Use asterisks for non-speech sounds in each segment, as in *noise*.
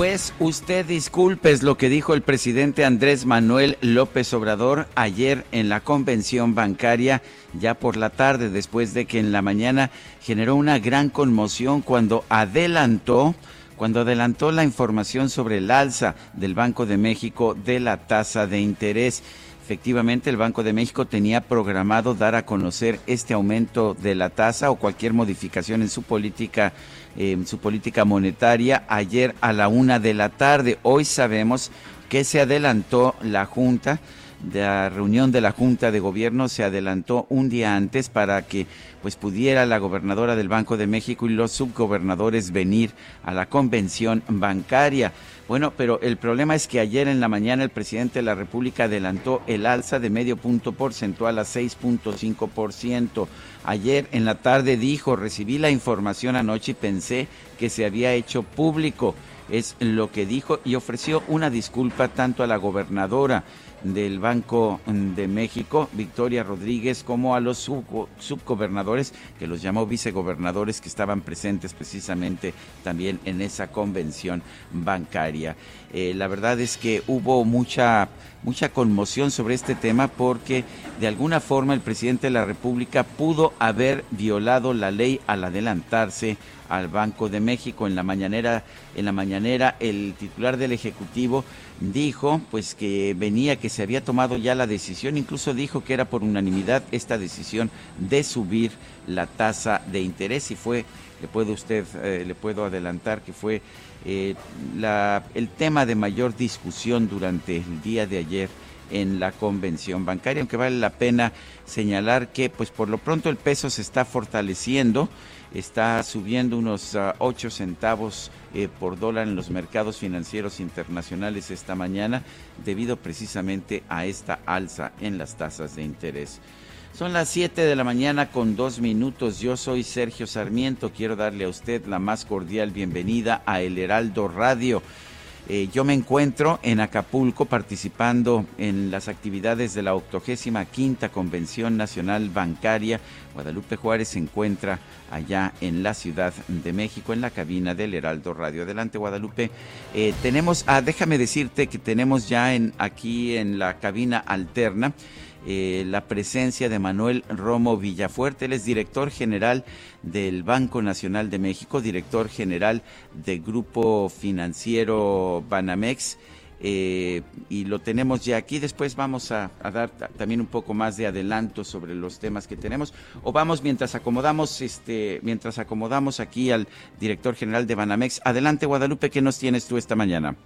Pues usted disculpe es lo que dijo el presidente Andrés Manuel López Obrador ayer en la convención bancaria, ya por la tarde, después de que en la mañana generó una gran conmoción cuando adelantó, cuando adelantó la información sobre el alza del Banco de México de la tasa de interés. Efectivamente, el Banco de México tenía programado dar a conocer este aumento de la tasa o cualquier modificación en su política en su política monetaria ayer a la una de la tarde. Hoy sabemos que se adelantó la Junta, la reunión de la Junta de Gobierno se adelantó un día antes para que pues pudiera la gobernadora del Banco de México y los subgobernadores venir a la convención bancaria. Bueno, pero el problema es que ayer en la mañana el presidente de la República adelantó el alza de medio punto porcentual a 6.5%. Ayer en la tarde dijo, recibí la información anoche y pensé que se había hecho público. Es lo que dijo y ofreció una disculpa tanto a la gobernadora del Banco de México, Victoria Rodríguez, como a los subgobernadores, que los llamó vicegobernadores, que estaban presentes precisamente también en esa convención bancaria. Eh, la verdad es que hubo mucha, mucha conmoción sobre este tema porque de alguna forma el presidente de la República pudo haber violado la ley al adelantarse al Banco de México en la mañanera en la mañanera el titular del ejecutivo dijo pues que venía que se había tomado ya la decisión incluso dijo que era por unanimidad esta decisión de subir la tasa de interés y fue le puede usted eh, le puedo adelantar que fue eh, el tema de mayor discusión durante el día de ayer en la convención bancaria, aunque vale la pena señalar que pues por lo pronto el peso se está fortaleciendo, está subiendo unos 8 ah, centavos eh, por dólar en los mercados financieros internacionales esta mañana debido precisamente a esta alza en las tasas de interés. Son las 7 de la mañana con dos minutos. Yo soy Sergio Sarmiento. Quiero darle a usted la más cordial bienvenida a El Heraldo Radio. Eh, yo me encuentro en Acapulco participando en las actividades de la 85 Convención Nacional Bancaria. Guadalupe Juárez se encuentra allá en la Ciudad de México, en la cabina del Heraldo Radio. Adelante, Guadalupe. Eh, tenemos, ah, déjame decirte que tenemos ya en, aquí en la cabina alterna eh, la presencia de Manuel Romo Villafuerte. Él es director general del Banco Nacional de México, director general del Grupo Financiero Banamex. Eh, y lo tenemos ya aquí. Después vamos a, dar también un poco más de adelanto sobre los temas que tenemos. O vamos mientras acomodamos, este, mientras acomodamos aquí al director general de Banamex. Adelante, Guadalupe, ¿qué nos tienes tú esta mañana?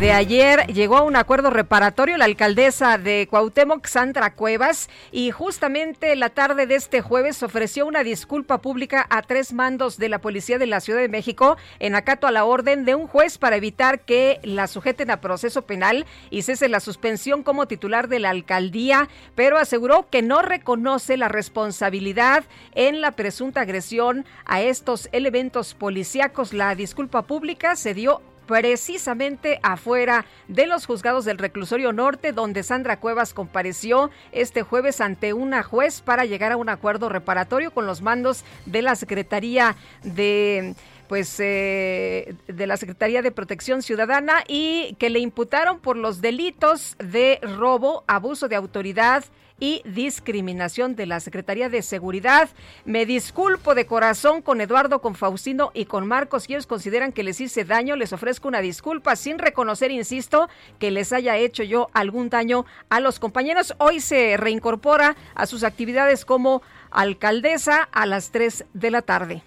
De ayer llegó a un acuerdo reparatorio la alcaldesa de Cuauhtémoc, Sandra Cuevas, y justamente la tarde de este jueves ofreció una disculpa pública a tres mandos de la Policía de la Ciudad de México en acato a la orden de un juez para evitar que la sujeten a proceso penal y cese la suspensión como titular de la alcaldía, pero aseguró que no reconoce la responsabilidad en la presunta agresión a estos elementos policíacos. La disculpa pública se dio precisamente afuera de los juzgados del reclusorio norte, donde Sandra Cuevas compareció este jueves ante una juez para llegar a un acuerdo reparatorio con los mandos de la Secretaría de pues de la Secretaría de Protección Ciudadana y que le imputaron por los delitos de robo, abuso de autoridad, y discriminación de la Secretaría de Seguridad. Me disculpo de corazón con Eduardo, con Faustino y con Marcos. ellos consideran que les hice daño. Les ofrezco una disculpa sin reconocer, insisto, que les haya hecho yo algún daño a los compañeros. Hoy se reincorpora a sus actividades como alcaldesa a las 3 de la tarde.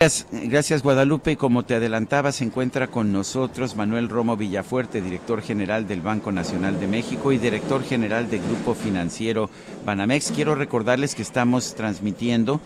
Gracias, Guadalupe. Como te adelantaba, se encuentra con nosotros Manuel Romo Villafuerte, director general del Banco Nacional de México y director general del Grupo Financiero Banamex. Quiero recordarles que estamos transmitiendo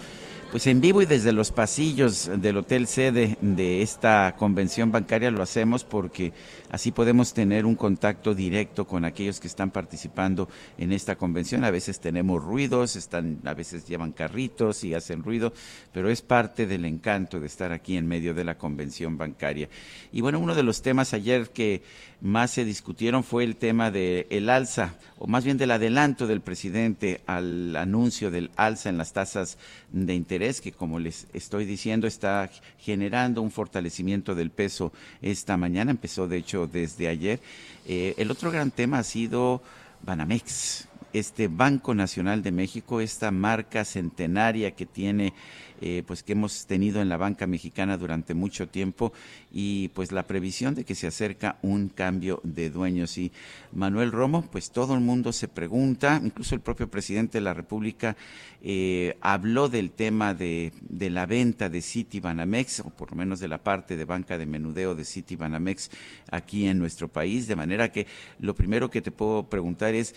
pues en vivo y desde los pasillos del hotel sede de esta convención bancaria lo hacemos porque así podemos tener un contacto directo con aquellos que están participando en esta convención. A veces tenemos ruidos, están, a veces llevan carritos y hacen ruido, pero es parte del encanto de estar aquí en medio de la convención bancaria. Y bueno, uno de los temas ayer que más se discutieron fue el tema del el alza, o más bien del adelanto del presidente al anuncio del alza en las tasas de interés, que como les estoy diciendo está generando un fortalecimiento del peso esta mañana, empezó de hecho desde ayer. Eh, el otro gran tema ha sido Banamex, este Banco Nacional de México, esta marca centenaria que tiene eh, pues que hemos tenido en la banca mexicana durante mucho tiempo y pues la previsión de que se acerca un cambio de dueños. Y Manuel Romo, pues todo el mundo se pregunta, incluso el propio presidente de la República eh, habló del tema de, de la venta de City Banamex, o por lo menos de la parte de banca de menudeo de City Banamex aquí en nuestro país, de manera que lo primero que te puedo preguntar es,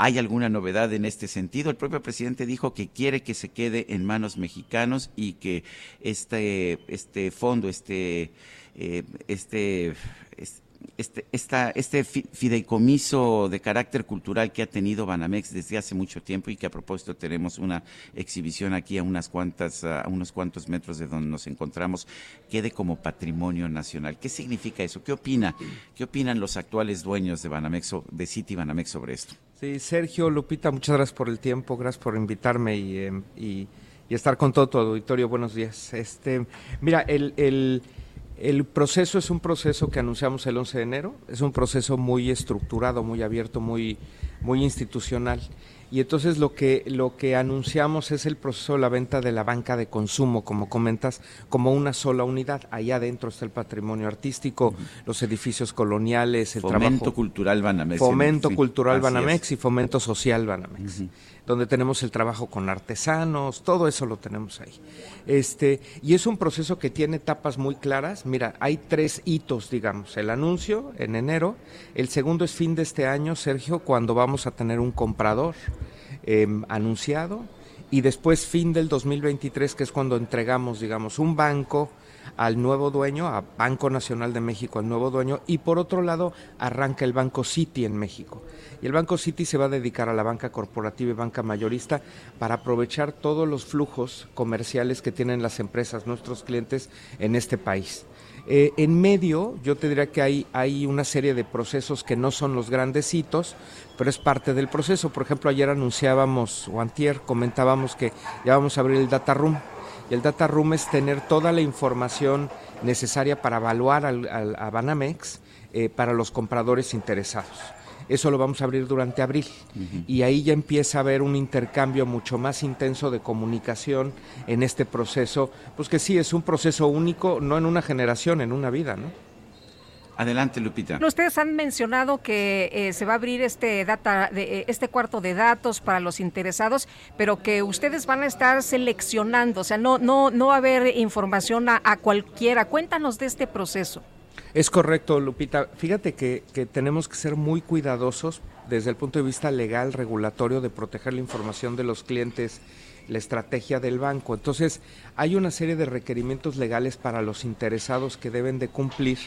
¿Hay alguna novedad en este sentido? El propio presidente dijo que quiere que se quede en manos mexicanos y que este, este fondo, este, eh, este, este, esta, este fideicomiso de carácter cultural que ha tenido Banamex desde hace mucho tiempo y que a propósito tenemos una exhibición aquí a unas cuantas, a unos cuantos metros de donde nos encontramos, quede como patrimonio nacional. ¿Qué significa eso? ¿Qué opina? ¿Qué opinan los actuales dueños de Banamex, de City Banamex sobre esto? Sí, Sergio, Lupita, muchas gracias por el tiempo, gracias por invitarme y, em, y, estar con todo tu auditorio. Buenos días. Este, mira, el, el, el, proceso es un proceso que anunciamos el 11 de enero, es un proceso muy estructurado, muy abierto, muy, muy institucional. Y entonces lo que, lo que anunciamos es el proceso de la venta de la banca de consumo, como comentas, como una sola unidad. Allá adentro está el patrimonio artístico, los edificios coloniales, el fomento cultural Banamex. Fomento cultural Banamex y fomento social Banamex donde tenemos el trabajo con artesanos, todo eso lo tenemos ahí. Este, y es un proceso que tiene etapas muy claras. Mira, hay tres hitos, digamos. El anuncio en enero, el segundo es fin de este año, Sergio, cuando vamos a tener un comprador em, anunciado, y después fin del 2023, que es cuando entregamos, digamos, un banco al nuevo dueño, a Banco Nacional de México, al nuevo dueño, y por otro lado arranca el Banco City en México. Y el Banco City se va a dedicar a la banca corporativa y banca mayorista para aprovechar todos los flujos comerciales que tienen las empresas, nuestros clientes en este país. Eh, en medio, yo te diría que hay, hay una serie de procesos que no son los grandes hitos, pero es parte del proceso. Por ejemplo, ayer anunciábamos, o comentábamos que ya vamos a abrir el Data Room. Y el Data Room es tener toda la información necesaria para evaluar a Banamex eh, para los compradores interesados. Eso lo vamos a abrir durante abril. Y ahí ya empieza a haber un intercambio mucho más intenso de comunicación en este proceso, pues que sí, es un proceso único, no en una generación, en una vida, ¿no? Adelante, Lupita. Ustedes han mencionado que eh, se va a abrir este data, de, eh, este cuarto de datos para los interesados, pero que ustedes van a estar seleccionando, o sea, no, no, no va a haber información a cualquiera. Cuéntanos de este proceso. Es correcto, Lupita. Fíjate que, tenemos que ser muy cuidadosos desde el punto de vista legal, regulatorio, de proteger la información de los clientes, la estrategia del banco. Entonces, hay una serie de requerimientos legales para los interesados que deben de cumplir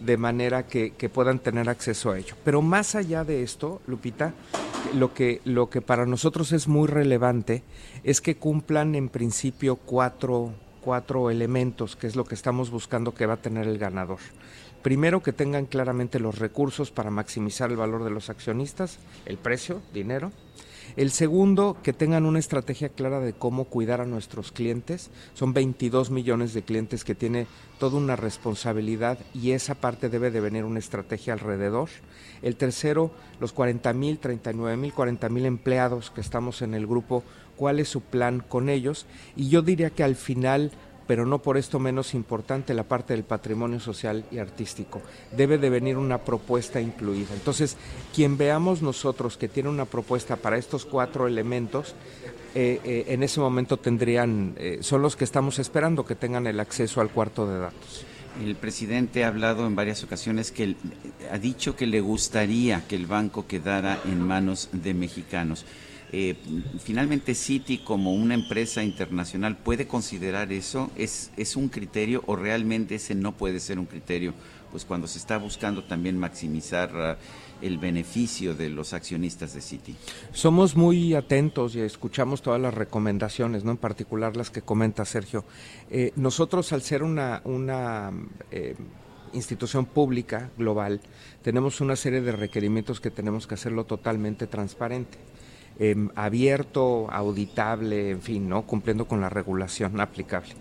de manera que, puedan tener acceso a ello. Pero más allá de esto, Lupita, lo que, lo que para nosotros es muy relevante es que cumplan en principio cuatro, cuatro elementos, que es lo que estamos buscando que va a tener el ganador Primero, que tengan claramente los recursos para maximizar el valor de los accionistas, el precio, dinero. El segundo, que tengan una estrategia clara de cómo cuidar a nuestros clientes. Son 22 millones de clientes que tiene toda una responsabilidad y esa parte debe de venir una estrategia alrededor. El tercero, los 40 mil, 39 mil, 40 mil empleados que estamos en el grupo, cuál es su plan con ellos. Y yo diría que al final pero no por esto menos importante la parte del patrimonio social y artístico. Debe de venir una propuesta incluida. Entonces, quien veamos nosotros que tiene una propuesta para estos cuatro elementos, eh, eh, en ese momento tendrían, eh, son los que estamos esperando que tengan el acceso al cuarto de datos. El presidente ha hablado en varias ocasiones que ha dicho que le gustaría que el banco quedara en manos de mexicanos. Eh, finalmente Citi como una empresa internacional puede considerar eso, ¿Es, es un criterio o realmente ese no puede ser un criterio, pues cuando se está buscando también maximizar ah, el beneficio de los accionistas de Citi. Somos muy atentos y escuchamos todas las recomendaciones, no en particular las que comenta Sergio. Eh, nosotros al ser una, una eh, institución pública global, tenemos una serie de requerimientos que tenemos que hacerlo totalmente transparente. Em, abierto, auditable, en fin, ¿no? cumpliendo con la regulación *laughs* aplicable.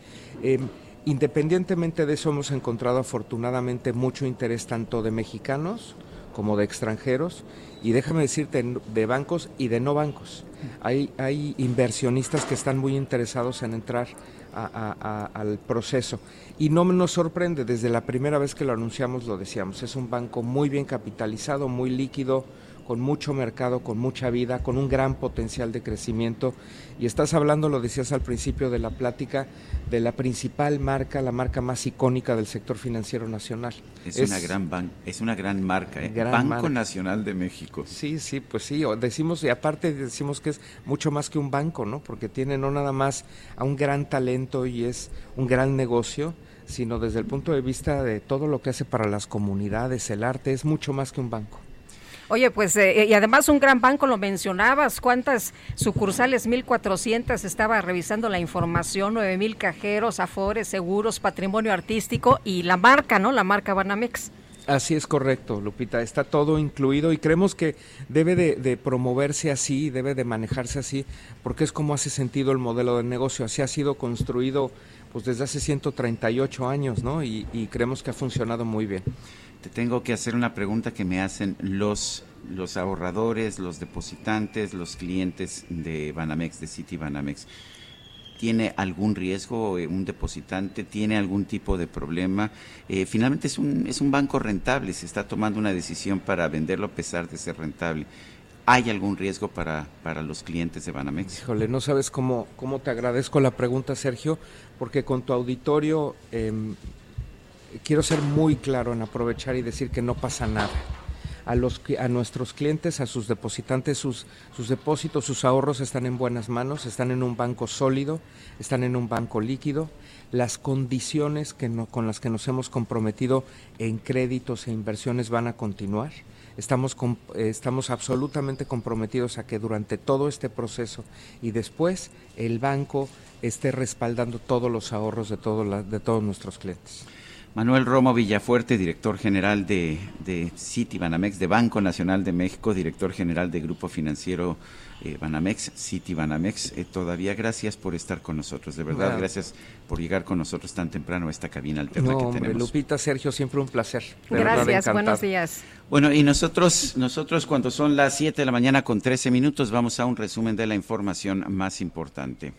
Em, independientemente de eso, hemos encontrado afortunadamente mucho interés tanto de mexicanos como de extranjeros y déjame decirte, de bancos y de no bancos. Hay, hay inversionistas que están muy interesados en entrar al proceso. Y no nos sorprende, desde la primera vez que lo anunciamos lo decíamos, es un banco muy bien capitalizado, muy líquido, con mucho mercado, con mucha vida, con un gran potencial de crecimiento. Y estás hablando, lo decías al principio de la plática, de la principal marca, la marca más icónica del sector financiero nacional. Es, una gran ban es una gran marca, ¿eh? Banco Nacional de México. Sí, sí, pues sí, decimos y aparte decimos que es mucho más que un banco, ¿no? Porque tiene no nada más a un gran talento y es un gran negocio, sino desde el punto de vista de todo lo que hace para las comunidades, el arte, es mucho más que un banco. Oye, pues, eh, y además un gran banco, lo mencionabas, ¿cuántas sucursales? 1.400, estaba revisando la información, 9.000 cajeros, afores, seguros, patrimonio artístico y la marca, ¿no? La marca Banamex. Así es correcto, Lupita, está todo incluido y creemos que debe de, promoverse así, debe de manejarse así, porque es como hace sentido el modelo de negocio, así ha sido construido pues desde hace 138 años, ¿no? y creemos que ha funcionado muy bien tengo que hacer una pregunta que me hacen los, los ahorradores, los depositantes, los clientes de Banamex, de City Banamex. ¿Tiene algún riesgo eh, un depositante? ¿Tiene algún tipo de problema? Eh, finalmente es un, es un banco rentable, se está tomando una decisión para venderlo a pesar de ser rentable. ¿Hay algún riesgo para, para los clientes de Banamex? Híjole, no sabes cómo, cómo te agradezco la pregunta, Sergio, porque con tu auditorio em, quiero ser muy claro en aprovechar y decir que no pasa nada. A, los, a nuestros clientes, a sus depositantes, sus, sus depósitos, sus ahorros están en buenas manos, están en un banco sólido, están en un banco líquido. Las condiciones que con las que nos hemos comprometido en créditos e inversiones van a continuar. Estamos, estamos absolutamente comprometidos a que durante todo este proceso y después el banco esté respaldando todos los ahorros de, de todos nuestros clientes. Manuel Romo Villafuerte, director general de, de City Banamex, de Banco Nacional de México, director general de Grupo Financiero eh, Banamex, City Banamex. Eh, todavía gracias por estar con nosotros, de verdad, gracias por llegar con nosotros tan temprano a esta cabina alterna no, que hombre, tenemos. Lupita, Sergio, siempre un placer. Gracias, buenos días. Bueno, y nosotros, nosotros cuando son las 7 de la mañana con 13 minutos, vamos a un resumen de la información más importante.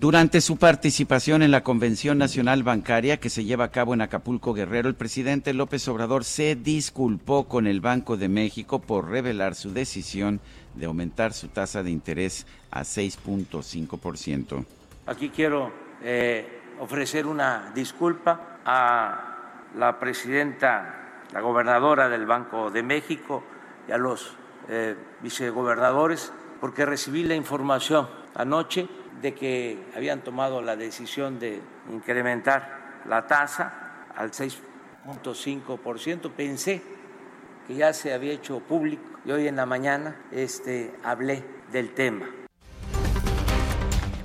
Durante su participación en la Convención Nacional Bancaria que se lleva a cabo en Acapulco Guerrero, el presidente López Obrador se disculpó con el Banco de México por revelar su decisión de aumentar su tasa de interés a 6.5%. Aquí quiero eh, ofrecer una disculpa a la presidenta, la gobernadora del Banco de México y a los eh, vicegobernadores porque recibí la información anoche de que habían tomado la decisión de incrementar la tasa al 6.5%. Pensé que ya se había hecho público y hoy en la mañana este, hablé del tema.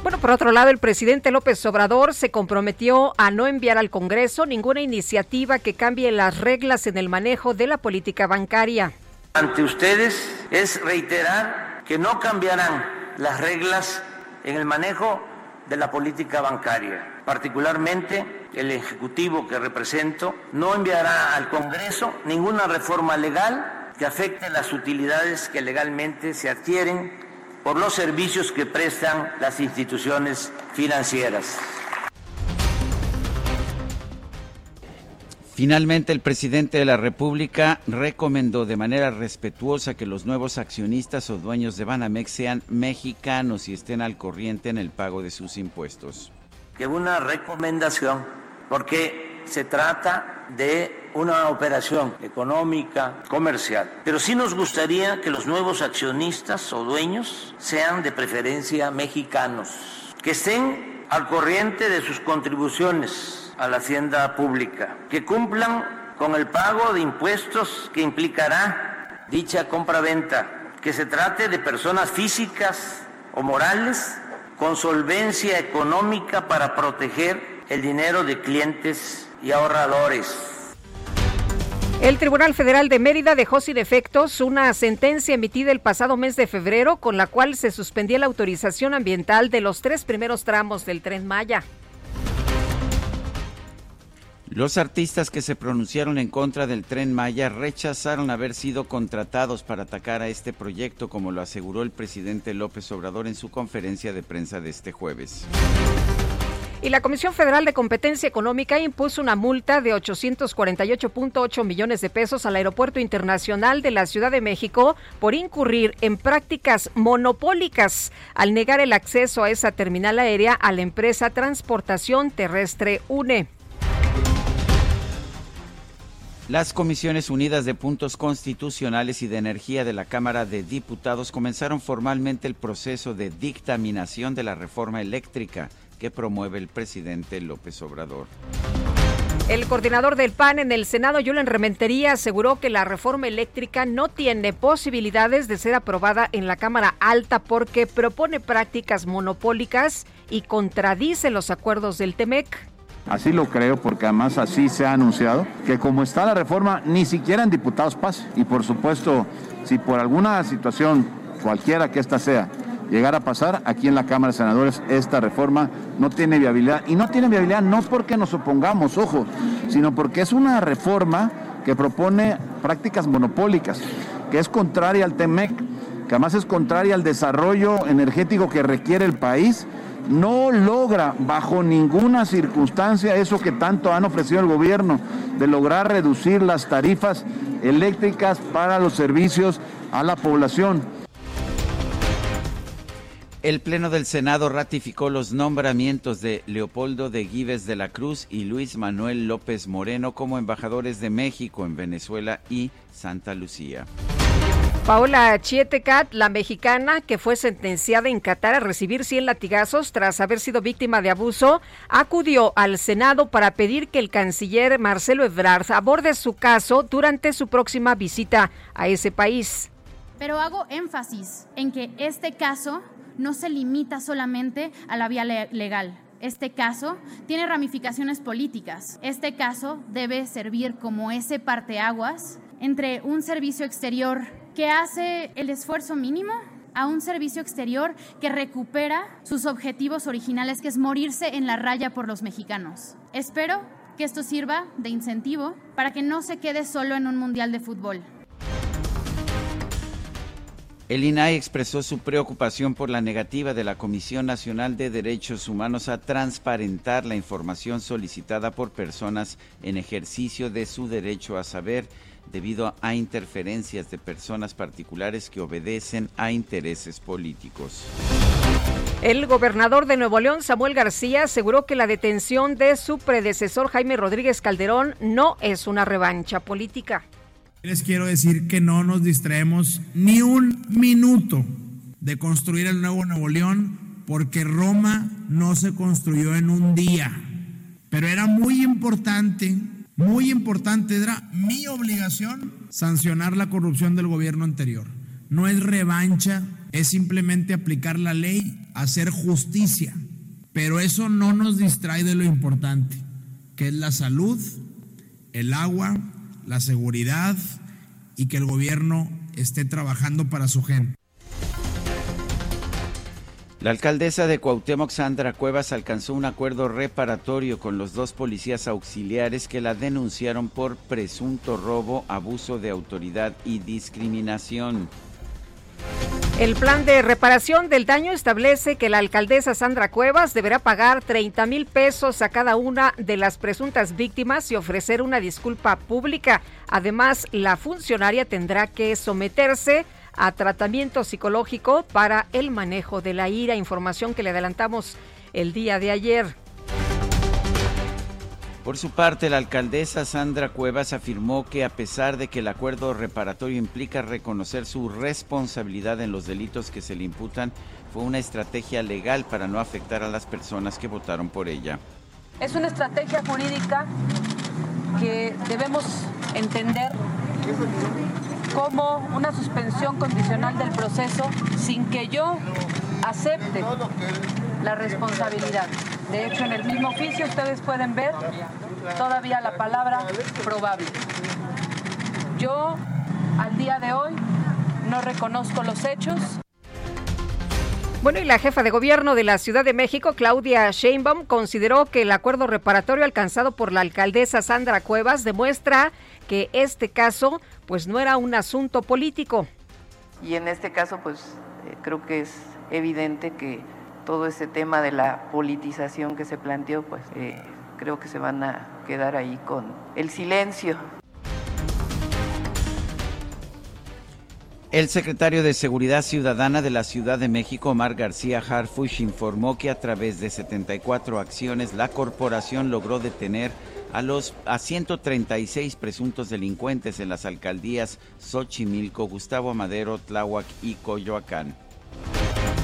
Bueno, por otro lado, el presidente López Obrador se comprometió a no enviar al Congreso ninguna iniciativa que cambie las reglas en el manejo de la política bancaria. Ante ustedes es reiterar que no cambiarán las reglas en el manejo de la política bancaria. Particularmente, el Ejecutivo que represento no enviará al Congreso ninguna reforma legal que afecte las utilidades que legalmente se adquieren por los servicios que prestan las instituciones financieras. Finalmente, el presidente de la República recomendó de manera respetuosa que los nuevos accionistas o dueños de Banamex sean mexicanos y estén al corriente en el pago de sus impuestos. Que una recomendación, porque se trata de una operación económica, comercial. Pero sí nos gustaría que los nuevos accionistas o dueños sean de preferencia mexicanos, que estén al corriente de sus contribuciones a la hacienda pública, que cumplan con el pago de impuestos que implicará dicha compra-venta, que se trate de personas físicas o morales con solvencia económica para proteger el dinero de clientes y ahorradores el Tribunal Federal de Mérida dejó sin efectos una sentencia emitida el pasado mes de febrero con la cual se suspendía la autorización ambiental de los tres primeros tramos del tren Maya. Los artistas que se pronunciaron en contra del tren Maya rechazaron haber sido contratados para atacar a este proyecto, como lo aseguró el presidente López Obrador en su conferencia de prensa de este jueves. Y la Comisión Federal de Competencia Económica impuso una multa de 848.8 millones de pesos al Aeropuerto Internacional de la Ciudad de México por incurrir en prácticas monopólicas al negar el acceso a esa terminal aérea a la empresa Transportación Terrestre UNE. Las Comisiones Unidas de Puntos Constitucionales y de Energía de la Cámara de Diputados comenzaron formalmente el proceso de dictaminación de la reforma eléctrica que promueve el presidente López Obrador. El coordinador del PAN en el Senado, Julen Rementería, aseguró que la reforma eléctrica no tiene posibilidades de ser aprobada en la Cámara Alta porque propone prácticas monopólicas y contradice los acuerdos del TEMEC. Así lo creo porque además así se ha anunciado que como está la reforma ni siquiera en diputados pase. Y por supuesto, si por alguna situación, cualquiera que ésta sea, llegar a pasar aquí en la Cámara de Senadores esta reforma no tiene viabilidad. Y no tiene viabilidad no porque nos opongamos, ojo, sino porque es una reforma que propone prácticas monopólicas, que es contraria al TEMEC, que además es contraria al desarrollo energético que requiere el país. No logra bajo ninguna circunstancia eso que tanto han ofrecido el gobierno, de lograr reducir las tarifas eléctricas para los servicios a la población. El Pleno del Senado ratificó los nombramientos de Leopoldo de Gives de la Cruz y Luis Manuel López Moreno como embajadores de México en Venezuela y Santa Lucía. Paola Chietecat, la mexicana que fue sentenciada en Qatar a recibir 100 latigazos tras haber sido víctima de abuso, acudió al Senado para pedir que el canciller Marcelo Ebrard aborde su caso durante su próxima visita a ese país. Pero hago énfasis en que este caso no se limita solamente a la vía legal. Este caso tiene ramificaciones políticas. Este caso debe servir como ese parteaguas entre un servicio exterior que hace el esfuerzo mínimo a un servicio exterior que recupera sus objetivos originales, que es morirse en la raya por los mexicanos. Espero que esto sirva de incentivo para que no se quede solo en un mundial de fútbol. El INAI expresó su preocupación por la negativa de la Comisión Nacional de Derechos Humanos a transparentar la información solicitada por personas en ejercicio de su derecho a saber debido a interferencias de personas particulares que obedecen a intereses políticos. El gobernador de Nuevo León, Samuel García, aseguró que la detención de su predecesor Jaime Rodríguez Calderón no es una revancha política. Les quiero decir que no nos distraemos ni un minuto de construir el nuevo Nuevo León porque Roma no se construyó en un día. Pero era muy importante, muy importante, era mi obligación sancionar la corrupción del gobierno anterior. No es revancha, es simplemente aplicar la ley hacer justicia, pero eso no nos distrae de lo importante, que es la salud, el agua, la seguridad y que el gobierno esté trabajando para su gente. La alcaldesa de Cuauhtémoc, Sandra Cuevas, alcanzó un acuerdo reparatorio con los dos policías auxiliares que la denunciaron por presunto robo, abuso de autoridad y discriminación. El plan de reparación del daño establece que la alcaldesa Sandra Cuevas deberá pagar 30 mil pesos a cada una de las presuntas víctimas y ofrecer una disculpa pública. Además, la funcionaria tendrá que someterse a tratamiento psicológico para el manejo de la ira, información que le adelantamos el día de ayer. Por su parte, la alcaldesa Sandra Cuevas afirmó que a pesar de que el acuerdo reparatorio implica reconocer su responsabilidad en los delitos que se le imputan, fue una estrategia legal para no afectar a las personas que votaron por ella. Es una estrategia jurídica que debemos entender como una suspensión condicional del proceso sin que yo acepte la responsabilidad. De hecho, en el mismo oficio ustedes pueden ver todavía la palabra probable. Yo, al día de hoy, no reconozco los hechos. Bueno, y la jefa de gobierno de la Ciudad de México, Claudia Sheinbaum, consideró que el acuerdo reparatorio alcanzado por la alcaldesa Sandra Cuevas demuestra que este caso pues no era un asunto político. Y en este caso pues eh, creo que es evidente que todo ese tema de la politización que se planteó, pues eh, creo que se van a quedar ahí con el silencio. El secretario de Seguridad Ciudadana de la Ciudad de México, Omar García Harfush, informó que a través de 74 acciones la corporación logró detener a los a 136 presuntos delincuentes en las alcaldías Xochimilco, Gustavo Madero, Tláhuac y Coyoacán.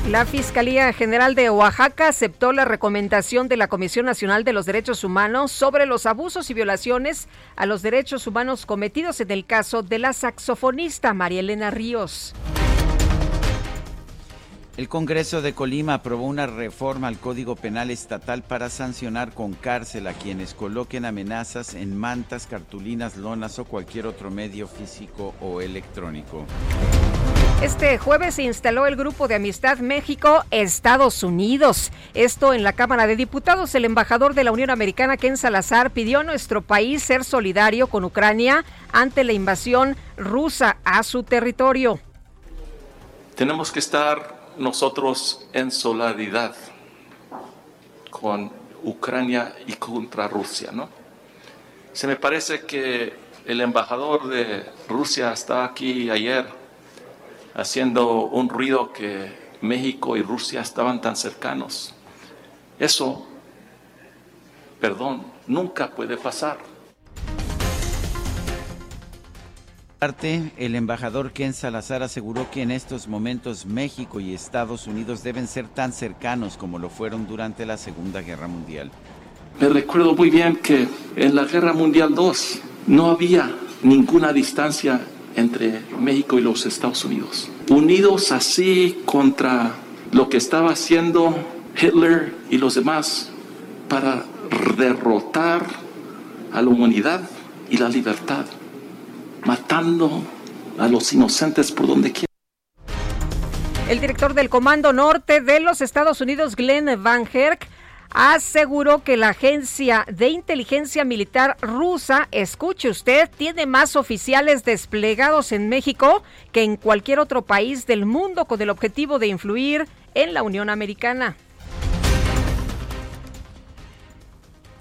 La Fiscalía General de Oaxaca aceptó la recomendación de la Comisión Nacional de los Derechos Humanos sobre los abusos y violaciones a los derechos humanos cometidos en el caso de la saxofonista María Elena Ríos. El Congreso de Colima aprobó una reforma al Código Penal Estatal para sancionar con cárcel a quienes coloquen amenazas en mantas, cartulinas, lonas o cualquier otro medio físico o electrónico. Este jueves se instaló el Grupo de Amistad México-Estados Unidos. Esto en la Cámara de Diputados. El embajador de la Unión Americana, Ken Salazar, pidió a nuestro país ser solidario con Ucrania ante la invasión rusa a su territorio. Tenemos que estar nosotros en solidaridad con Ucrania y contra Rusia, ¿no? Se me parece que el embajador de Rusia estaba aquí ayer haciendo un ruido que México y Rusia estaban tan cercanos. Eso, perdón, nunca puede pasar. Parte, el embajador Ken Salazar aseguró que en estos momentos México y Estados Unidos deben ser tan cercanos como lo fueron durante la Segunda Guerra Mundial. Me recuerdo muy bien que en la Guerra Mundial II no había ninguna distancia entre México y los Estados Unidos. Unidos así contra lo que estaba haciendo Hitler y los demás para derrotar a la humanidad y la libertad, matando a los inocentes por donde quiera. El director del Comando Norte de los Estados Unidos, Glenn Van Herk, aseguró que la agencia de inteligencia militar rusa, escuche usted, tiene más oficiales desplegados en México que en cualquier otro país del mundo con el objetivo de influir en la Unión Americana.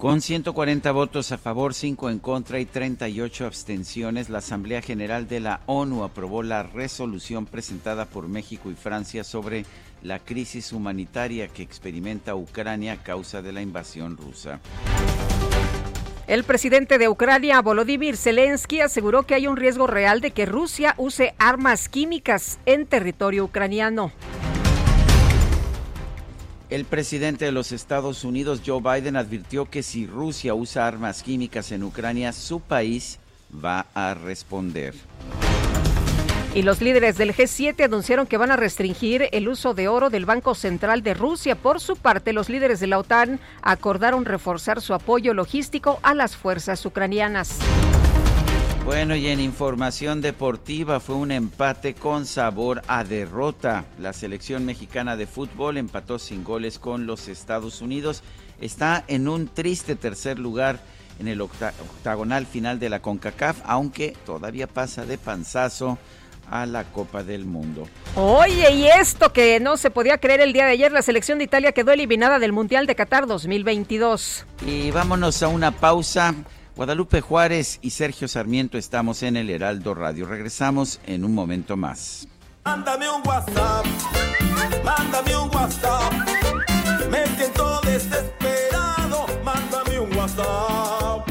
Con 140 votos a favor, 5 en contra y 38 abstenciones, la Asamblea General de la ONU aprobó la resolución presentada por México y Francia sobre la crisis humanitaria que experimenta Ucrania a causa de la invasión rusa. El presidente de Ucrania, Volodymyr Zelensky, aseguró que hay un riesgo real de que Rusia use armas químicas en territorio ucraniano. El presidente de los Estados Unidos, Joe Biden, advirtió que si Rusia usa armas químicas en Ucrania, su país va a responder. Y los líderes del G7 anunciaron que van a restringir el uso de oro del Banco Central de Rusia. Por su parte, los líderes de la OTAN acordaron reforzar su apoyo logístico a las fuerzas ucranianas. Bueno, y en información deportiva fue un empate con sabor a derrota. La selección mexicana de fútbol empató sin goles con los Estados Unidos. Está en un triste tercer lugar en el octagonal final de la CONCACAF, aunque todavía pasa de panzazo a la Copa del Mundo. Oye, y esto que no se podía creer el día de ayer, la selección de Italia quedó eliminada del Mundial de Qatar 2022. Y vámonos a una pausa. Guadalupe Juárez y Sergio Sarmiento estamos en el Heraldo Radio. Regresamos en un momento más. Mándame un WhatsApp, mándame un WhatsApp. Me siento desesperado, mándame un WhatsApp.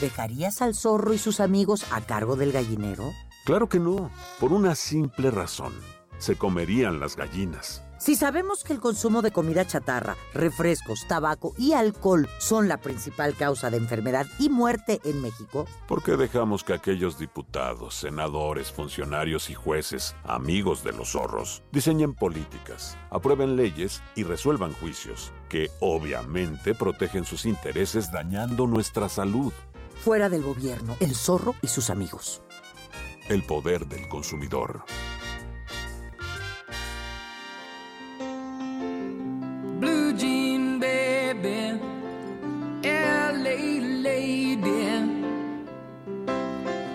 ¿Dejarías al zorro y sus amigos a cargo del gallinero? Claro que no, por una simple razón. Se comerían las gallinas. Si sabemos que el consumo de comida chatarra, refrescos, tabaco y alcohol son la principal causa de enfermedad y muerte en México, ¿por qué dejamos que aquellos diputados, senadores, funcionarios y jueces, amigos de los zorros, diseñen políticas, aprueben leyes y resuelvan juicios que obviamente protegen sus intereses dañando nuestra salud? Fuera del gobierno, el zorro y sus amigos. El poder del consumidor. Blue jean baby, LA lady,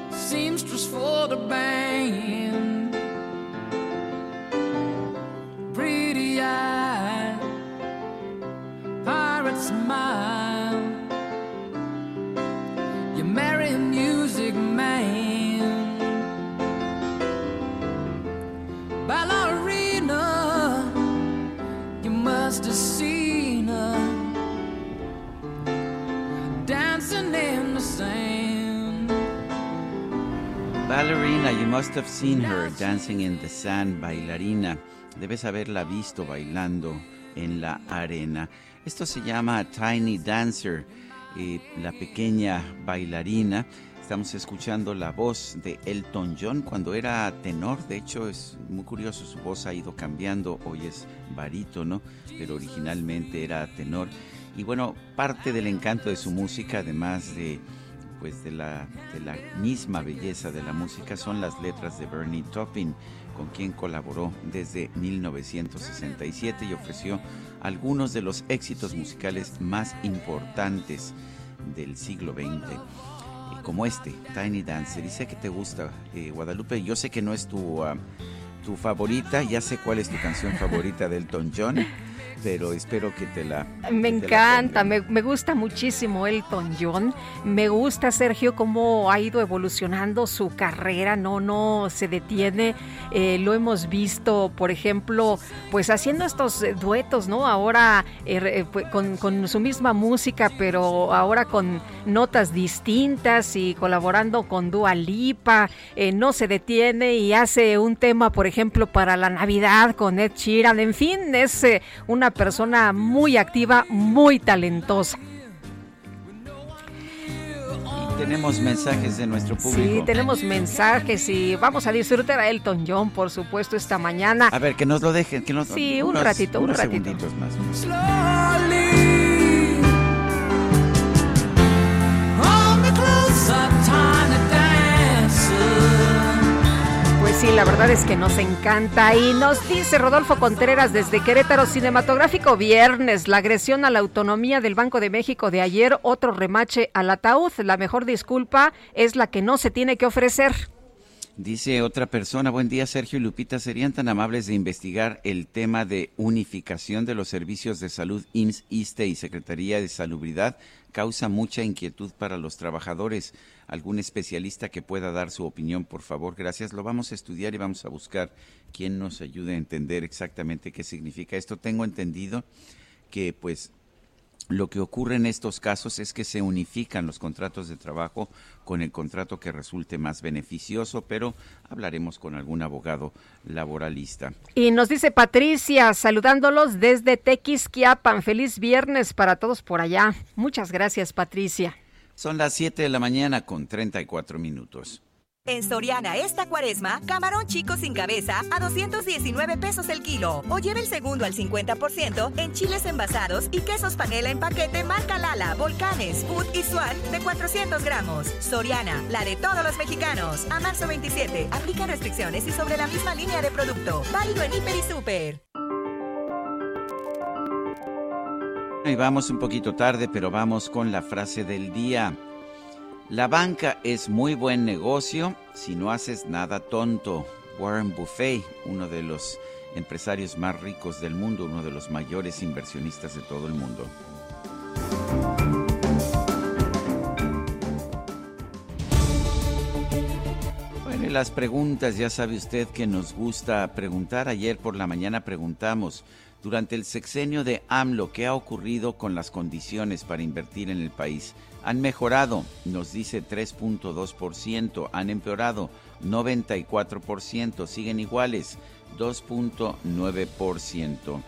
seamstress for the band, pretty eye, pirate smile. A music man, ballerina. You must have seen her dancing in the sand. Ballerina, you must have seen her dancing in the sand, bailarina. Debes haberla visto bailando en la arena. Esto se llama Tiny Dancer, la pequeña bailarina. Estamos escuchando la voz de Elton John cuando era tenor. De hecho, es muy curioso, su voz ha ido cambiando. Hoy es barítono, pero originalmente era tenor. Y bueno, parte del encanto de su música, además de pues de la, de la misma belleza de la música son las letras de Bernie Taupin, con quien colaboró desde 1967 y ofreció algunos de los éxitos musicales más importantes del siglo XX, eh, como este, Tiny Dancer. Sé que te gusta, eh, Guadalupe. Yo sé que no es tu, ah, tu favorita, ya sé cuál es tu canción favorita de Elton John, pero espero que te la... Me la encanta, me, me gusta muchísimo Elton John. Me gusta, Sergio, cómo ha ido evolucionando su carrera, no, no se detiene. Eh, lo hemos visto, por ejemplo, pues haciendo estos eh, duetos, ¿no? Ahora eh, re- pues, con, con su misma música, pero ahora con notas distintas y colaborando con Dua Lipa. Eh, no se detiene y hace un tema, por ejemplo, para la Navidad con Ed Sheeran. En fin, es eh, una persona muy activa, muy talentosa. Y tenemos mensajes de nuestro público. Sí, tenemos mensajes y vamos a disfrutar a Elton John, por supuesto, esta mañana. A ver, que nos lo dejen, que nos Sí, un unos- ratito, un unos ratito. segunditos más. Sí, la verdad es que nos encanta. Y nos dice Rodolfo Contreras desde Querétaro Cinematográfico Viernes, la agresión a la autonomía del Banco de México de ayer, otro remache al ataúd. La mejor disculpa es la que no se tiene que ofrecer. Dice otra persona, buen día Sergio y Lupita, ¿serían tan amables de investigar el tema de unificación de los servicios de salud IMSS, ISTE y Secretaría de Salubridad? Causa mucha inquietud para los trabajadores. ¿Algún especialista que pueda dar su opinión, por favor? Gracias. Lo vamos a estudiar y vamos a buscar quién nos ayude a entender exactamente qué significa esto. Tengo entendido que pues lo que ocurre en estos casos es que se unifican los contratos de trabajo con el contrato que resulte más beneficioso, pero hablaremos con algún abogado laboralista. Y nos dice Patricia, saludándolos desde Tequisquiapan. Feliz viernes para todos por allá. Muchas gracias, Patricia. Son las 7 de la mañana con 34 minutos. En Soriana esta cuaresma, camarón chico sin cabeza a 219 pesos el kilo. O lleve el segundo al 50% en chiles envasados y quesos panela en paquete marca Lala, Volcanes, Food y Swan de 400 gramos. Soriana, la de todos los mexicanos. A marzo 27, aplica restricciones y sobre la misma línea de producto. Válido en Hiper y Super. Y vamos un poquito tarde, pero vamos con la frase del día. La banca es muy buen negocio si no haces nada tonto. Warren Buffett, uno de los empresarios más ricos del mundo, uno de los mayores inversionistas de todo el mundo. Bueno, y las preguntas, ya sabe usted que nos gusta preguntar. Ayer por la mañana preguntamos, durante el sexenio de AMLO, ¿qué ha ocurrido con las condiciones para invertir en el país? Han mejorado, nos dice 3.2%, han empeorado 94%, siguen iguales 2.9%.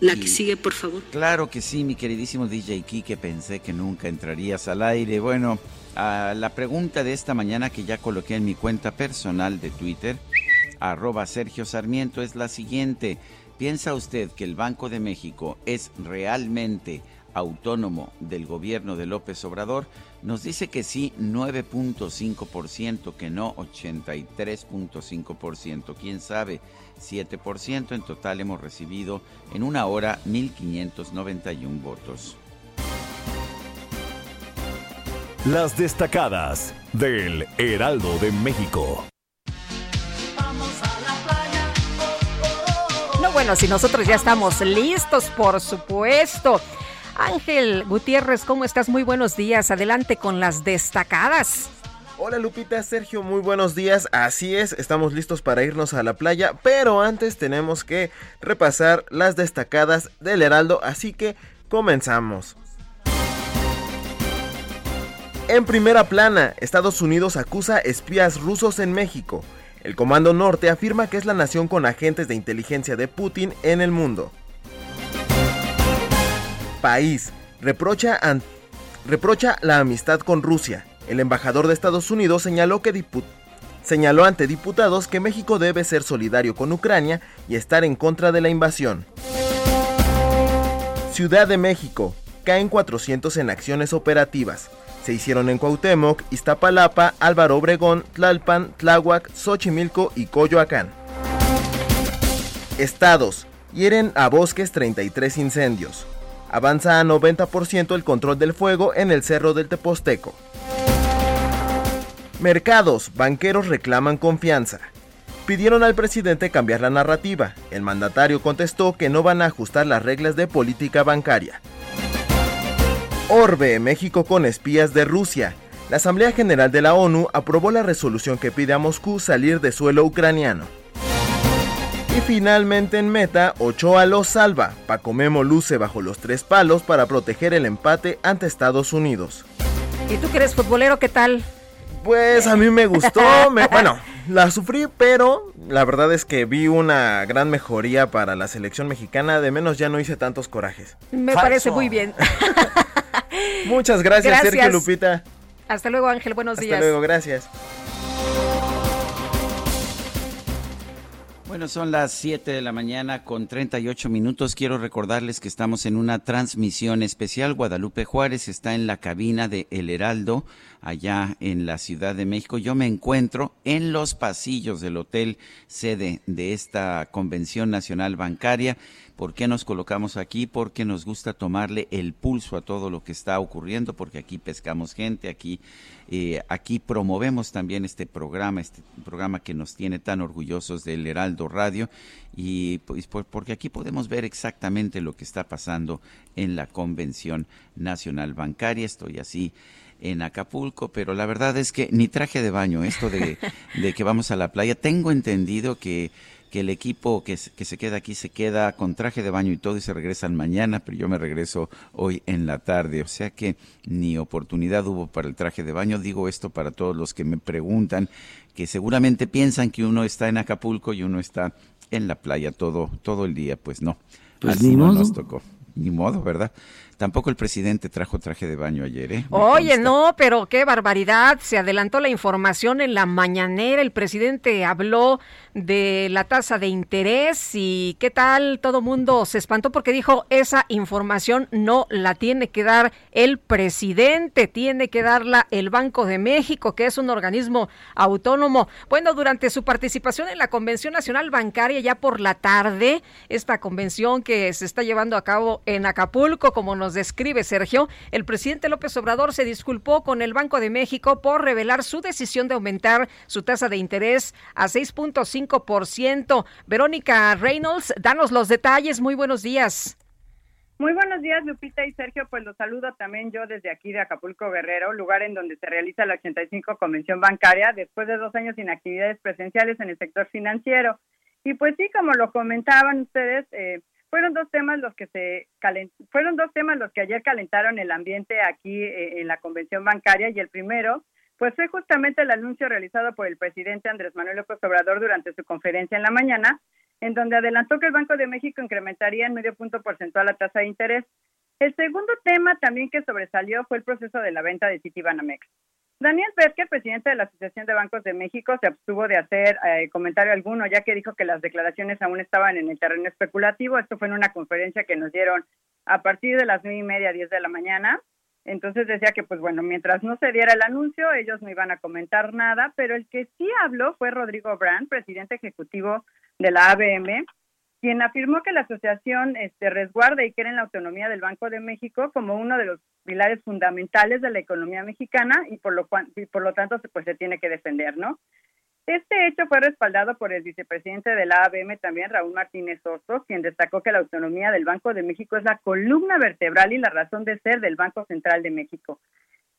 La que sigue, por favor. Claro que sí, mi queridísimo DJ Kike, pensé que nunca entrarías al aire. Bueno, a la pregunta de esta mañana que ya coloqué en mi cuenta personal de Twitter, arroba Sergio Sarmiento, es la siguiente. ¿Piensa usted que el Banco de México es realmente autónomo del gobierno de López Obrador? Nos dice que sí 9.5%, que no 83.5%, quién sabe 7%. En total hemos recibido en una hora 1.591 votos. Las destacadas del Heraldo de México. Bueno, si nosotros ya estamos listos, por supuesto. Ángel Gutiérrez, ¿cómo estás? Muy buenos días. Adelante con las destacadas. Hola Lupita, Sergio, muy buenos días. Así es, estamos listos para irnos a la playa, pero antes tenemos que repasar las destacadas del Heraldo, así que comenzamos. En primera plana, Estados Unidos acusa espías rusos en México. El Comando Norte afirma que es la nación con agentes de inteligencia de Putin en el mundo. País reprocha, reprocha la amistad con Rusia. El embajador de Estados Unidos señaló, que señaló ante diputados que México debe ser solidario con Ucrania y estar en contra de la invasión. Ciudad de México. Caen 400 en acciones operativas. Se hicieron en Cuauhtémoc, Iztapalapa, Álvaro Obregón, Tlalpan, Tláhuac, Xochimilco y Coyoacán. Estados. Hieren a bosques 33 incendios. Avanza a 90% el control del fuego en el Cerro del Teposteco. Mercados. Banqueros reclaman confianza. Pidieron al presidente cambiar la narrativa. El mandatario contestó que no van a ajustar las reglas de política bancaria. Orbe, México con espías de Rusia. La Asamblea General de la ONU aprobó la resolución que pide a Moscú salir de suelo ucraniano. Y finalmente en meta, Ochoa lo salva. Paco Memo luce bajo los tres palos para proteger el empate ante Estados Unidos. ¿Y tú que eres futbolero, qué tal? Pues a mí me gustó, me- *laughs* bueno, la sufrí, pero la verdad es que vi una gran mejoría para la selección mexicana, de menos ya no hice tantos corajes. Me Falso. parece muy bien. *laughs* Muchas gracias, Gracias. Sergio Lupita. Hasta luego, Ángel. Buenos Hasta días. luego, gracias. Bueno, son las 7 de la mañana con 38 minutos. Quiero recordarles que estamos en una transmisión especial. Guadalupe Juárez está en la cabina de El Heraldo, allá en la Ciudad de México. Yo me encuentro en los pasillos del hotel sede de esta Convención Nacional Bancaria. ¿Por qué nos colocamos aquí? Porque nos gusta tomarle el pulso a todo lo que está ocurriendo, porque aquí pescamos gente, aquí, eh, aquí promovemos también este programa, este programa que nos tiene tan orgullosos del Heraldo Radio, y pues por- porque aquí podemos ver exactamente lo que está pasando en la Convención Nacional Bancaria. Estoy así en Acapulco, pero la verdad es que ni traje de baño, esto de, *laughs* de que vamos a la playa, tengo entendido que, que el equipo que, se- que se queda aquí se queda con traje de baño y todo y se regresan mañana, pero yo me regreso hoy en la tarde, o sea que ni oportunidad hubo para el traje de baño, digo esto para todos los que me preguntan, que seguramente piensan que uno está en Acapulco y uno está en la playa todo, todo el día, pues no, Pues así ni no modo. nos tocó, ni modo, ¿verdad? Tampoco el presidente trajo traje de baño ayer, ¿eh? Me Oye, consta. no, pero qué barbaridad. Se adelantó la información en la mañanera. El presidente habló de la tasa de interés y qué tal. Todo mundo se espantó porque dijo esa información no la tiene que dar el presidente, tiene que darla el Banco de México, que es un organismo autónomo. Bueno, durante su participación en la Convención Nacional Bancaria ya por la tarde, esta convención que se está llevando a cabo en Acapulco, como nos describe Sergio, el presidente López Obrador se disculpó con el Banco de México por revelar su decisión de aumentar su tasa de interés a 6.5%. Verónica Reynolds, danos los detalles. Muy buenos días. Muy buenos días, Lupita y Sergio. Pues los saludo también yo desde aquí de Acapulco Guerrero, lugar en donde se realiza la 85 Convención Bancaria, después de dos años sin actividades presenciales en el sector financiero. Y pues sí, como lo comentaban ustedes, eh, fueron dos temas los que se calen- fueron dos temas los que ayer calentaron el ambiente aquí eh, en la Convención Bancaria y el primero pues fue justamente el anuncio realizado por el presidente Andrés Manuel López Obrador durante su conferencia en la mañana, en donde adelantó que el Banco de México incrementaría en medio punto porcentual la tasa de interés. El segundo tema también que sobresalió fue el proceso de la venta de Citibanamex. Daniel Berger, presidente de la Asociación de Bancos de México, se abstuvo de hacer eh, comentario alguno, ya que dijo que las declaraciones aún estaban en el terreno especulativo. Esto fue en una conferencia que nos dieron a partir de las nueve y media, diez de la mañana. Entonces decía que, pues bueno, mientras no se diera el anuncio, ellos no iban a comentar nada, pero el que sí habló fue Rodrigo Brand, presidente ejecutivo de la ABM, quien afirmó que la asociación este, resguarda y quiere en la autonomía del Banco de México como uno de los pilares fundamentales de la economía mexicana y por lo, cual, y por lo tanto pues se tiene que defender, ¿no? Este hecho fue respaldado por el vicepresidente de la ABM también, Raúl Martínez Osos, quien destacó que la autonomía del Banco de México es la columna vertebral y la razón de ser del Banco Central de México.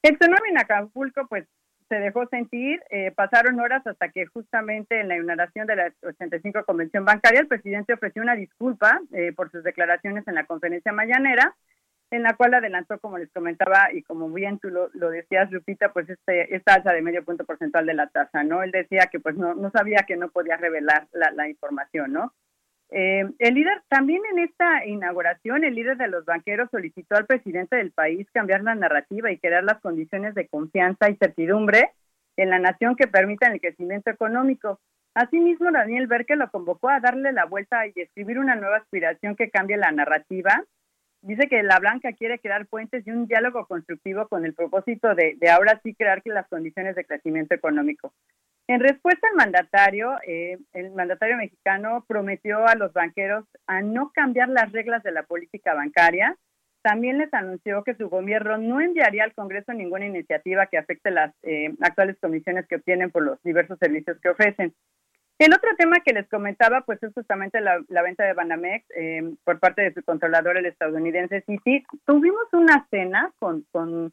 El tsunami en Acapulco, pues, se dejó sentir, eh, pasaron horas hasta que justamente en la inauguración de la 85 Convención Bancaria, el presidente ofreció una disculpa eh, por sus declaraciones en la conferencia mañanera, en la cual adelantó, como les comentaba, y como bien tú lo, lo decías, Lupita, pues este, esta alza de medio punto porcentual de la tasa, ¿no? Él decía que pues no, no sabía que no podía revelar la, la información, ¿no? Eh, el líder, también en esta inauguración, el líder de los banqueros solicitó al presidente del país cambiar la narrativa y crear las condiciones de confianza y certidumbre en la nación que permitan el crecimiento económico. Asimismo, Daniel Berke lo convocó a darle la vuelta y escribir una nueva aspiración que cambie la narrativa. Dice que la Blanca quiere crear puentes y un diálogo constructivo con el propósito de, ahora sí crear las condiciones de crecimiento económico. En respuesta al mandatario, eh, el mandatario mexicano prometió a los banqueros a no cambiar las reglas de la política bancaria. También les anunció que su gobierno no enviaría al Congreso ninguna iniciativa que afecte las eh, actuales comisiones que obtienen por los diversos servicios que ofrecen. El otro tema que les comentaba, pues es justamente la, venta de Banamex eh, por parte de su controlador, el estadounidense Citi. Tuvimos una cena con, con,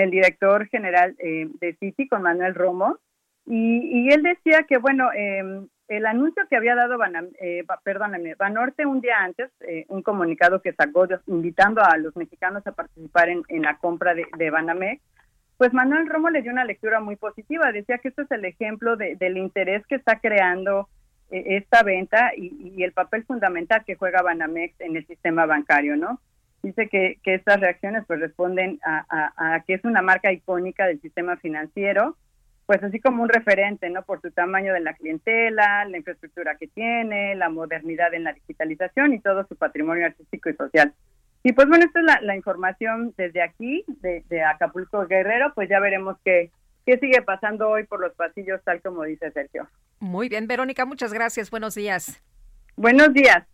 el director general eh, de Citi, con Manuel Romo, y, él decía que, bueno, eh, el anuncio que había dado Banam, eh, perdóname, Banorte un día antes, un comunicado que sacó invitando a los mexicanos a participar en, en la compra de, de Banamex, pues Manuel Romo le dio una lectura muy positiva. Decía que esto es el ejemplo de- del interés que está creando eh, esta venta y, y el papel fundamental que juega Banamex en el sistema bancario, ¿no? Dice que, estas reacciones pues responden a, a- a que es una marca icónica del sistema financiero pues así como un referente, ¿no? Por su tamaño de la clientela, la infraestructura que tiene, la modernidad en la digitalización y todo su patrimonio artístico y social. Y pues bueno, esta es la, la información desde aquí, de, de Acapulco Guerrero, pues ya veremos qué, qué sigue pasando hoy por los pasillos, tal como dice Sergio. Muy bien, Verónica, muchas gracias. Buenos días. Buenos días.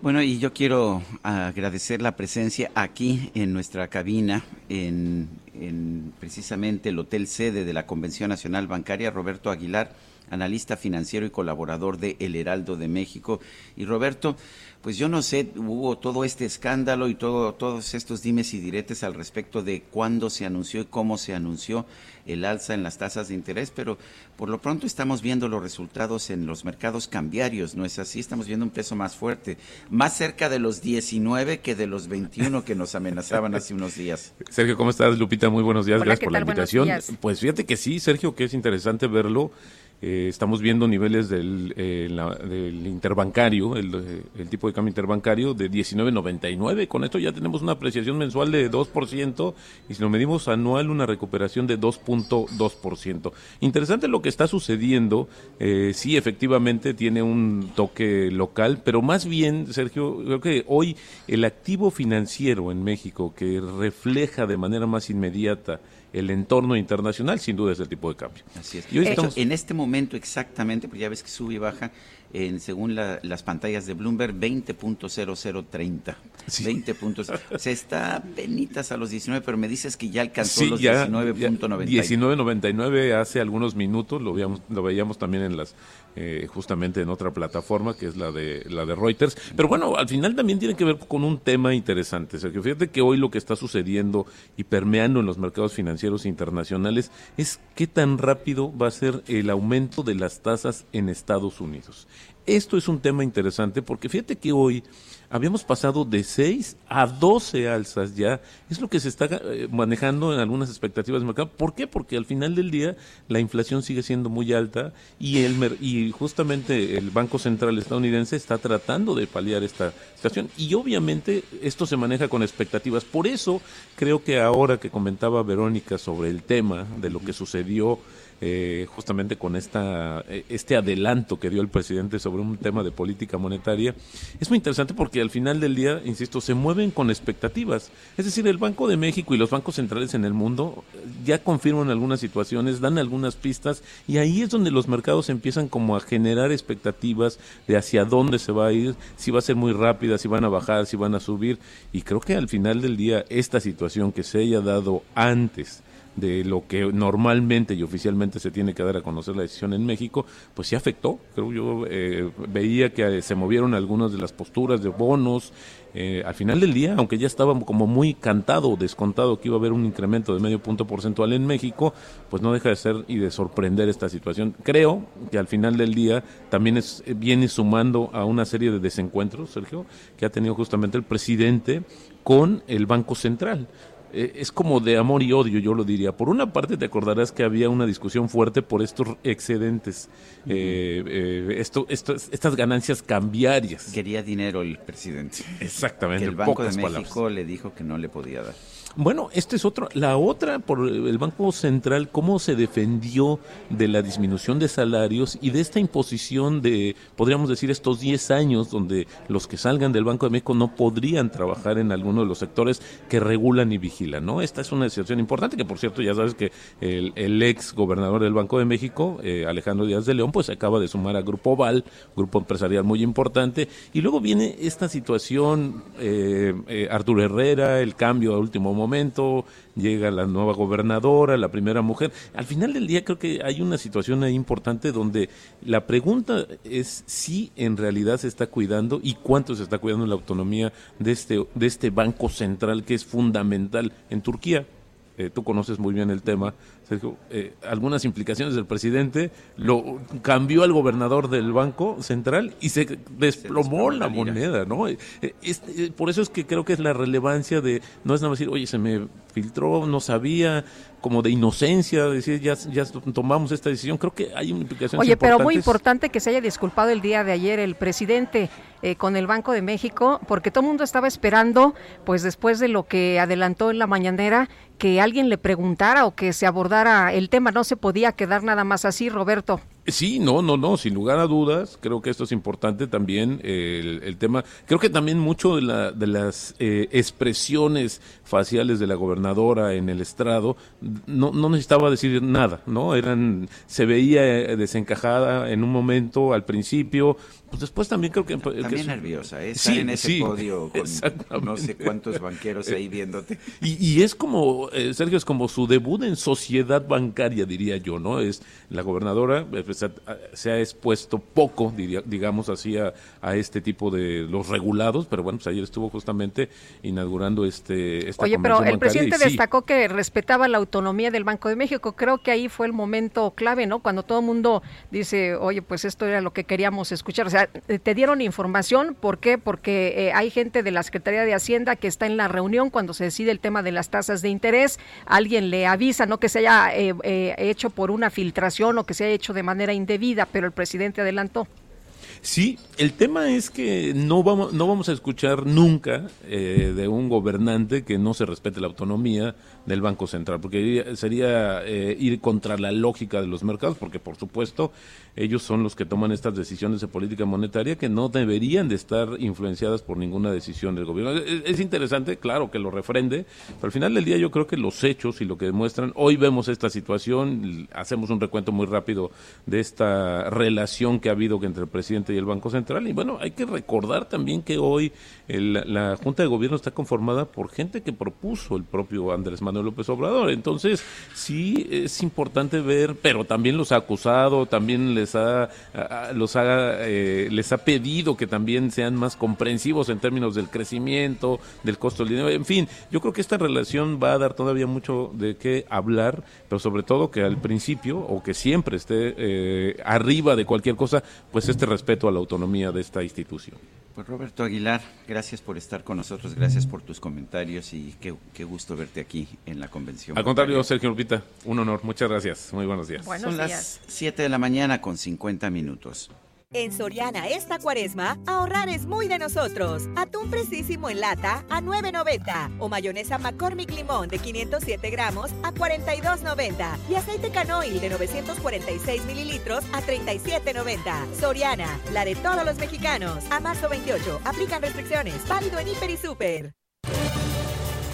Bueno, y yo quiero agradecer la presencia aquí en nuestra cabina, en, en precisamente el hotel sede de la Convención Nacional Bancaria, Roberto Aguilar, analista financiero y colaborador de El Heraldo de México. Y Roberto, pues yo no sé, hubo todo este escándalo y todo, todos estos dimes y diretes al respecto de cuándo se anunció y cómo se anunció el alza en las tasas de interés, pero por lo pronto estamos viendo los resultados en los mercados cambiarios, ¿no es así? Estamos viendo un peso más fuerte, más cerca de los 19 que de los 21 que nos amenazaban hace unos días. Sergio, ¿cómo estás? Lupita, muy buenos días, Hola, gracias ¿qué por la tal? Invitación. Pues fíjate que sí, Sergio, que es interesante verlo. Eh, estamos viendo niveles del, eh, interbancario, el, el tipo de cambio interbancario de 19.99. Con esto ya tenemos una apreciación mensual de 2% y si lo medimos anual una recuperación de 2.2%. Interesante lo que está sucediendo. Eh, sí, efectivamente tiene un toque local, pero más bien, Sergio, creo que hoy el activo financiero en México que refleja de manera más inmediata el entorno internacional, sin duda es el tipo de cambio. Así es. Y hoy estamos- en este momento exactamente, porque ya ves que sube y baja, en, según la- las pantallas de Bloomberg, 20.0030. 20 puntos. Se está penitas a los 19, pero me dices que ya alcanzó Sí, los ya, 19.90. ya 19.99 hace algunos minutos, lo veíamos, lo veíamos también en las, eh, justamente en otra plataforma que es la de la de Reuters. Pero bueno, al final también tiene que ver con un tema interesante, Sergio. Fíjate que hoy lo que está sucediendo y permeando en los mercados financieros internacionales es qué tan rápido va a ser el aumento de las tasas en Estados Unidos. Esto es un tema interesante porque fíjate que hoy habíamos pasado de 6 a 12 alzas ya. Es lo que se está eh, manejando en algunas expectativas del mercado. ¿Por qué? Porque al final del día la inflación sigue siendo muy alta y, el y justamente el Banco Central estadounidense está tratando de paliar esta situación. Y obviamente esto se maneja con expectativas. Por eso creo que ahora que comentaba Verónica sobre el tema de lo que sucedió eh, justamente con esta eh, este adelanto que dio el presidente sobre un tema de política monetaria es muy interesante porque al final del día, insisto, se mueven con expectativas. Es decir, el Banco de México y los bancos centrales en el mundo eh, ya confirman algunas situaciones, dan algunas pistas y ahí es donde los mercados empiezan como a generar expectativas de hacia dónde se va a ir, si va a ser muy rápida, si van a bajar, si van a subir y creo que al final del día esta situación que se haya dado antes de lo que normalmente y oficialmente se tiene que dar a conocer la decisión en México, pues sí afectó. Creo yo eh, veía que eh, se movieron algunas de las posturas de bonos. Eh, al final del día, aunque ya estaba como muy cantado descontado que iba a haber un incremento de medio punto porcentual en México, pues no deja de ser y de sorprender esta situación. Creo que al final del día también es, eh, viene sumando a una serie de desencuentros, Sergio, que ha tenido justamente el presidente con el Banco Central eh, es como de amor y odio, yo lo diría. Por una parte, te acordarás que había una discusión fuerte por estos excedentes, eh, eh, esto, esto- estas ganancias cambiarias. Quería dinero el presidente. Exactamente. Que el Banco de México palabras. le dijo que no le podía dar. Bueno, esta es otra. La otra, por el Banco Central, cómo se defendió de la disminución de salarios y de esta imposición de, podríamos decir, estos 10 años donde los que salgan del Banco de México no podrían trabajar en alguno de los sectores que regulan y vigilan, ¿no? Esta es una situación importante que, por cierto, ya sabes que el, el ex gobernador del Banco de México, eh, Alejandro Díaz de León, pues acaba de sumar a Grupo Val, grupo empresarial muy importante, y luego viene esta situación, eh, eh, Arturo Herrera, el cambio a último llega la nueva gobernadora, la primera mujer. Al final del día creo que hay una situación ahí importante donde la pregunta es si en realidad se está cuidando y cuánto se está cuidando la autonomía de este, de este banco central que es fundamental en Turquía. Eh, tú conoces muy bien el tema, Sergio, eh, algunas implicaciones del presidente, lo cambió al gobernador del Banco Central y se desplomó la moneda, ¿no? Eh, eh, es- eh, por eso es que creo que es la relevancia de, no es nada más decir, oye, se me filtró, no sabía, como de inocencia, decir ya, ya tomamos esta decisión. Creo que hay implicaciones Oye, pero muy importante que se haya disculpado el día de ayer el presidente eh, con el Banco de México, porque todo el mundo estaba esperando, pues después de lo que adelantó en la mañanera, que alguien le preguntara o que se abordara el tema. No se podía quedar nada más así, Roberto. Sí, no, no, no, sin lugar a dudas, creo que esto es importante también, el, el tema, creo que también mucho de, la, de las eh, expresiones faciales de la gobernadora en el estrado, no, no necesitaba decir nada, ¿no? Eran, se veía eh, desencajada en un momento al principio, pues después también creo que... que También su- nerviosa, ¿eh? Estar Sí, en ese sí, podio *laughs* con no sé cuántos banqueros ahí viéndote. Y, y es como, eh, Sergio, es como su debut en sociedad bancaria, diría yo, ¿no? Es la gobernadora eh, pues, ha- se ha expuesto poco, diría- digamos así, a, a este tipo de los regulados, pero bueno, pues ayer estuvo justamente inaugurando este esta Oye, pero el presidente sí, destacó que respetaba la autonomía del Banco de México. Creo que ahí fue el momento clave, ¿no? Cuando todo el mundo dice, oye, pues esto era lo que queríamos escuchar. O sea, eh, te dieron información. ¿Por qué? Porque eh, hay gente de la Secretaría de Hacienda que está en la reunión cuando se decide el tema de las tasas de interés. Alguien le avisa, no que se haya eh, eh, hecho por una filtración o que se haya hecho de manera indebida, pero el presidente adelantó. Sí, el tema es que no vamos, no vamos a escuchar nunca eh, de un gobernante que no se respete la autonomía del Banco Central, porque sería eh, ir contra la lógica de los mercados, porque por supuesto ellos son los que toman estas decisiones de política monetaria que no deberían de estar influenciadas por ninguna decisión del gobierno. Es, es interesante, claro, que lo refrende, pero al final del día yo creo que los hechos y lo que demuestran, hoy vemos esta situación, hacemos un recuento muy rápido de esta relación que ha habido entre el presidente y el Banco Central, y bueno, hay que recordar también que hoy el- la Junta de Gobierno está conformada por gente que propuso el propio Andrés Manuel López Obrador, entonces sí es importante ver, pero también los ha acusado, también les ha, los ha, eh, les ha pedido que también sean más comprensivos en términos del crecimiento, del costo del dinero, en fin, yo creo que esta relación va a dar todavía mucho de qué hablar, pero sobre todo que al principio o que siempre esté eh, arriba de cualquier cosa, pues este respeto a la autonomía de esta institución. Pues Roberto Aguilar, gracias por estar con nosotros, gracias por tus comentarios y qué, qué gusto verte aquí en la convención. Al contrario, Sergio Lupita, un honor, muchas gracias, muy buenos días. Son las 7 de la mañana con 50 minutos. En Soriana esta cuaresma, ahorrar es muy de nosotros. Atún fresísimo en lata a 9.90 o mayonesa McCormick Limón de 507 gramos a 42.90 y aceite canoil de 946 mililitros a 37.90. Soriana, la de todos los mexicanos. A marzo 28, aplican restricciones. Válido en Hiper y Super.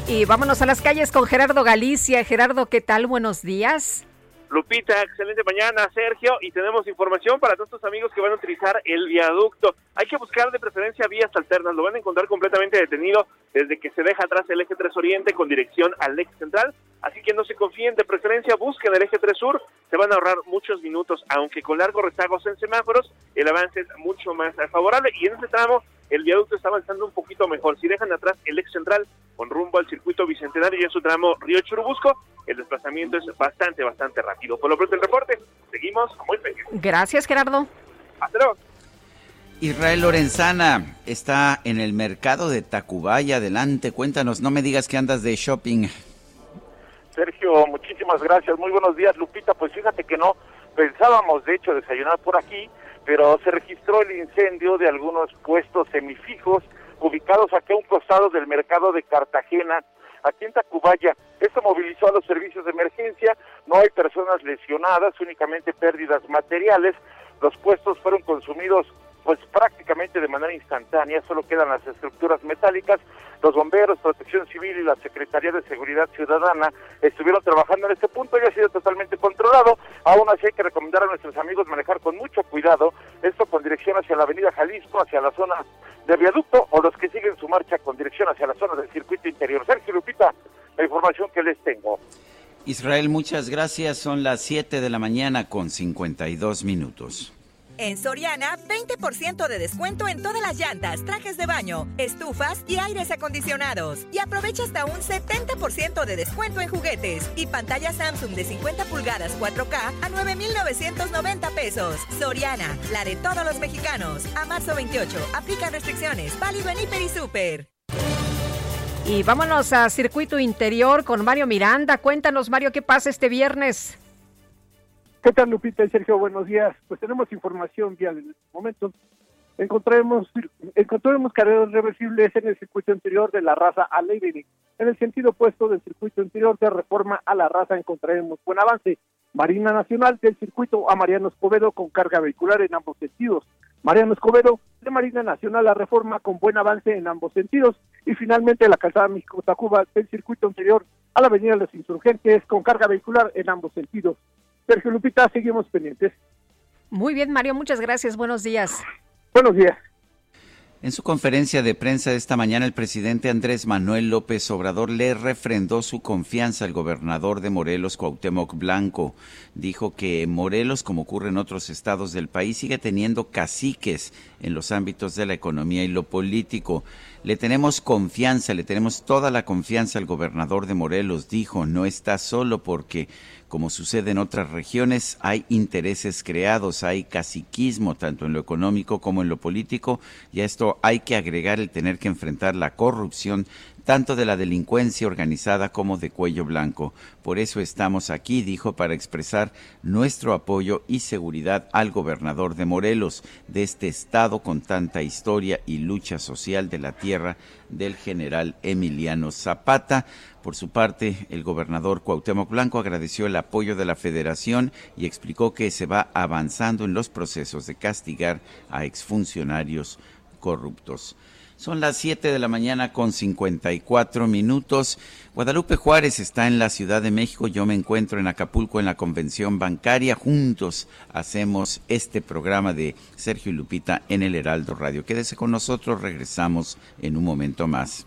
Y vámonos a las calles con Gerardo Galicia. Gerardo, ¿qué tal? Buenos días. Lupita, excelente mañana, Sergio, y tenemos información para todos tus amigos que van a utilizar el viaducto. Hay que buscar de preferencia vías alternas, lo van a encontrar completamente detenido desde que se deja atrás el eje 3 Oriente con dirección al eje central, así que no se confíen, de preferencia busquen el eje 3 Sur, se van a ahorrar muchos minutos, aunque con largos rezagos en semáforos, el avance es mucho más favorable y en ese tramo el viaducto está avanzando un poquito mejor. Si dejan atrás el eje central con rumbo al circuito bicentenario y en su tramo Río Churubusco, el desplazamiento es bastante, bastante rápido. Por lo pronto el reporte, seguimos muy pendientes. Gracias, Gerardo. Hasta luego. Israel Lorenzana está en el mercado de Tacubaya. Adelante, cuéntanos, no me digas que andas de shopping. Sergio, muchísimas gracias. Muy buenos días, Lupita. Pues fíjate que no pensábamos, de hecho, desayunar por aquí, pero se registró el incendio de algunos puestos semifijos ubicados aquí a un costado del mercado de Cartagena, aquí en Tacubaya. Esto movilizó a los servicios de emergencia. No hay personas lesionadas, únicamente pérdidas materiales. Los puestos fueron consumidos pues prácticamente de manera instantánea, solo quedan las estructuras metálicas. Los bomberos, Protección Civil y la Secretaría de Seguridad Ciudadana estuvieron trabajando en este punto y ha sido totalmente controlado. Aún así hay que recomendar a nuestros amigos manejar con mucho cuidado, esto con dirección hacia la Avenida Jalisco, hacia la zona de viaducto o los que siguen su marcha con dirección hacia la zona del circuito interior. Sergio Lupita, la información que les tengo. Israel, muchas gracias. Son las 7 de la mañana con 52 minutos. En Soriana, 20% de descuento en todas las llantas, trajes de baño, estufas y aires acondicionados. Y aprovecha hasta un 70% de descuento en juguetes y pantalla Samsung de 50 pulgadas 4K a 9,990 pesos. Soriana, la de todos los mexicanos. A marzo 28, aplican restricciones. Válido en Hiper y Super. Y vámonos a circuito interior con Mario Miranda. Cuéntanos, Mario, ¿qué pasa este viernes? ¿Qué tal, Lupita y Sergio? Buenos días. Pues tenemos información vial en este momento. Encontraremos, encontraremos carreras reversibles en el circuito interior de la raza a Leyden. En el sentido opuesto del circuito interior de reforma a la raza encontraremos buen avance. Marina Nacional del circuito a Mariano Escobedo con carga vehicular en ambos sentidos. Mariano Escobedo de Marina Nacional a reforma con buen avance en ambos sentidos. Y finalmente la calzada México-Tacuba del circuito interior a la avenida Los Insurgentes con carga vehicular en ambos sentidos. Sergio Lupita, seguimos pendientes. Muy bien, Mario, muchas gracias. Buenos días. Buenos días. En su conferencia de prensa esta mañana, el presidente Andrés Manuel López Obrador le refrendó su confianza al gobernador de Morelos, Cuauhtémoc Blanco. Dijo que Morelos, como ocurre en otros estados del país, sigue teniendo caciques en los ámbitos de la economía y lo político. Le tenemos confianza, le tenemos toda la confianza al gobernador de Morelos, dijo, no está solo porque como sucede en otras regiones, hay intereses creados, hay caciquismo tanto en lo económico como en lo político, y a esto hay que agregar el tener que enfrentar la corrupción tanto de la delincuencia organizada como de cuello blanco. Por eso estamos aquí, dijo, para expresar nuestro apoyo y seguridad al gobernador de Morelos, de este estado con tanta historia y lucha social de la tierra del general Emiliano Zapata. Por su parte, el gobernador Cuauhtémoc Blanco agradeció el apoyo de la federación y explicó que se va avanzando en los procesos de castigar a exfuncionarios corruptos. Son las 7 de la mañana con 54 minutos. Guadalupe Juárez está en la Ciudad de México. Yo me encuentro en Acapulco en la convención bancaria. Juntos hacemos este programa de Sergio y Lupita en el Heraldo Radio. Quédese con nosotros. Regresamos en un momento más.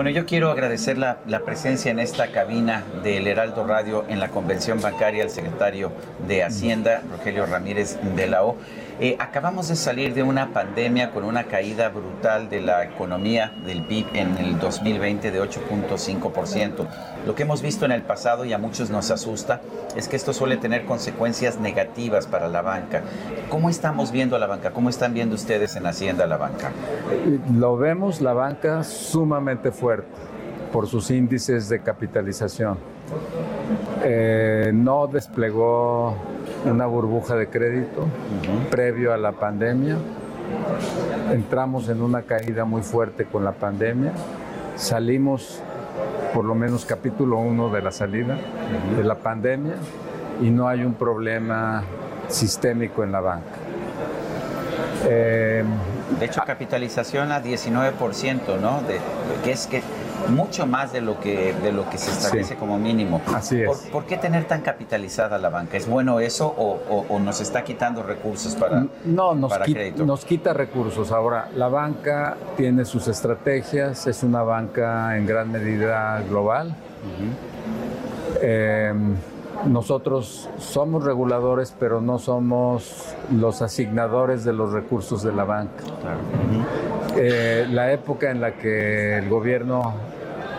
Bueno, yo quiero agradecer la, presencia en esta cabina del Heraldo Radio en la convención bancaria al secretario de Hacienda, Rogelio Ramírez de la O. Eh, acabamos de salir de una pandemia con una caída brutal de la economía del PIB en el 2020 de 8.5%. Lo que hemos visto en el pasado y a muchos nos asusta es que esto suele tener consecuencias negativas para la banca. ¿Cómo estamos viendo a la banca? ¿Cómo están viendo ustedes en Hacienda la banca? Lo vemos la banca sumamente fuerte por sus índices de capitalización. Eh, no desplegó una burbuja de crédito previo a la pandemia. Entramos en una caída muy fuerte con la pandemia. Salimos por lo menos capítulo 1 de la salida de la pandemia y no hay un problema sistémico en la banca. Eh, De hecho, capitalización a 19%, ¿no? De, que es que mucho más de lo que de lo que se establece Sí. como mínimo. Así es. ¿Por, por qué tener tan capitalizada la banca? ¿Es bueno eso o, o- o nos está quitando recursos para, No, nos, para qui- crédito? nos quita recursos. Ahora, la banca tiene sus estrategias, es una banca en gran medida global. Eh, nosotros somos reguladores, pero no somos los asignadores de los recursos de la banca. Eh, la época en la que el gobierno,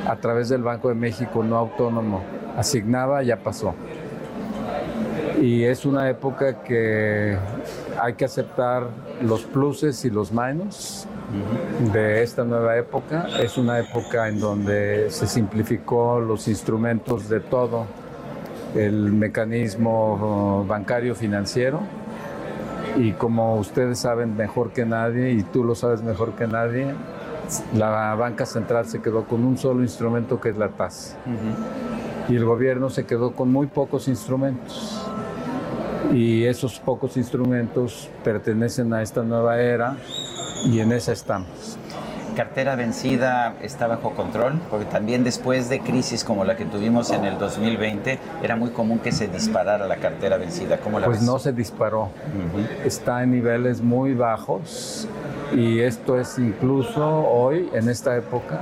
a través del Banco de México no autónomo, asignaba ya pasó. Y es una época que hay que aceptar los pluses y los minus de esta nueva época. Es una época en donde se simplificó los instrumentos de todo el mecanismo bancario financiero y como ustedes saben mejor que nadie y tú lo sabes mejor que nadie, la banca central se quedó con un solo instrumento que es la tasa y el gobierno se quedó con muy pocos instrumentos. Y esos pocos instrumentos pertenecen a esta nueva era y en esa estamos. Cartera vencida está bajo control? Porque también después de crisis como la que tuvimos en el 2020, era muy común que se disparara la cartera vencida. ¿Cómo la Pues ves? no se disparó. Está en niveles muy bajos y esto es incluso hoy, en esta época,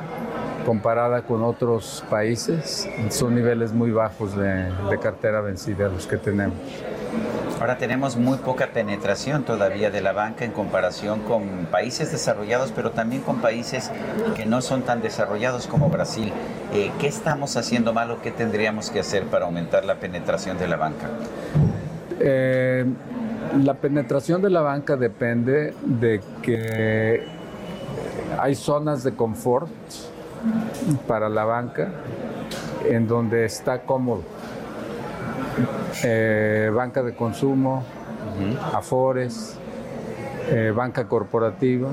comparada con otros países, son niveles muy bajos de, de cartera vencida los que tenemos. Ahora tenemos muy poca penetración todavía de la banca en comparación con países desarrollados, pero también con países que no son tan desarrollados como Brasil. Eh, ¿Qué estamos haciendo mal o qué tendríamos que hacer para aumentar la penetración de la banca? Eh, la penetración de la banca depende de que hay zonas de confort para la banca en donde está cómodo. Eh, banca de consumo, afores, eh, banca corporativa,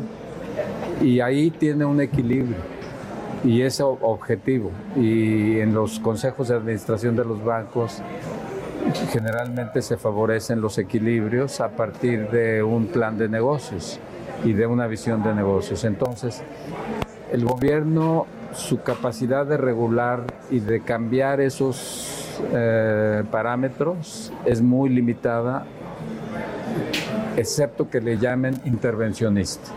y ahí tiene un equilibrio y es objetivo. Y en los consejos de administración de los bancos generalmente se favorecen los equilibrios a partir de un plan de negocios y de una visión de negocios. Entonces, el gobierno, su capacidad de regular y de cambiar esos eh, parámetros es muy limitada, excepto que le llamen intervencionista.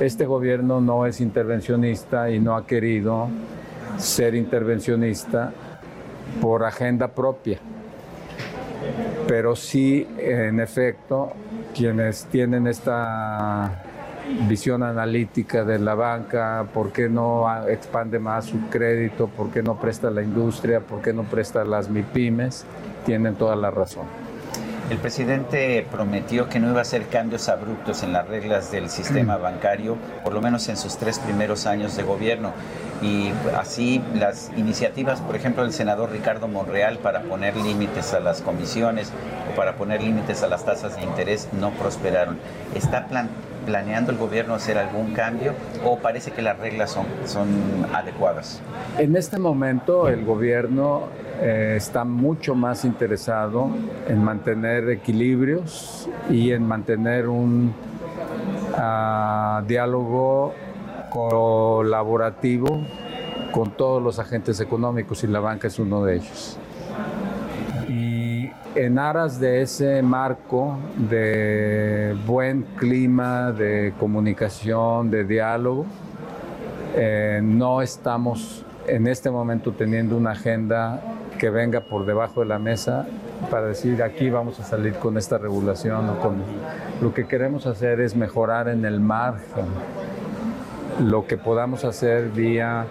Este gobierno no es intervencionista y no ha querido ser intervencionista por agenda propia. Pero sí, en efecto, quienes tienen esta visión analítica de la banca, por qué no expande más su crédito, por qué no presta a la industria, por qué no presta a las MIPIMES, tienen toda la razón. El presidente prometió que no iba a hacer cambios abruptos en las reglas del sistema *clears throat* bancario, por lo menos en sus tres primeros años de gobierno. Y así las iniciativas, por ejemplo, del senador Ricardo Monreal para poner límites a las comisiones o para poner límites a las tasas de interés no prosperaron. ¿Está plan- planeando el gobierno hacer algún cambio o parece que las reglas son, son adecuadas? En este momento el gobierno eh, está mucho más interesado en mantener equilibrios y en mantener un ah, diálogo colaborativo con todos los agentes económicos y la banca es uno de ellos. En aras de ese marco de buen clima, de comunicación, de diálogo, eh, no estamos en este momento teniendo una agenda que venga por debajo de la mesa para decir aquí vamos a salir con esta regulación o con lo que queremos hacer es mejorar en el margen. Lo que podamos hacer vía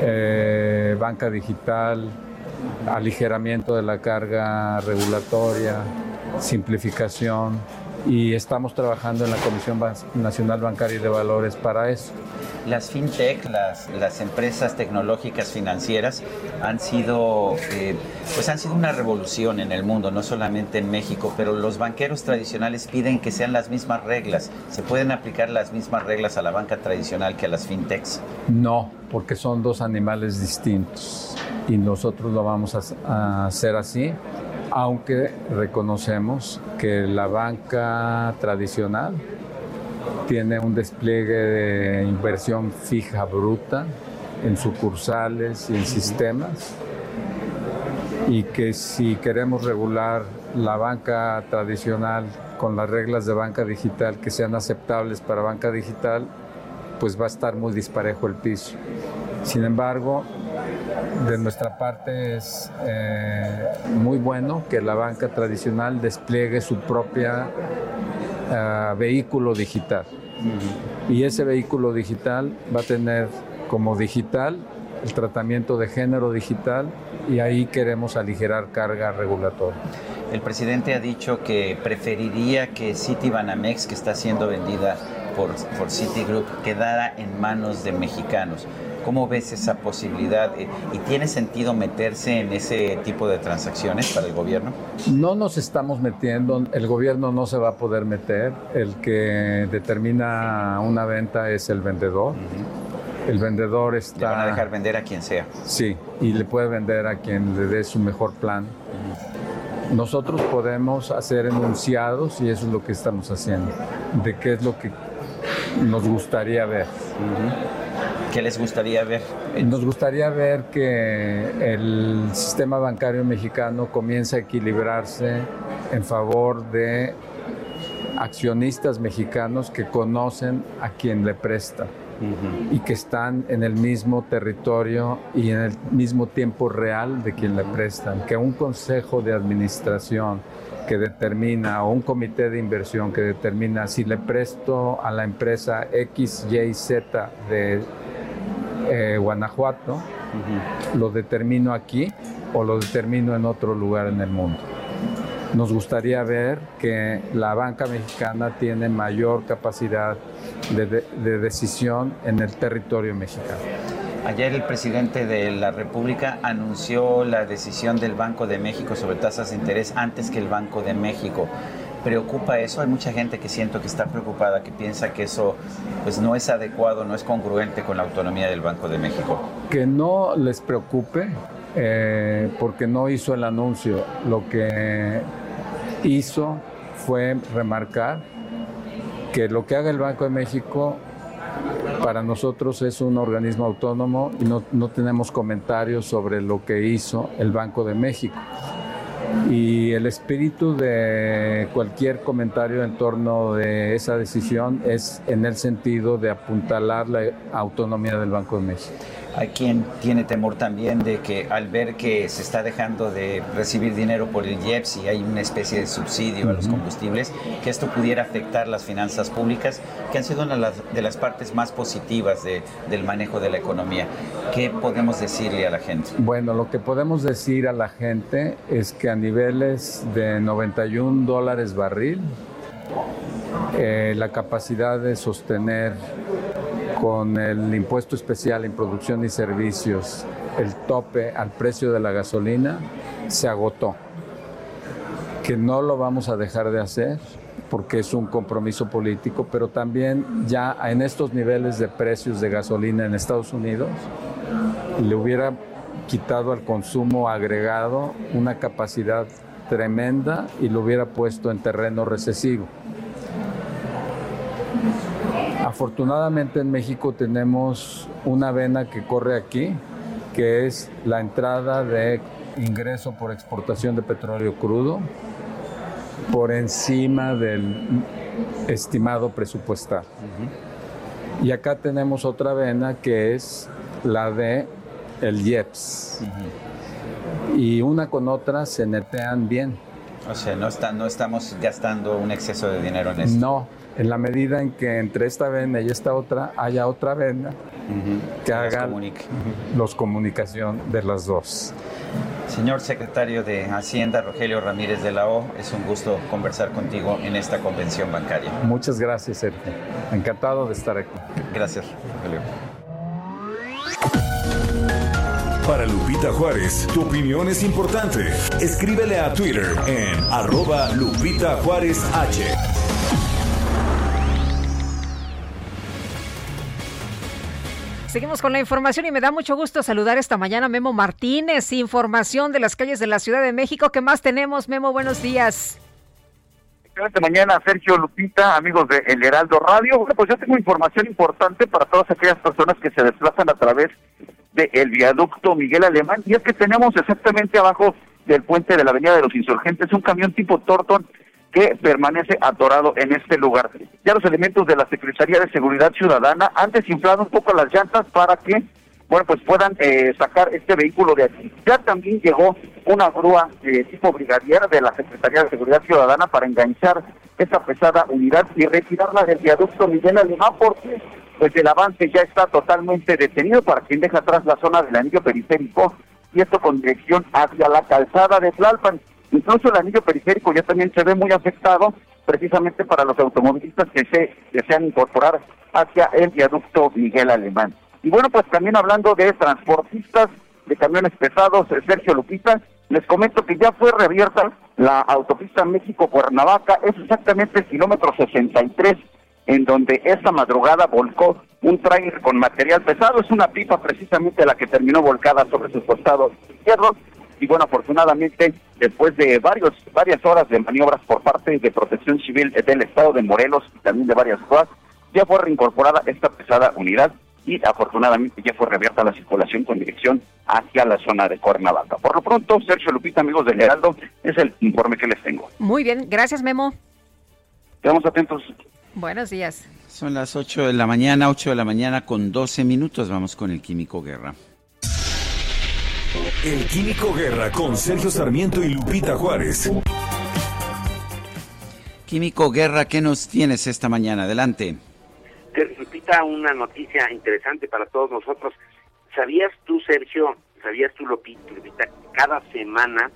eh, banca digital, aligeramiento de la carga regulatoria, simplificación y estamos trabajando en la Comisión Nacional Bancaria y de Valores para eso. Las fintech, las, empresas tecnológicas financieras han sido, eh, pues han sido una revolución en el mundo, no solamente en México, pero los banqueros tradicionales piden que sean las mismas reglas. ¿Se pueden aplicar las mismas reglas a la banca tradicional que a las fintechs? No, porque son dos animales distintos y nosotros lo vamos a, a hacer así, aunque reconocemos que la banca tradicional tiene un despliegue de inversión fija bruta en sucursales y en sistemas y que si queremos regular la banca tradicional con las reglas de banca digital que sean aceptables para banca digital, pues va a estar muy disparejo el piso. Sin embargo, de nuestra parte es eh, muy bueno que la banca tradicional despliegue su propia vehículo digital. Y ese vehículo digital va a tener como digital el tratamiento de género digital y ahí queremos aligerar carga regulatoria. El presidente ha dicho que preferiría que Citibanamex, que está siendo vendida por, por Citigroup, quedara en manos de mexicanos. ¿Cómo ves esa posibilidad? Eh, ¿Y tiene sentido meterse en ese tipo de transacciones para el gobierno? No nos estamos metiendo, el gobierno no se va a poder meter, el que determina una venta es el vendedor. El vendedor está... Le van a dejar vender a quien sea. Sí, y le puede vender a quien le dé su mejor plan. Nosotros podemos hacer enunciados y eso es lo que estamos haciendo, de qué es lo que nos gustaría ver. ¿Qué les gustaría ver? Nos gustaría ver que el sistema bancario mexicano comience a equilibrarse en favor de accionistas mexicanos que conocen a quien le presta y que están en el mismo territorio y en el mismo tiempo real de quien le prestan. Que un consejo de administración que determina o un comité de inversión que determina si le presto a la empresa X, Y, Z de eh, Guanajuato, lo determino aquí o lo determino en otro lugar en el mundo. Nos gustaría ver que la banca mexicana tiene mayor capacidad de, de- de decisión en el territorio mexicano. Ayer el presidente de la República anunció la decisión del Banco de México sobre tasas de interés antes que el Banco de México. ¿Preocupa eso? Hay mucha gente que siento que está preocupada, que piensa que eso pues, no es adecuado, no es congruente con la autonomía del Banco de México. Que no les preocupe eh, porque no hizo el anuncio. Lo que hizo fue remarcar que lo que haga el Banco de México para nosotros es un organismo autónomo y no, no tenemos comentarios sobre lo que hizo el Banco de México. Y el espíritu de cualquier comentario en torno de esa decisión es en el sentido de apuntalar la autonomía del Banco de México. Hay quien tiene temor también de que al ver que se está dejando de recibir dinero por el IEPS y hay una especie de subsidio a los combustibles, que esto pudiera afectar las finanzas públicas, que han sido una de las, de las partes más positivas de- del manejo de la economía. ¿Qué podemos decirle a la gente? Bueno, lo que podemos decir a la gente es que a niveles de 91 dólares barril, eh, la capacidad de sostener con el impuesto especial en producción y servicios el tope al precio de la gasolina se agotó. Que no lo vamos a dejar de hacer porque es un compromiso político, pero también ya en estos niveles de precios de gasolina en Estados Unidos, le hubiera quitado al consumo agregado una capacidad tremenda y lo hubiera puesto en terreno recesivo. Afortunadamente en México tenemos una vena que corre aquí, que es la entrada de ingreso por exportación de petróleo crudo por encima del estimado presupuestal. Y acá tenemos otra vena que es la de el IEPS. Y una con otra se netean bien. O sea, no, está, no estamos gastando un exceso de dinero en esto. No, en la medida en que entre esta vena y esta otra haya otra vena que haga comunique. los comunicación de las dos. Señor secretario de Hacienda, Rogelio Ramírez de la O, es un gusto conversar contigo en esta convención bancaria. Muchas gracias, Sergio. Encantado de estar aquí. Gracias, Rogelio. Para Lupita Juárez, tu opinión es importante. Escríbele a Twitter en arroba Lupita Juárez H. Seguimos con la información y me da mucho gusto saludar esta mañana a Memo Martínez, información de las calles de la Ciudad de México. ¿Qué más tenemos, Memo? Buenos días. Excelente mañana, Sergio Lupita, amigos de El Heraldo Radio. Bueno, pues yo tengo información importante para todas aquellas personas que se desplazan a través del viaducto Miguel Alemán. Y es que tenemos exactamente abajo del puente de la Avenida de los Insurgentes un camión tipo Torton que permanece atorado en este lugar. Ya los elementos de la Secretaría de Seguridad Ciudadana han desinflado un poco las llantas para que bueno, pues puedan eh, sacar este vehículo de aquí. Ya también llegó una grúa eh, tipo brigadier de la Secretaría de Seguridad Ciudadana para enganchar esta pesada unidad y retirarla del viaducto Miguel Alemán porque pues el avance ya está totalmente detenido para quien deja atrás la zona del anillo periférico y esto con dirección hacia la calzada de Tlalpan. Incluso el anillo periférico ya también se ve muy afectado precisamente para los automovilistas que se desean incorporar hacia el viaducto Miguel Alemán. Y bueno, pues también hablando de transportistas de camiones pesados, Sergio Lupita, les comento que ya fue reabierta la autopista México-Cuernavaca, es exactamente el kilómetro 63, en donde esta madrugada volcó un tráiler con material pesado, es una pipa precisamente la que terminó volcada sobre sus costados izquierdos, y bueno, afortunadamente, después de varios, varias horas de maniobras por parte de Protección Civil del Estado de Morelos y también de varias cosas, ya fue reincorporada esta pesada unidad y afortunadamente ya fue reabierta la circulación con dirección hacia la zona de Cuernavaca. Por lo pronto, Sergio Lupita, amigos del Heraldo, es el informe que les tengo. Muy bien, gracias Memo. Quedamos atentos. Buenos días. Son las 8 de la mañana, 8 de la mañana con 12 minutos. Vamos con el Químico Guerra. El Químico Guerra con Sergio Sarmiento y Lupita Juárez. Químico Guerra, ¿qué nos tienes esta mañana? Adelante. Lupita, una noticia interesante para todos nosotros. ¿Sabías tú, Sergio, sabías tú, Lupita, Lupita, cada semana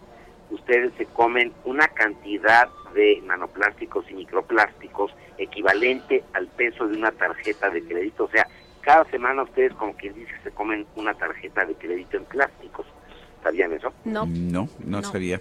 ustedes se comen una cantidad de nanoplásticos y microplásticos equivalente al peso de una tarjeta de crédito? O sea, cada semana ustedes, como quien dice, se comen una tarjeta de crédito en plásticos. ¿Sabían eso? No. No, no, sabía.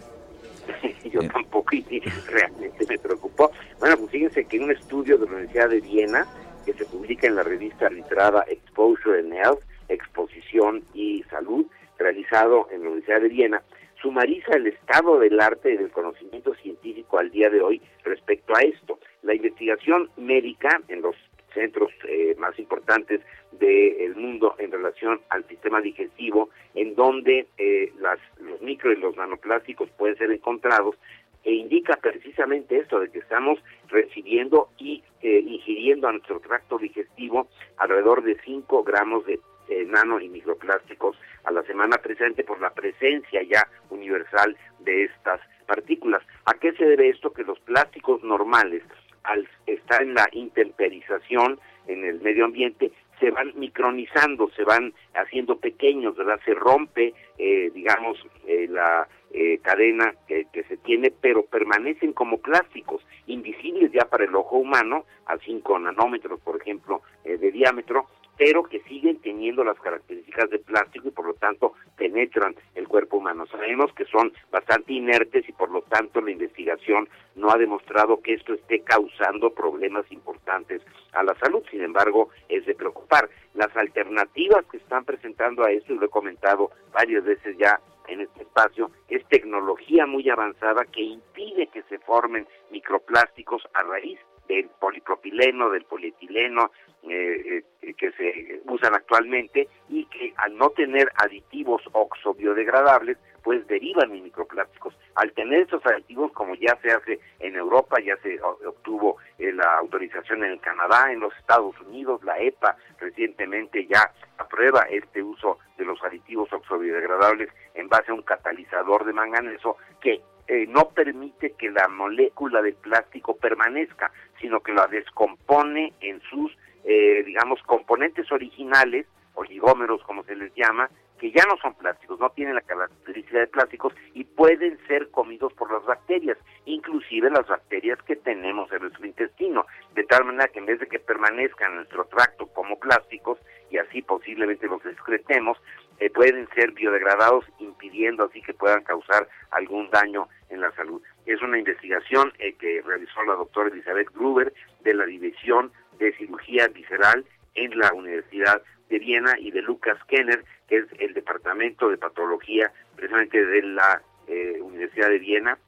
*laughs* Yo tampoco y *laughs* realmente me preocupó. Bueno, pues fíjense que en un estudio de la Universidad de Viena, que se publica en la revista litrada Exposure and Health, Exposición y Salud, realizado en la Universidad de Viena, sumariza el estado del arte y del conocimiento científico al día de hoy respecto a esto. La investigación médica en los centros eh, más importantes del mundo en relación al sistema digestivo, en donde eh, las, los micro y los nanoplásticos pueden ser encontrados, e indica precisamente esto, de que estamos recibiendo y eh, ingiriendo a nuestro tracto digestivo alrededor de 5 gramos de nano y microplásticos a la semana presente por la presencia ya universal de estas partículas. ¿A qué se debe esto? Que los plásticos normales, al estar en la intemperización en el medio ambiente, se van micronizando, se van haciendo pequeños, ¿verdad? Se rompe, eh, digamos, eh, la eh, cadena que, que, se tiene, pero permanecen como plásticos, invisibles ya para el ojo humano, a 5 nanómetros, por ejemplo, de diámetro, pero que siguen teniendo las características de plástico y por lo tanto penetran el cuerpo humano. Sabemos que son bastante inertes y por lo tanto la investigación no ha demostrado que esto esté causando problemas importantes a la salud. Sin embargo, es de preocupar. Las alternativas que están presentando a esto, y lo he comentado varias veces ya en este espacio, es tecnología muy avanzada que impide que se formen microplásticos a raíz del polipropileno, del polietileno, eh, eh, que se usan actualmente y que al no tener aditivos oxobiodegradables, pues derivan en microplásticos. Al tener estos aditivos, como ya se hace en Europa, ya se obtuvo eh, la autorización en Canadá, en los Estados Unidos, la EPA recientemente ya aprueba este uso de los aditivos oxobiodegradables en base a un catalizador de manganeso que eh, no permite que la molécula de plástico permanezca, sino que la descompone en sus, eh, digamos, componentes originales, oligómeros como se les llama, que ya no son plásticos, no tienen la característica de plásticos y pueden ser comidos por las bacterias, inclusive las bacterias que tenemos en nuestro intestino, de tal manera que en vez de que permanezcan en nuestro tracto como plásticos y así posiblemente los excretemos, eh, pueden ser biodegradados impidiendo así que puedan causar algún daño en la salud. Es una investigación eh, que realizó la doctora Elizabeth Gruber de la División de Cirugía Visceral en la Universidad de Viena y de Lucas Kenner, que es el Departamento de Patología precisamente de la eh, Universidad de Viena,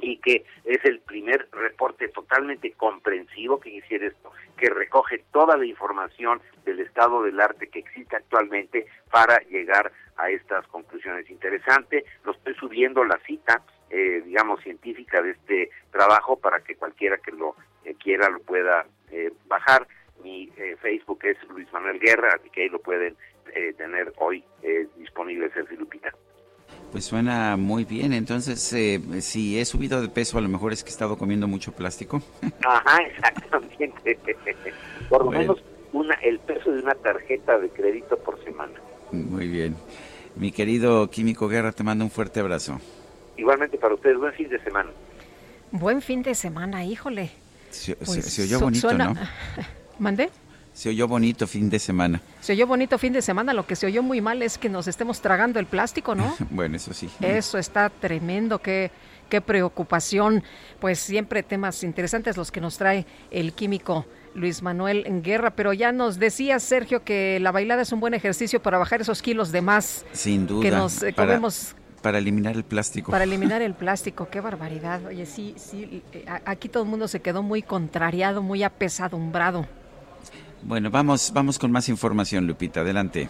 y que es el primer reporte totalmente comprensivo que hiciera esto, que recoge toda la información del estado del arte que existe actualmente para llegar a estas conclusiones. Interesante, lo estoy subiendo la cita, eh, digamos, científica de este trabajo para que cualquiera que lo eh, quiera lo pueda eh, bajar. Mi Facebook es Luis Manuel Guerra, así que ahí lo pueden tener hoy disponible, Sergio Lupita. Pues suena muy bien. Entonces, eh, si he subido de peso, a lo mejor es que he estado comiendo mucho plástico. *laughs* Ajá, exactamente. *laughs* Por lo menos una, el peso de una tarjeta de crédito por semana. Muy bien. Mi querido Químico Guerra, te mando un fuerte abrazo. Igualmente para ustedes, buen fin de semana. Buen fin de semana, híjole. Se, pues, oyó bonito, ¿no? *laughs* ¿Mandé? Se oyó bonito fin de semana. Se oyó bonito fin de semana. Lo que se oyó muy mal es que nos estemos tragando el plástico, ¿no? *laughs* bueno, eso sí. Eso está tremendo. Qué, qué preocupación. Pues siempre temas interesantes los que nos trae el químico Luis Manuel Guerra. Pero ya nos decía Sergio que la bailada es un buen ejercicio para bajar esos kilos de más. Sin duda. Que nos eh, comemos para eliminar el plástico. Para *laughs* eliminar el plástico, qué barbaridad. Oye, sí, sí, eh, aquí todo el mundo se quedó muy contrariado, muy apesadumbrado. Bueno, vamos, vamos con más información, Lupita, adelante.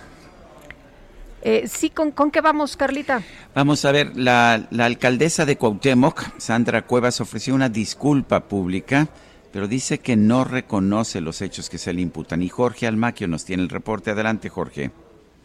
Eh, sí, ¿con, ¿con qué vamos, Carlita? Vamos a ver, la, la alcaldesa de Cuauhtémoc, Sandra Cuevas, ofreció una disculpa pública, pero dice que no reconoce los hechos que se le imputan. Y Jorge Almaquio nos tiene el reporte. Adelante, Jorge.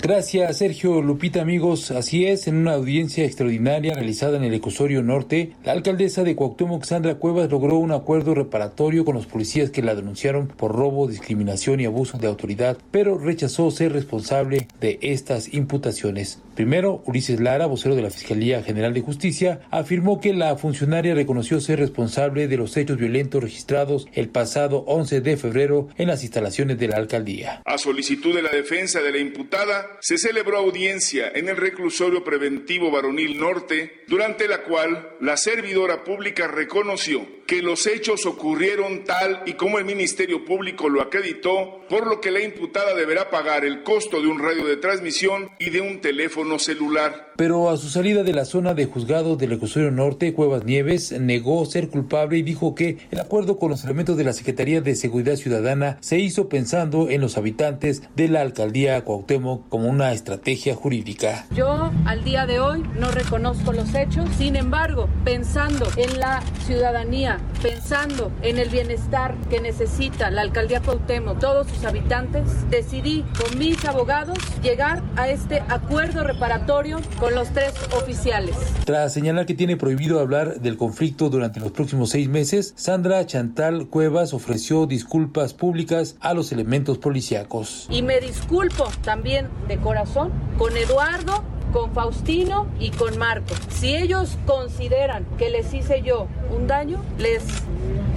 Gracias, Sergio Lupita, amigos. Así es, en una audiencia extraordinaria realizada en el Ecosorio Norte, la alcaldesa de Cuauhtémoc, Sandra Cuevas, logró un acuerdo reparatorio con los policías que la denunciaron por robo, discriminación y abuso de autoridad, pero rechazó ser responsable de estas imputaciones. Primero, Ulises Lara, vocero de la Fiscalía General de Justicia, afirmó que la funcionaria reconoció ser responsable de los hechos violentos registrados el pasado 11 de febrero en las instalaciones de la alcaldía. A solicitud de la defensa de la imputada, se celebró audiencia en el reclusorio preventivo varonil norte, durante la cual la servidora pública reconoció que los hechos ocurrieron tal y como el Ministerio Público lo acreditó, por lo que la imputada deberá pagar el costo de un radio de transmisión y de un teléfono celular. Pero a su salida de la zona de juzgado del Ecuador Norte, Cuevas Nieves negó ser culpable y dijo que el acuerdo con los elementos de la Secretaría de Seguridad Ciudadana se hizo pensando en los habitantes de la alcaldía Cuauhtémoc como una estrategia jurídica. Yo al día de hoy no reconozco los hechos, sin embargo, pensando en la ciudadanía, pensando en el bienestar que necesita la alcaldía Cuauhtémoc, todos sus habitantes, decidí con mis abogados llegar a este acuerdo reparatorio con los tres oficiales. Tras señalar que tiene prohibido hablar del conflicto durante los próximos seis meses, Sandra Chantal Cuevas ofreció disculpas públicas a los elementos policíacos. Y me disculpo también de corazón con Eduardo con Faustino y con Marco. Si ellos consideran que les hice yo un daño, les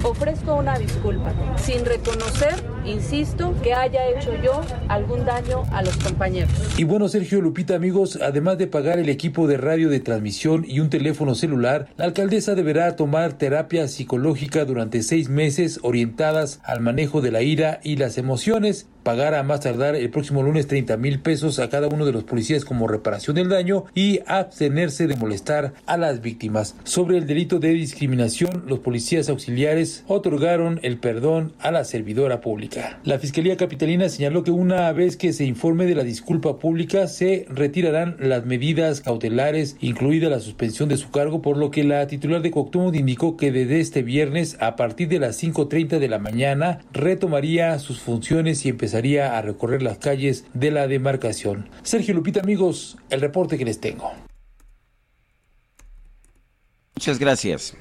ofrezco una disculpa, sin reconocer, insisto, que haya hecho yo algún daño a los compañeros. Y bueno, Sergio Lupita, amigos, además de pagar el equipo de radio de transmisión y un teléfono celular, la alcaldesa deberá tomar terapia psicológica durante seis meses orientadas al manejo de la ira y las emociones pagar a más tardar el próximo lunes 30 mil pesos a cada uno de los policías como reparación del daño y abstenerse de molestar a las víctimas. Sobre el delito de discriminación, los policías auxiliares otorgaron el perdón a la servidora pública. La Fiscalía Capitalina señaló que una vez que se informe de la disculpa pública, se retirarán las medidas cautelares, incluida la suspensión de su cargo, por lo que la titular de Coctumud indicó que desde este viernes, a partir de las 5.30 de la mañana, retomaría sus funciones y empezaría a recorrer las calles de la demarcación. Sergio Lupita, amigos, el reporte que les tengo. Muchas gracias.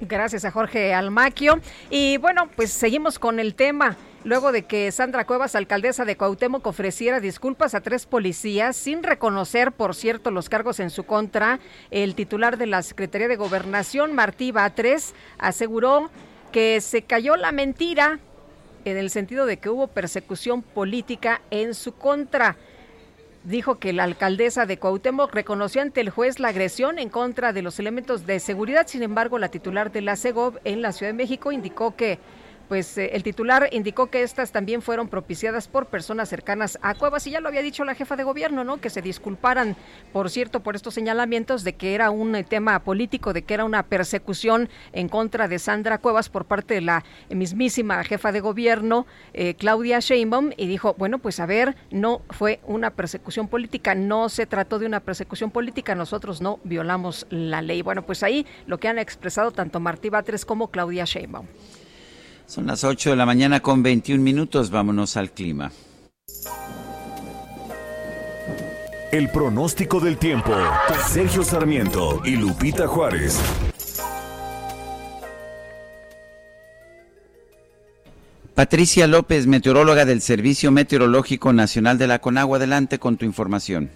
Gracias a Jorge Almaquio. Y bueno, pues seguimos con el tema. Luego de que Sandra Cuevas, alcaldesa de Cuauhtémoc, ofreciera disculpas a tres policías sin reconocer, por cierto, los cargos en su contra, el titular de la Secretaría de Gobernación, Martí Batres, aseguró que se cayó la mentira en el sentido de que hubo persecución política en su contra. Dijo que la alcaldesa de Cuauhtémoc reconoció ante el juez la agresión en contra de los elementos de seguridad. Sin embargo, la titular de la CEGOV en la Ciudad de México indicó que pues eh, el titular indicó que estas también fueron propiciadas por personas cercanas a Cuevas y ya lo había dicho la jefa de gobierno, ¿no? Que se disculparan, por cierto, por estos señalamientos de que era un eh, tema político, de que era una persecución en contra de Sandra Cuevas por parte de la mismísima jefa de gobierno, eh, Claudia Sheinbaum, y dijo, bueno, pues a ver, no fue una persecución política, no se trató de una persecución política, nosotros no violamos la ley. Bueno, pues ahí lo que han expresado tanto Martí Batres como Claudia Sheinbaum. Son las 8 de la mañana con 21 minutos. Vámonos al clima. El pronóstico del tiempo. Sergio Sarmiento y Lupita Juárez. Patricia López, meteoróloga del Servicio Meteorológico Nacional de la Conagua. Adelante con tu información.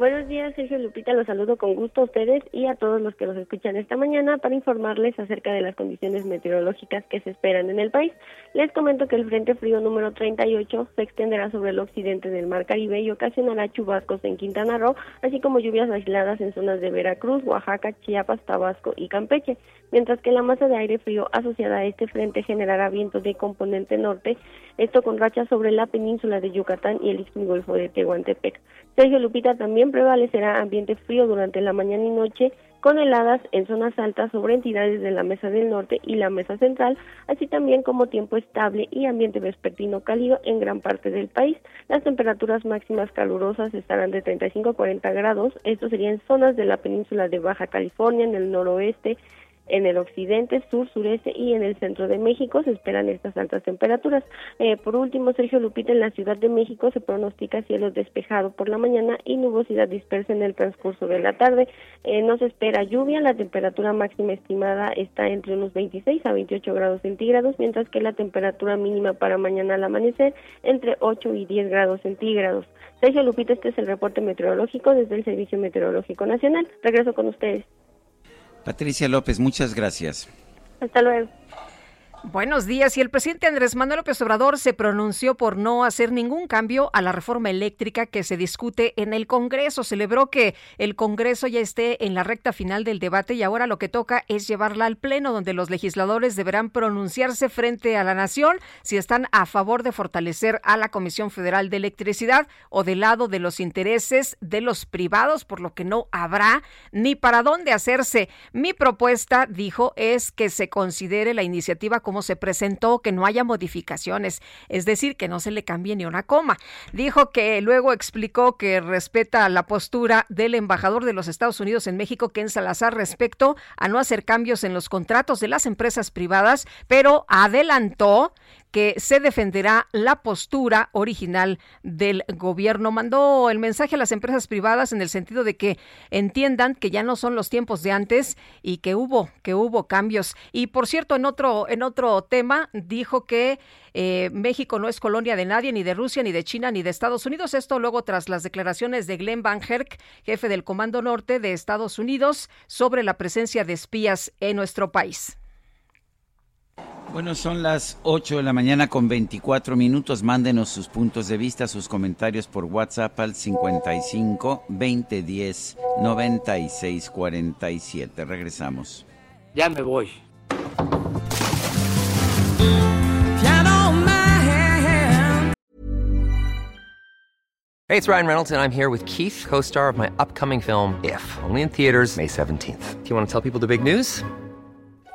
Buenos días, Sergio Lupita. Los saludo con gusto a ustedes y a todos los que nos escuchan esta mañana para informarles acerca de las condiciones meteorológicas que se esperan en el país. Les comento que el Frente Frío número 38 se extenderá sobre el occidente del Mar Caribe y ocasionará chubascos en Quintana Roo, así como lluvias aisladas en zonas de Veracruz, Oaxaca, Chiapas, Tabasco y Campeche. Mientras que la masa de aire frío asociada a este frente generará vientos de componente norte, esto con rachas sobre la península de Yucatán y el istmo golfo de Tehuantepec. Sergio Lupita también prevalecerá ambiente frío durante la mañana y noche con heladas en zonas altas sobre entidades de la Mesa del Norte y la Mesa Central, así también como tiempo estable y ambiente vespertino cálido en gran parte del país. Las temperaturas máximas calurosas estarán de 35 a 40 grados, esto serían zonas de la península de Baja California, en el noroeste, en el occidente, sur, sureste y en el centro de México se esperan estas altas temperaturas. Eh, por último, Sergio Lupita, en la Ciudad de México se pronostica cielo despejado por la mañana y nubosidad dispersa en el transcurso de la tarde. Eh, no se espera lluvia, la temperatura máxima estimada está entre unos 26 a 28 grados centígrados, mientras que la temperatura mínima para mañana al amanecer entre 8 y 10 grados centígrados. Sergio Lupita, este es el reporte meteorológico desde el Servicio Meteorológico Nacional. Regreso con ustedes. Patricia López, muchas gracias. Hasta luego. Buenos días. Y el presidente Andrés Manuel López Obrador se pronunció por no hacer ningún cambio a la reforma eléctrica que se discute en el Congreso. Celebró que el Congreso ya esté en la recta final del debate y ahora lo que toca es llevarla al Pleno, donde los legisladores deberán pronunciarse frente a la nación si están a favor de fortalecer a la Comisión Federal de Electricidad o del lado de los intereses de los privados, por lo que no habrá ni para dónde hacerse. Mi propuesta, dijo, es que se considere la iniciativa se presentó, que no haya modificaciones, es decir, que no se le cambie ni una coma. Dijo que luego explicó que respeta la postura del embajador de los Estados Unidos en México, Ken Salazar, respecto a no hacer cambios en los contratos de las empresas privadas, pero adelantó que se defenderá la postura original del gobierno. Mandó el mensaje a las empresas privadas en el sentido de que entiendan que ya no son los tiempos de antes y que hubo que hubo cambios. Y por cierto, en otro en otro tema dijo que eh, México no es colonia de nadie, ni de Rusia, ni de China, ni de Estados Unidos. Esto luego tras las declaraciones de Glenn Van Herk, jefe del Comando Norte de Estados Unidos, sobre la presencia de espías en nuestro país. Bueno, son las 8 de la mañana con 24 minutos. Mándenos sus puntos de vista, sus comentarios por WhatsApp al 55 2010 96 47. Regresamos. Ya me voy. Hey, it's Ryan Reynolds, and I'm here with Keith, co star of my upcoming film, If, only in theaters, May 17th. Do you want to tell people the big news?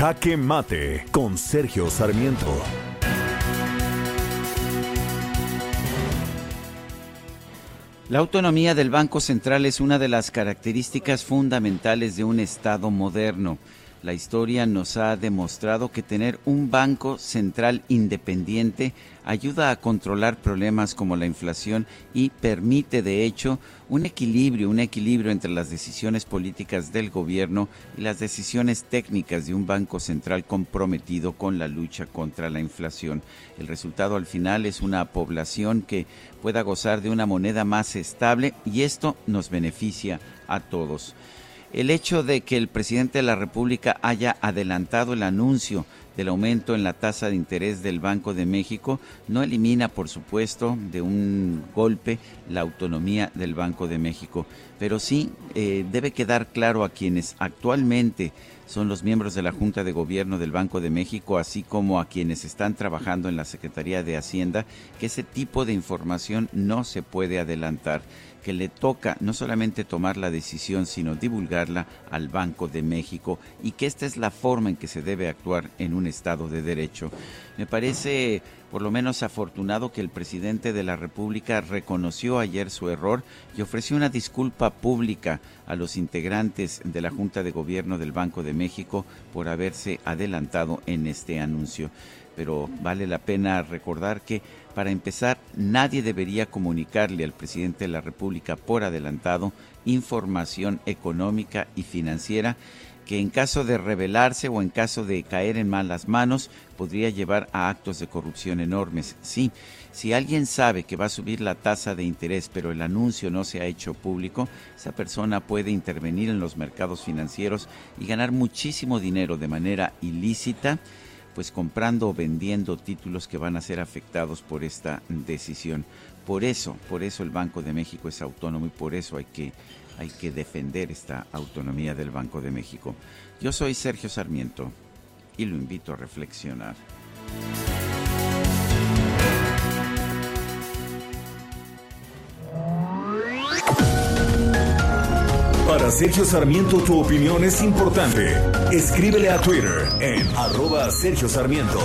Jaque Mate con Sergio Sarmiento. La autonomía del Banco Central es una de las características fundamentales de un Estado moderno. La historia nos ha demostrado que tener un banco central independiente ayuda a controlar problemas como la inflación y permite, de hecho, un equilibrio, un equilibrio entre las decisiones políticas del gobierno y las decisiones técnicas de un banco central comprometido con la lucha contra la inflación. El resultado al final es una población que pueda gozar de una moneda más estable y esto nos beneficia a todos. El hecho de que el presidente de la República haya adelantado el anuncio del aumento en la tasa de interés del Banco de México no elimina, por supuesto, de un golpe la autonomía del Banco de México, pero sí eh, debe quedar claro a quienes actualmente son los miembros de la Junta de Gobierno del Banco de México, así como a quienes están trabajando en la Secretaría de Hacienda, que ese tipo de información no se puede adelantar que le toca no solamente tomar la decisión, sino divulgarla al Banco de México y que esta es la forma en que se debe actuar en un Estado de Derecho. Me parece por lo menos afortunado que el presidente de la República reconoció ayer su error y ofreció una disculpa pública a los integrantes de la Junta de Gobierno del Banco de México por haberse adelantado en este anuncio. Pero vale la pena recordar que para empezar, nadie debería comunicarle al presidente de la República por adelantado información económica y financiera que en caso de revelarse o en caso de caer en malas manos podría llevar a actos de corrupción enormes. Sí, si alguien sabe que va a subir la tasa de interés pero el anuncio no se ha hecho público, esa persona puede intervenir en los mercados financieros y ganar muchísimo dinero de manera ilícita pues comprando o vendiendo títulos que van a ser afectados por esta decisión. Por eso, por eso el Banco de México es autónomo y por eso hay que hay que defender esta autonomía del Banco de México. Yo soy Sergio Sarmiento y lo invito a reflexionar. Para Sergio Sarmiento tu opinión es importante. Escríbele a Twitter en arroba Sergio Sarmiento.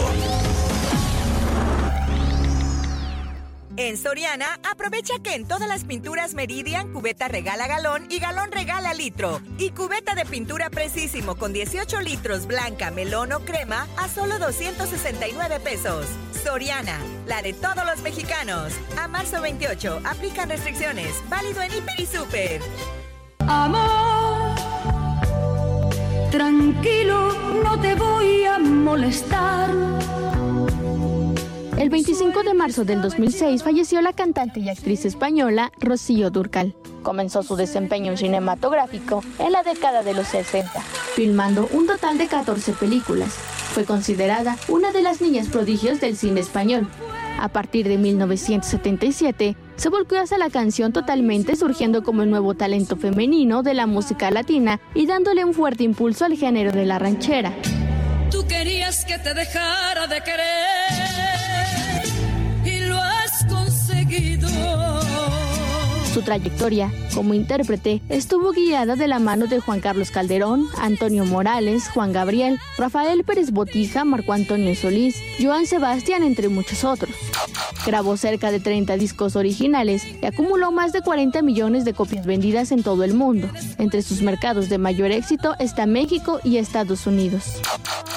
En Soriana, aprovecha que en todas las pinturas Meridian, cubeta regala galón y galón regala litro. Y cubeta de pintura precisísimo con 18 litros blanca, melón o crema a solo 269 pesos. Soriana, la de todos los mexicanos. A marzo 28, aplican restricciones. Válido en Hiper y Super. Amor, tranquilo, no te voy a molestar. El 25 de marzo del 2006 falleció la cantante y actriz española Rocío Durcal. Comenzó su desempeño cinematográfico en la década de los 60, filmando un total de 14 películas. Fue considerada una de las niñas prodigios del cine español. A partir de 1977, se volvió hacia la canción totalmente surgiendo como el nuevo talento femenino de la música latina y dándole un fuerte impulso al género de la ranchera. Tú querías que te dejara de querer Su trayectoria como intérprete estuvo guiada de la mano de Juan Carlos Calderón, Antonio Morales, Juan Gabriel, Rafael Pérez Botija, Marco Antonio Solís, Joan Sebastián, entre muchos otros. Grabó cerca de 30 discos originales y acumuló más de 40 millones de copias vendidas en todo el mundo. Entre sus mercados de mayor éxito está México y Estados Unidos.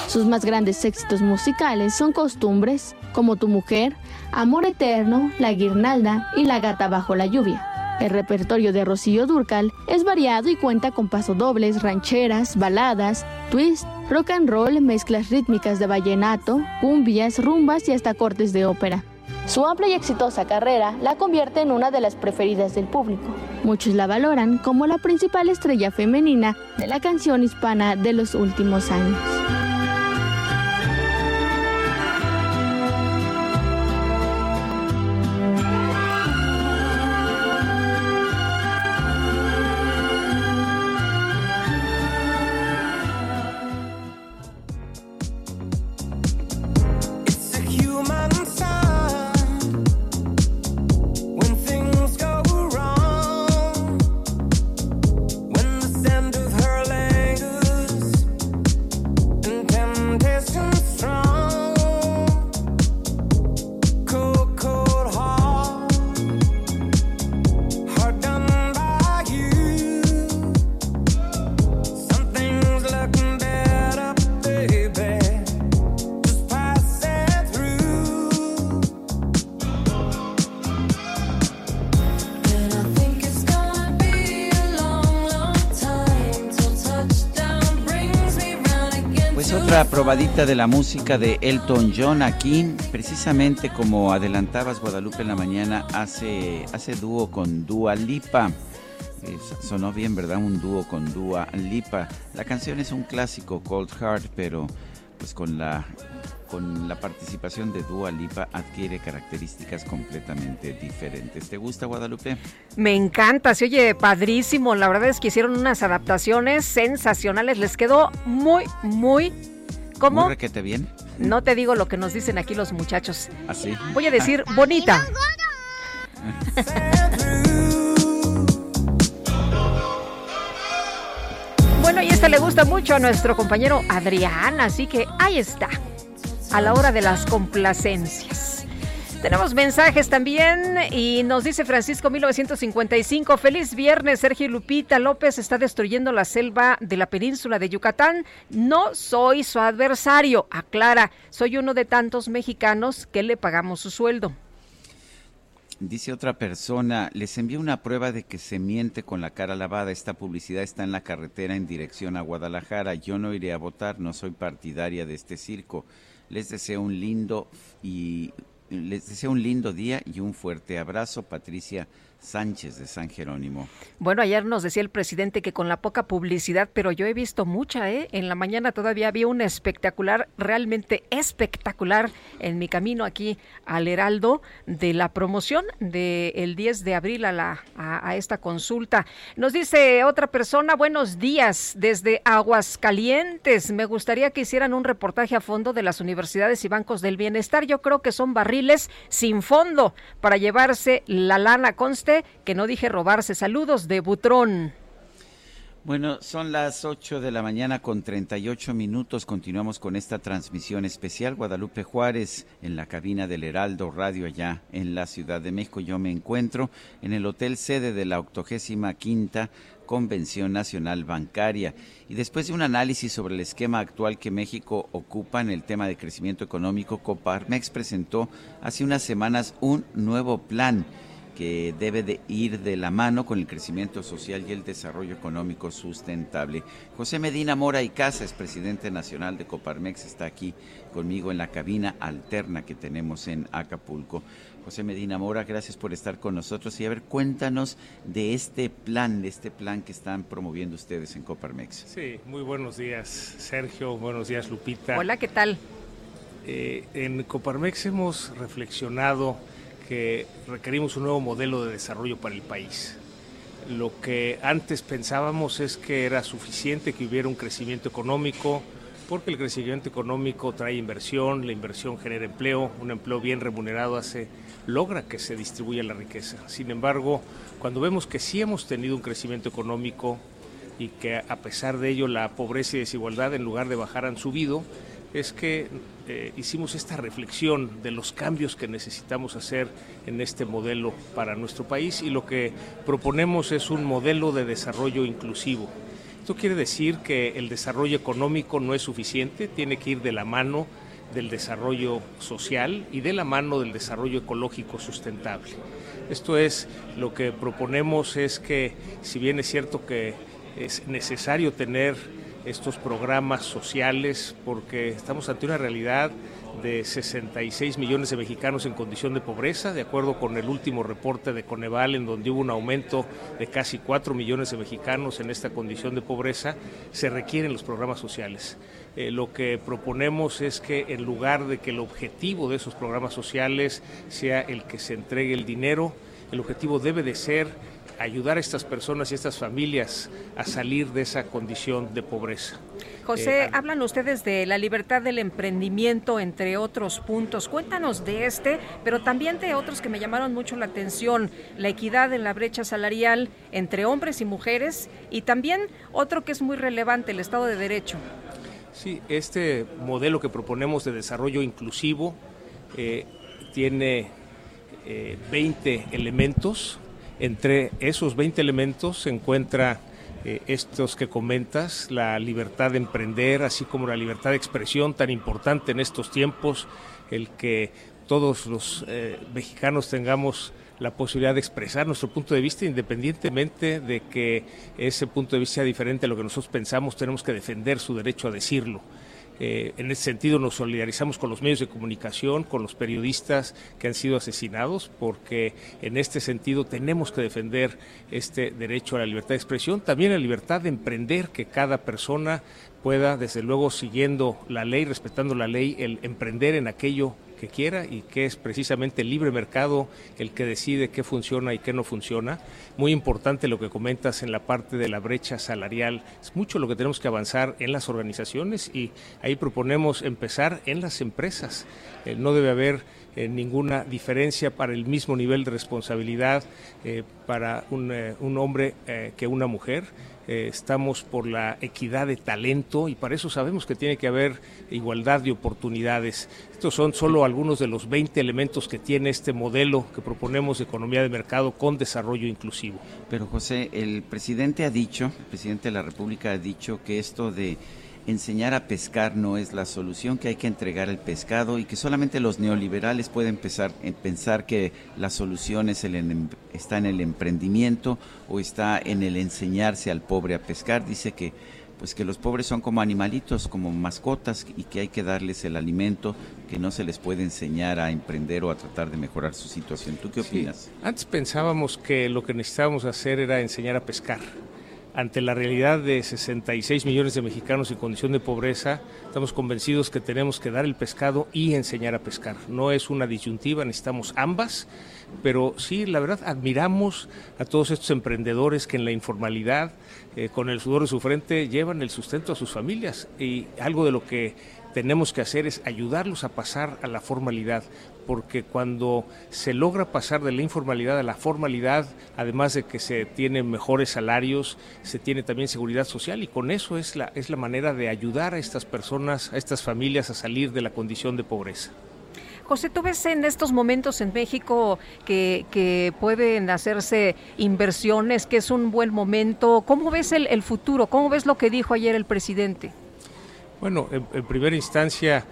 Sus más grandes éxitos musicales son Costumbres, Como tu mujer, Amor eterno, La guirnalda y La gata bajo la lluvia. El repertorio de Rocío Durcal es variado y cuenta con pasodobles, rancheras, baladas, twist, rock and roll, mezclas rítmicas de vallenato, cumbias, rumbas y hasta cortes de ópera. Su amplia y exitosa carrera la convierte en una de las preferidas del público. Muchos la valoran como la principal estrella femenina de la canción hispana de los últimos años. De la música de Elton John aquí, precisamente como adelantabas Guadalupe en la mañana, hace, hace dúo con Dua Lipa. Sonó bien, ¿verdad? Un dúo con Dua Lipa. La canción es un clásico, Cold Heart, pero pues con la con la participación de Dua Lipa adquiere características completamente diferentes. ¿Te gusta Guadalupe? Me encanta, se oye padrísimo. La verdad es que hicieron unas adaptaciones sensacionales. Les quedó muy, muy. ¿Cómo? Muy requete bien. No te digo lo que nos dicen aquí los muchachos. Así. Voy a decir bonita. *laughs* Bueno, y esta le gusta mucho a nuestro compañero Adrián, así que ahí está, a la hora de las complacencias. Tenemos mensajes también y nos dice Francisco 1955, feliz viernes, Sergio Lupita López está destruyendo la selva de la península de Yucatán. No soy su adversario, aclara, soy uno de tantos mexicanos que le pagamos su sueldo. Dice otra persona, les envío una prueba de que se miente con la cara lavada. Esta publicidad está en la carretera en dirección a Guadalajara. Yo no iré a votar, no soy partidaria de este circo. Les deseo un lindo y les deseo un lindo día y un fuerte abrazo, Patricia Sánchez de San Jerónimo. Bueno, ayer nos decía el presidente que con la poca publicidad, pero yo he visto mucha, ¿eh? En la mañana todavía había una espectacular, realmente espectacular, en mi camino aquí al Heraldo, de la promoción del 10 de abril a, la, a, esta consulta. Nos dice otra persona, buenos días, desde Aguascalientes. Me gustaría que hicieran un reportaje a fondo de las universidades y bancos del bienestar. Yo creo que son barriles sin fondo para llevarse la lana. Que no dije robarse. Saludos de Butrón. Bueno, son las 8 de la mañana con 38 minutos. Continuamos con esta transmisión especial. Guadalupe Juárez en la cabina del Heraldo Radio allá en la Ciudad de México. Yo me encuentro en el hotel sede de la octogésima quinta Convención Nacional Bancaria. Y después de un análisis sobre el esquema actual que México ocupa en el tema de crecimiento económico, Coparmex presentó hace unas semanas un nuevo plan que debe de ir de la mano con el crecimiento social y el desarrollo económico sustentable. José Medina Mora y Casas, presidente nacional de Coparmex, está aquí conmigo en la cabina alterna que tenemos en Acapulco. José Medina Mora, gracias por estar con nosotros y a ver, cuéntanos de este plan, de este plan que están promoviendo ustedes en Coparmex. Sí, muy buenos días, Sergio, buenos días, Lupita. Hola, ¿qué tal? Eh, en Coparmex hemos reflexionado que requerimos un nuevo modelo de desarrollo para el país. Lo que antes pensábamos es que era suficiente que hubiera un crecimiento económico, porque el crecimiento económico trae inversión, la inversión genera empleo, un empleo bien remunerado hace, logra que se distribuya la riqueza. Sin embargo, cuando vemos que sí hemos tenido un crecimiento económico y que a pesar de ello la pobreza y desigualdad en lugar de bajar han subido, es que eh, hicimos esta reflexión de los cambios que necesitamos hacer en este modelo para nuestro país y lo que proponemos es un modelo de desarrollo inclusivo. Esto quiere decir que el desarrollo económico no es suficiente, tiene que ir de la mano del desarrollo social y de la mano del desarrollo ecológico sustentable. Esto es, lo que proponemos es que, si bien es cierto que es necesario tener estos programas sociales porque estamos ante una realidad de 66 millones de mexicanos en condición de pobreza, de acuerdo con el último reporte de Coneval, en donde hubo un aumento de casi 4 millones de mexicanos en esta condición de pobreza, se requieren los programas sociales. Eh, lo que proponemos es que en lugar de que el objetivo de esos programas sociales sea el que se entregue el dinero, el objetivo debe de ser ayudar a estas personas y a estas familias a salir de esa condición de pobreza. José, Eh, hablan ustedes de la libertad del emprendimiento, entre otros puntos. Cuéntanos de este, pero también de otros que me llamaron mucho la atención, la equidad en la brecha salarial entre hombres y mujeres, y también otro que es muy relevante, el Estado de Derecho. Sí, este modelo que proponemos de desarrollo inclusivo eh, tiene eh, 20 elementos. Entre esos 20 elementos se encuentra eh, estos que comentas, la libertad de emprender, así como la libertad de expresión tan importante en estos tiempos, el que todos los eh, mexicanos tengamos la posibilidad de expresar nuestro punto de vista independientemente de que ese punto de vista sea diferente a lo que nosotros pensamos, tenemos que defender su derecho a decirlo. Eh, en ese sentido nos solidarizamos con los medios de comunicación, con los periodistas que han sido asesinados, porque en este sentido tenemos que defender este derecho a la libertad de expresión, también la libertad de emprender, que cada persona pueda, desde luego, siguiendo la ley, respetando la ley, el emprender en aquello que quiera y que es precisamente el libre mercado el que decide qué funciona y qué no funciona. Muy importante lo que comentas en la parte de la brecha salarial. Es mucho lo que tenemos que avanzar en las organizaciones y ahí proponemos empezar en las empresas. Eh, no debe haber eh, ninguna diferencia para el mismo nivel de responsabilidad eh, para un, hombre que una mujer. Eh, estamos por la equidad de talento y para eso sabemos que tiene que haber igualdad de oportunidades. Estos son solo algunos de los 20 elementos que tiene este modelo que proponemos de economía de mercado con desarrollo inclusivo. Pero José, el presidente ha dicho, el presidente de la República ha dicho que esto de enseñar a pescar no es la solución, que hay que entregar el pescado y que solamente los neoliberales pueden empezar en pensar que la solución es el está en el emprendimiento o está en el enseñarse al pobre a pescar. Dice que pues que los pobres son como animalitos, como mascotas y que hay que darles el alimento, que no se les puede enseñar a emprender o a tratar de mejorar su situación. ¿Tú qué Sí. opinas? Antes pensábamos que lo que necesitábamos hacer era enseñar a pescar. Ante la realidad de 66 millones de mexicanos en condición de pobreza, estamos convencidos que tenemos que dar el pescado y enseñar a pescar. No es una disyuntiva, necesitamos ambas, pero sí, la verdad, admiramos a todos estos emprendedores que en la informalidad, eh, con el sudor de su frente, llevan el sustento a sus familias. Y algo de lo que tenemos que hacer es ayudarlos a pasar a la formalidad, porque cuando se logra pasar de la informalidad a la formalidad, además de que se tienen mejores salarios, se tiene también seguridad social y con eso es la, es la manera de ayudar a estas personas, a estas familias a salir de la condición de pobreza. José, ¿tú ves en estos momentos en México que, que pueden hacerse inversiones, que es un buen momento? ¿Cómo ves el, el futuro? ¿Cómo ves lo que dijo ayer el presidente? Bueno, en, en primera instancia,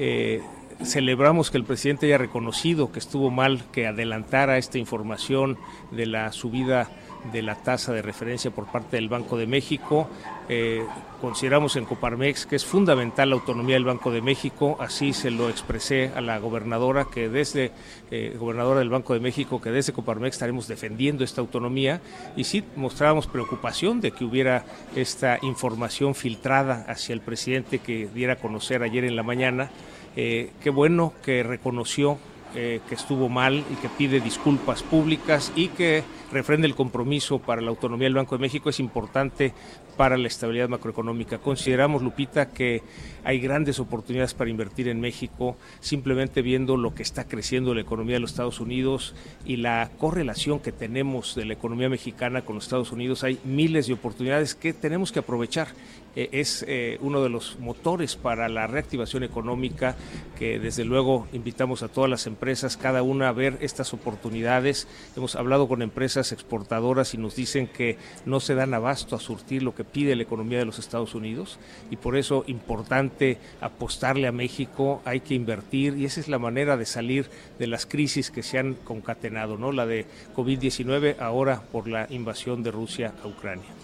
eh, celebramos que el presidente haya reconocido que estuvo mal que adelantara esta información de la subida de la tasa de referencia por parte del Banco de México. Eh, consideramos en Coparmex que es fundamental la autonomía del Banco de México, así se lo expresé a la gobernadora que desde eh, gobernadora del Banco de México que desde Coparmex estaremos defendiendo esta autonomía y sí mostrábamos preocupación de que hubiera esta información filtrada hacia el presidente que diera a conocer ayer en la mañana. Eh, qué bueno que reconoció eh, que estuvo mal y que pide disculpas públicas y que refrende el compromiso para la autonomía del Banco de México es importante para la estabilidad macroeconómica. Consideramos, Lupita, que hay grandes oportunidades para invertir en México, simplemente viendo lo que está creciendo la economía de los Estados Unidos y la correlación que tenemos de la economía mexicana con los Estados Unidos. Hay miles de oportunidades que tenemos que aprovechar. Eh, es eh, uno de los motores para la reactivación económica que desde luego invitamos a todas las empresas, cada una a ver estas oportunidades. Hemos hablado con empresas exportadoras y nos dicen que no se dan abasto a surtir lo que pide la economía de los Estados Unidos y por eso importante apostarle a México, hay que invertir y esa es la manera de salir de las crisis que se han concatenado, ¿no? La de COVID-19 ahora por la invasión de Rusia a Ucrania.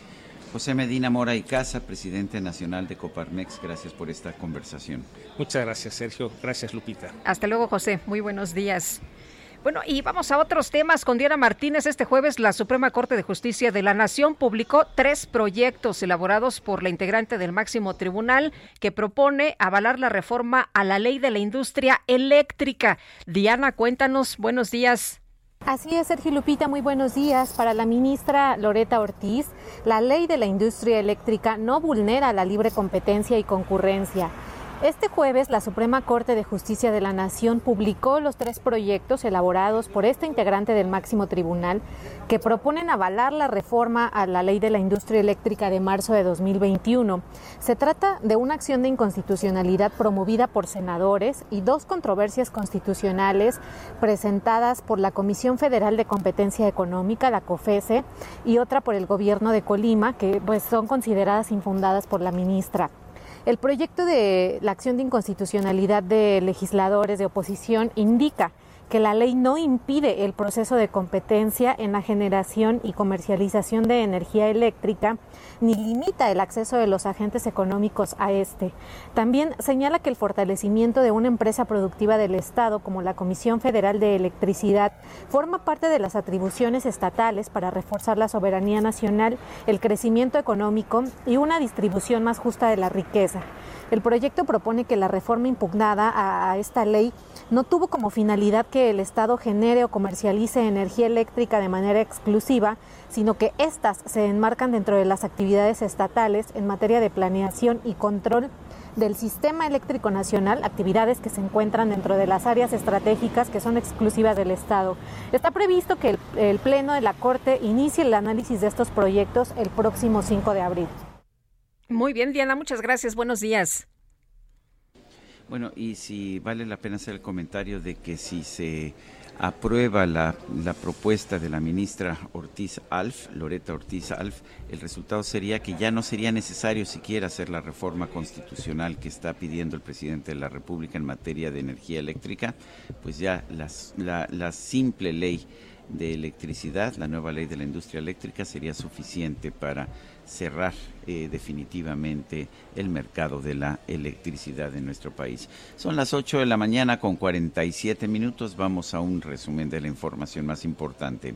José Medina Mora y Casa, presidente nacional de Coparmex, gracias por esta conversación. Muchas gracias, Sergio. Gracias, Lupita. Hasta luego, José. Muy buenos días. Bueno, y vamos a otros temas con Diana Martínez. Este jueves la Suprema Corte de Justicia de la Nación publicó tres proyectos elaborados por la integrante del máximo tribunal que propone avalar la reforma a la ley de la industria eléctrica. Diana, cuéntanos. Buenos días. Así es, Sergio Lupita, muy buenos días. Para la ministra Loreta Ortiz, la ley de la industria eléctrica no vulnera la libre competencia y concurrencia. Este jueves, la Suprema Corte de Justicia de la Nación publicó los tres proyectos elaborados por esta integrante del máximo tribunal que proponen avalar la reforma a la ley de la industria eléctrica de marzo de 2021. Se trata de una acción de inconstitucionalidad promovida por senadores y dos controversias constitucionales presentadas por la Comisión Federal de Competencia Económica, la COFESE, y otra por el gobierno de Colima, que pues, son consideradas infundadas por la ministra. El proyecto de la acción de inconstitucionalidad de legisladores de oposición indica que la ley no impide el proceso de competencia en la generación y comercialización de energía eléctrica ni limita el acceso de los agentes económicos a este. También señala que el fortalecimiento de una empresa productiva del Estado como la Comisión Federal de Electricidad forma parte de las atribuciones estatales para reforzar la soberanía nacional, el crecimiento económico y una distribución más justa de la riqueza. El proyecto propone que la reforma impugnada a, esta ley no tuvo como finalidad que el Estado genere o comercialice energía eléctrica de manera exclusiva, sino que éstas se enmarcan dentro de las actividades estatales en materia de planeación y control del sistema eléctrico nacional, actividades que se encuentran dentro de las áreas estratégicas que son exclusivas del Estado. Está previsto que el, el Pleno de la Corte inicie el análisis de estos proyectos el próximo 5 de abril. Muy bien, Diana, muchas gracias. Buenos días. Bueno, y si vale la pena hacer el comentario de que si se aprueba la, la propuesta de la ministra Ortiz Alf, Loreta Ortiz Alf, el resultado sería que ya no sería necesario siquiera hacer la reforma constitucional que está pidiendo el presidente de la República en materia de energía eléctrica, pues ya la, la simple ley de electricidad, la nueva ley de la industria eléctrica sería suficiente para cerrar eh, definitivamente el mercado de la electricidad en nuestro país. Son las 8 de la mañana con 47 minutos. Vamos a un resumen de la información más importante.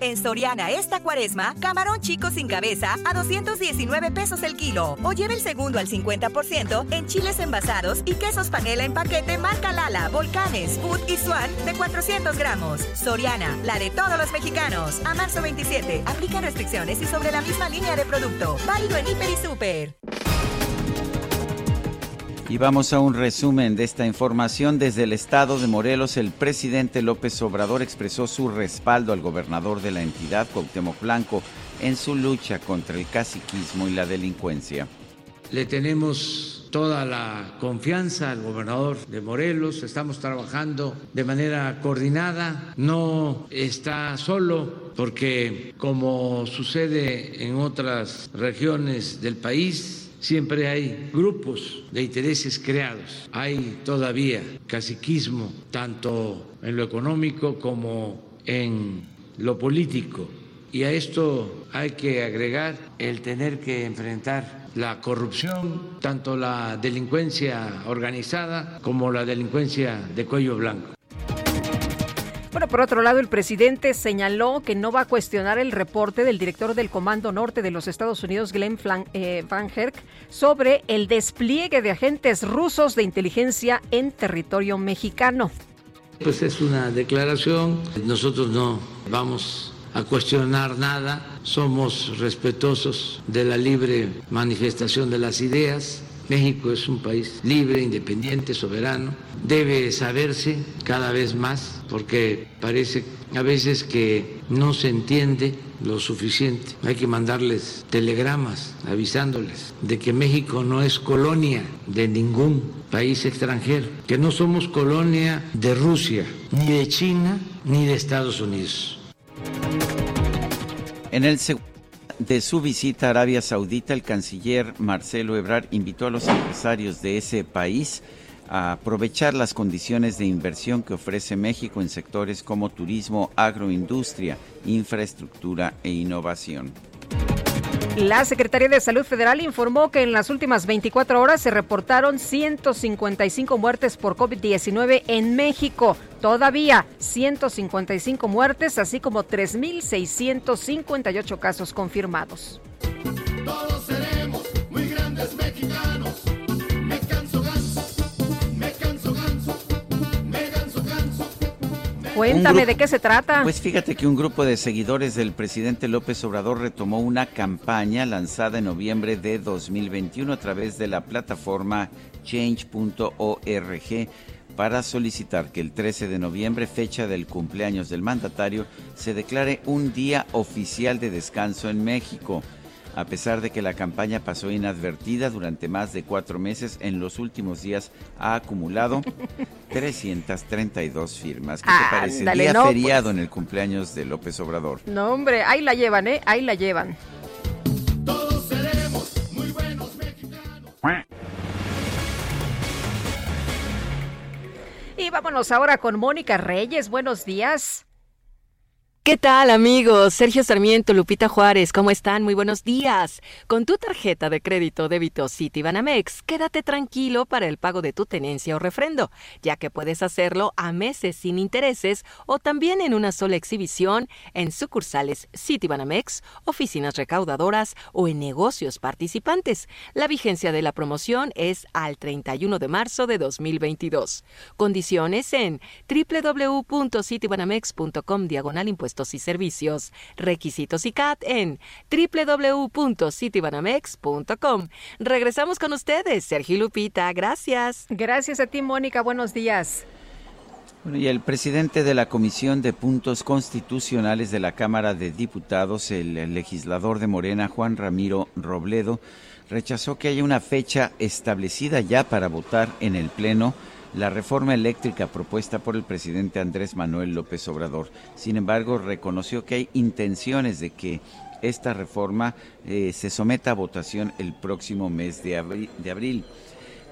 En Soriana esta cuaresma, camarón chico sin cabeza a 219 pesos el kilo. O lleve el segundo al 50% en chiles envasados y quesos panela en paquete marca Lala, Volcanes, Food y Swan de 400 gramos. Soriana, la de todos los mexicanos. A marzo 27, aplica restricciones y sobre la misma línea de producto. Válido en Hiper y Super. Y vamos a un resumen de esta información. Desde el estado de Morelos, el presidente López Obrador expresó su respaldo al gobernador de la entidad, Cuauhtémoc Blanco, en su lucha contra el caciquismo y la delincuencia. Le tenemos toda la confianza al gobernador de Morelos, estamos trabajando de manera coordinada, no está solo porque como sucede en otras regiones del país, siempre hay grupos de intereses creados, hay todavía caciquismo tanto en lo económico como en lo político. Y a esto hay que agregar el tener que enfrentar la corrupción, tanto la delincuencia organizada como la delincuencia de cuello blanco. Bueno, por otro lado, el presidente señaló que no va a cuestionar el reporte del director del Comando Norte de los Estados Unidos, Glenn Flan- eh, Van Herk, sobre el despliegue de agentes rusos de inteligencia en territorio mexicano. Pues es una declaración, nosotros no vamos a cuestionar nada, somos respetuosos de la libre manifestación de las ideas. México es un país libre, independiente, soberano. Debe saberse cada vez más porque parece a veces que no se entiende lo suficiente. Hay que mandarles telegramas avisándoles de que México no es colonia de ningún país extranjero, que no somos colonia de Rusia, ni de China, ni de Estados Unidos. En el de su visita a Arabia Saudita, el canciller Marcelo Ebrard invitó a los empresarios de ese país a aprovechar las condiciones de inversión que ofrece México en sectores como turismo, agroindustria, infraestructura e innovación. La Secretaría de Salud Federal informó que en las últimas 24 horas se reportaron 155 muertes por COVID-19 en México. Todavía 155 muertes, así como 3.658 casos confirmados. Todos seremos muy grandes mexicanos. Me canso ganso, me canso ganso, me canso ganso. Cuéntame de qué se trata. Pues fíjate que un grupo de seguidores del presidente López Obrador retomó una campaña lanzada en noviembre de 2021 a través de la plataforma change.org para solicitar que el 13 de noviembre, fecha del cumpleaños del mandatario, se declare un día oficial de descanso en México. A pesar de que la campaña pasó inadvertida durante más de cuatro meses, en los últimos días ha acumulado *laughs* 332 firmas. ¿Qué te parece? Día no, pues. feriado en el cumpleaños de López Obrador. No, hombre, ahí la llevan, ¿eh? Ahí la llevan. Todos seremos muy buenos mexicanos. Y Vámonos ahora con Mónica Reyes. Buenos días. ¿Qué tal amigos? Sergio Sarmiento, Lupita Juárez, ¿cómo están? Muy buenos días. Con tu tarjeta de crédito débito Citibanamex, quédate tranquilo para el pago de tu tenencia o refrendo, ya que puedes hacerlo a meses sin intereses o también en una sola exhibición en sucursales Citibanamex, oficinas recaudadoras o en negocios participantes. La vigencia de la promoción es al 31 de marzo de 2022. Condiciones en www.citibanamex.com diagonal impuestos y servicios. Requisitos y CAT en www.citibanamex.com. Regresamos con ustedes, Sergio Lupita. Gracias. Gracias a ti, Mónica. Buenos días. Bueno, y el presidente de la Comisión de Puntos Constitucionales de la Cámara de Diputados, el legislador de Morena, Juan Ramiro Robledo, rechazó que haya una fecha establecida ya para votar en el Pleno la reforma eléctrica propuesta por el presidente Andrés Manuel López Obrador. Sin embargo, reconoció que hay intenciones de que esta reforma eh, se someta a votación el próximo mes de abril.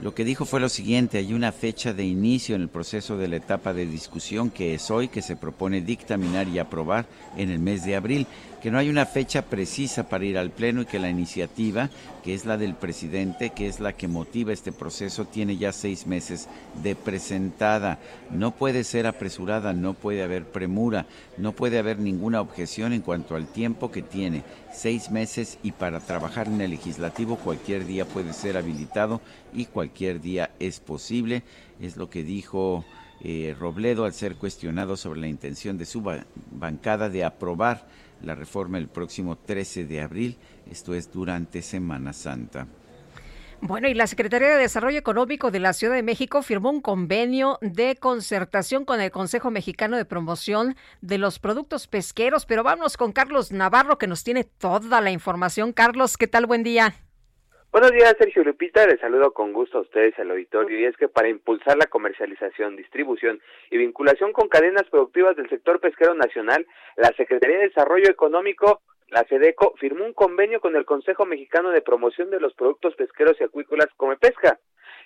Lo que dijo fue lo siguiente, hay una fecha de inicio en el proceso de la etapa de discusión que es hoy, que se propone dictaminar y aprobar en el mes de abril que no hay una fecha precisa para ir al Pleno y que la iniciativa, que es la del presidente, que es la que motiva este proceso, tiene ya seis meses de presentada. No puede ser apresurada, no puede haber premura, no puede haber ninguna objeción en cuanto al tiempo que tiene. Seis meses y para trabajar en el legislativo cualquier día puede ser habilitado y cualquier día es posible. Es lo que dijo eh, Robledo al ser cuestionado sobre la intención de su bancada de aprobar la reforma el próximo 13 de abril, esto es durante Semana Santa. Bueno, y la Secretaría de Desarrollo Económico de la Ciudad de México firmó un convenio de concertación con el Consejo Mexicano de Promoción de los Productos Pesqueros, pero vamos con Carlos Navarro que nos tiene toda la información. Carlos, ¿qué tal? Buen día. Buenos días, Sergio Lupita. Les saludo con gusto a ustedes al auditorio. Y es que para impulsar la comercialización, distribución y vinculación con cadenas productivas del sector pesquero nacional, la Secretaría de Desarrollo Económico, la SEDECO, firmó un convenio con el Consejo Mexicano de Promoción de los Productos Pesqueros y Acuícolas Pesca.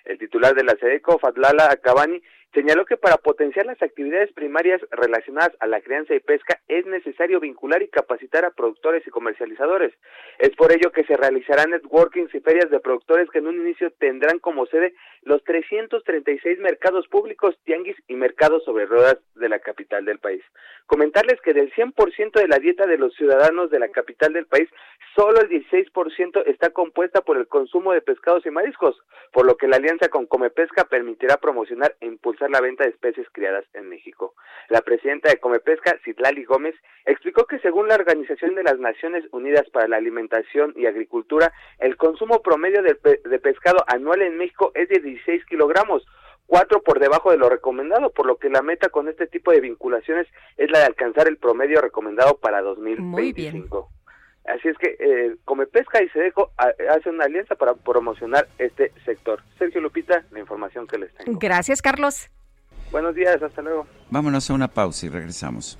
El titular de la SEDECO, Fadlala Acabani, Señaló que para potenciar las actividades primarias relacionadas a la crianza y pesca es necesario vincular y capacitar a productores y comercializadores. Es por ello que se realizarán networkings y ferias de productores que en un inicio tendrán como sede los 336 mercados públicos, tianguis y mercados sobre ruedas de la capital del país. Comentarles que del 100% de la dieta de los ciudadanos de la capital del país, solo el 16% está compuesta por el consumo de pescados y mariscos, por lo que la alianza con Comepesca permitirá promocionar e impulsar la venta de especies criadas en México. La presidenta de Comepesca, Citlali Gómez, explicó que según la Organización de las Naciones Unidas para la Alimentación y Agricultura, el consumo promedio de, de pescado anual en México es de 16 kilogramos, cuatro por debajo de lo recomendado, por lo que la meta con este tipo de vinculaciones es la de alcanzar el promedio recomendado para 2025. Así es que eh, Comepesca y Sedeco hace una alianza para promocionar este sector. Sergio Lupita, la información que les tengo. Gracias, Carlos. Buenos días, hasta luego. Vámonos a una pausa y regresamos.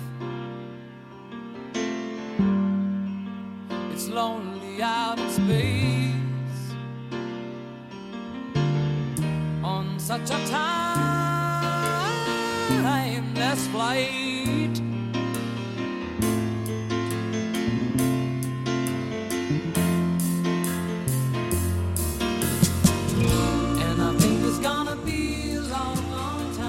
Lonely out in space on such a timeless flight.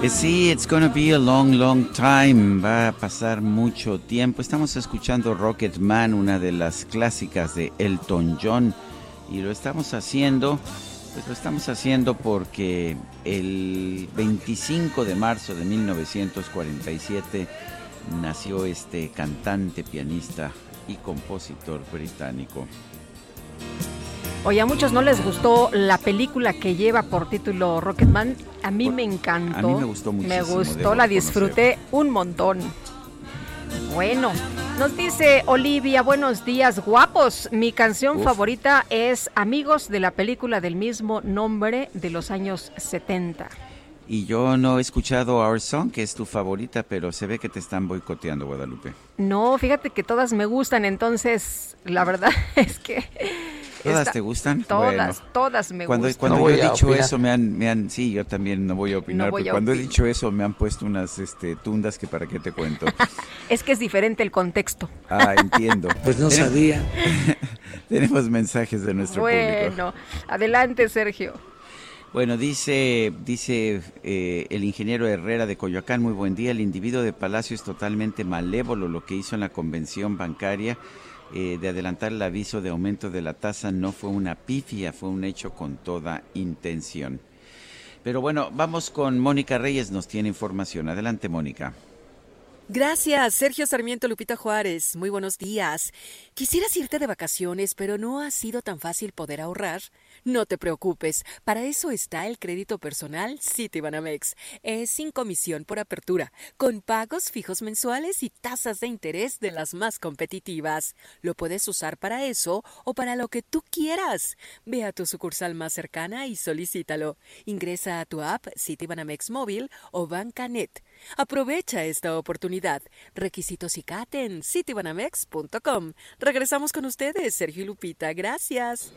Sí, it's gonna be a long, long time. Va a pasar mucho tiempo. Estamos escuchando Rocket Man, una de las clásicas de Elton John, y lo estamos haciendo, pues lo estamos haciendo porque el 25 de marzo de 1947 nació este cantante, pianista y compositor británico. Oye, a muchos no les gustó la película que lleva por título Rocketman. A mí me encantó. a mí me gustó Me muchísimo, gustó, debo la disfruté un montón. Bueno, nos dice Olivia, buenos días, guapos. Mi canción Uf. favorita es Amigos de la película del mismo nombre de los años 70. Y yo no he escuchado Our Song, que es tu favorita, pero se ve que te están boicoteando, Guadalupe. No, fíjate que todas me gustan, entonces la verdad *laughs* es que... ¿Todas esta- te gustan? Todas, Bueno. todas me Cuando, gustan. cuando No yo he dicho opinar. eso, me han, me han, sí, yo también no voy a opinar, No voy pero a cuando he dicho eso me han puesto unas este, tundas que para qué te cuento. *laughs* Es que es diferente el contexto. Ah, entiendo. *laughs* Pues no sabía. *laughs* Tenemos mensajes de nuestro público. Bueno, adelante Sergio. Bueno, dice, dice eh, el ingeniero Herrera de Coyoacán, muy buen día. El individuo de Palacio es totalmente malévolo. Lo que hizo en la convención bancaria eh, de adelantar el aviso de aumento de la tasa no fue una pifia, fue un hecho con toda intención. Pero bueno, vamos con Mónica Reyes, nos tiene información. Adelante, Mónica. Gracias, Sergio Sarmiento Lupita Juárez. Muy buenos días. Quisieras irte de vacaciones, pero no ha sido tan fácil poder ahorrar. No te preocupes, para eso está el crédito personal Citibanamex. Es sin comisión por apertura, con pagos fijos mensuales y tasas de interés de las más competitivas. Lo puedes usar para eso o para lo que tú quieras. Ve a tu sucursal más cercana y solicítalo. Ingresa a tu app Citibanamex móvil o Bancanet. Aprovecha esta oportunidad. Requisitos y CAT en citibanamex.com. Regresamos con ustedes, Sergio y Lupita. Gracias.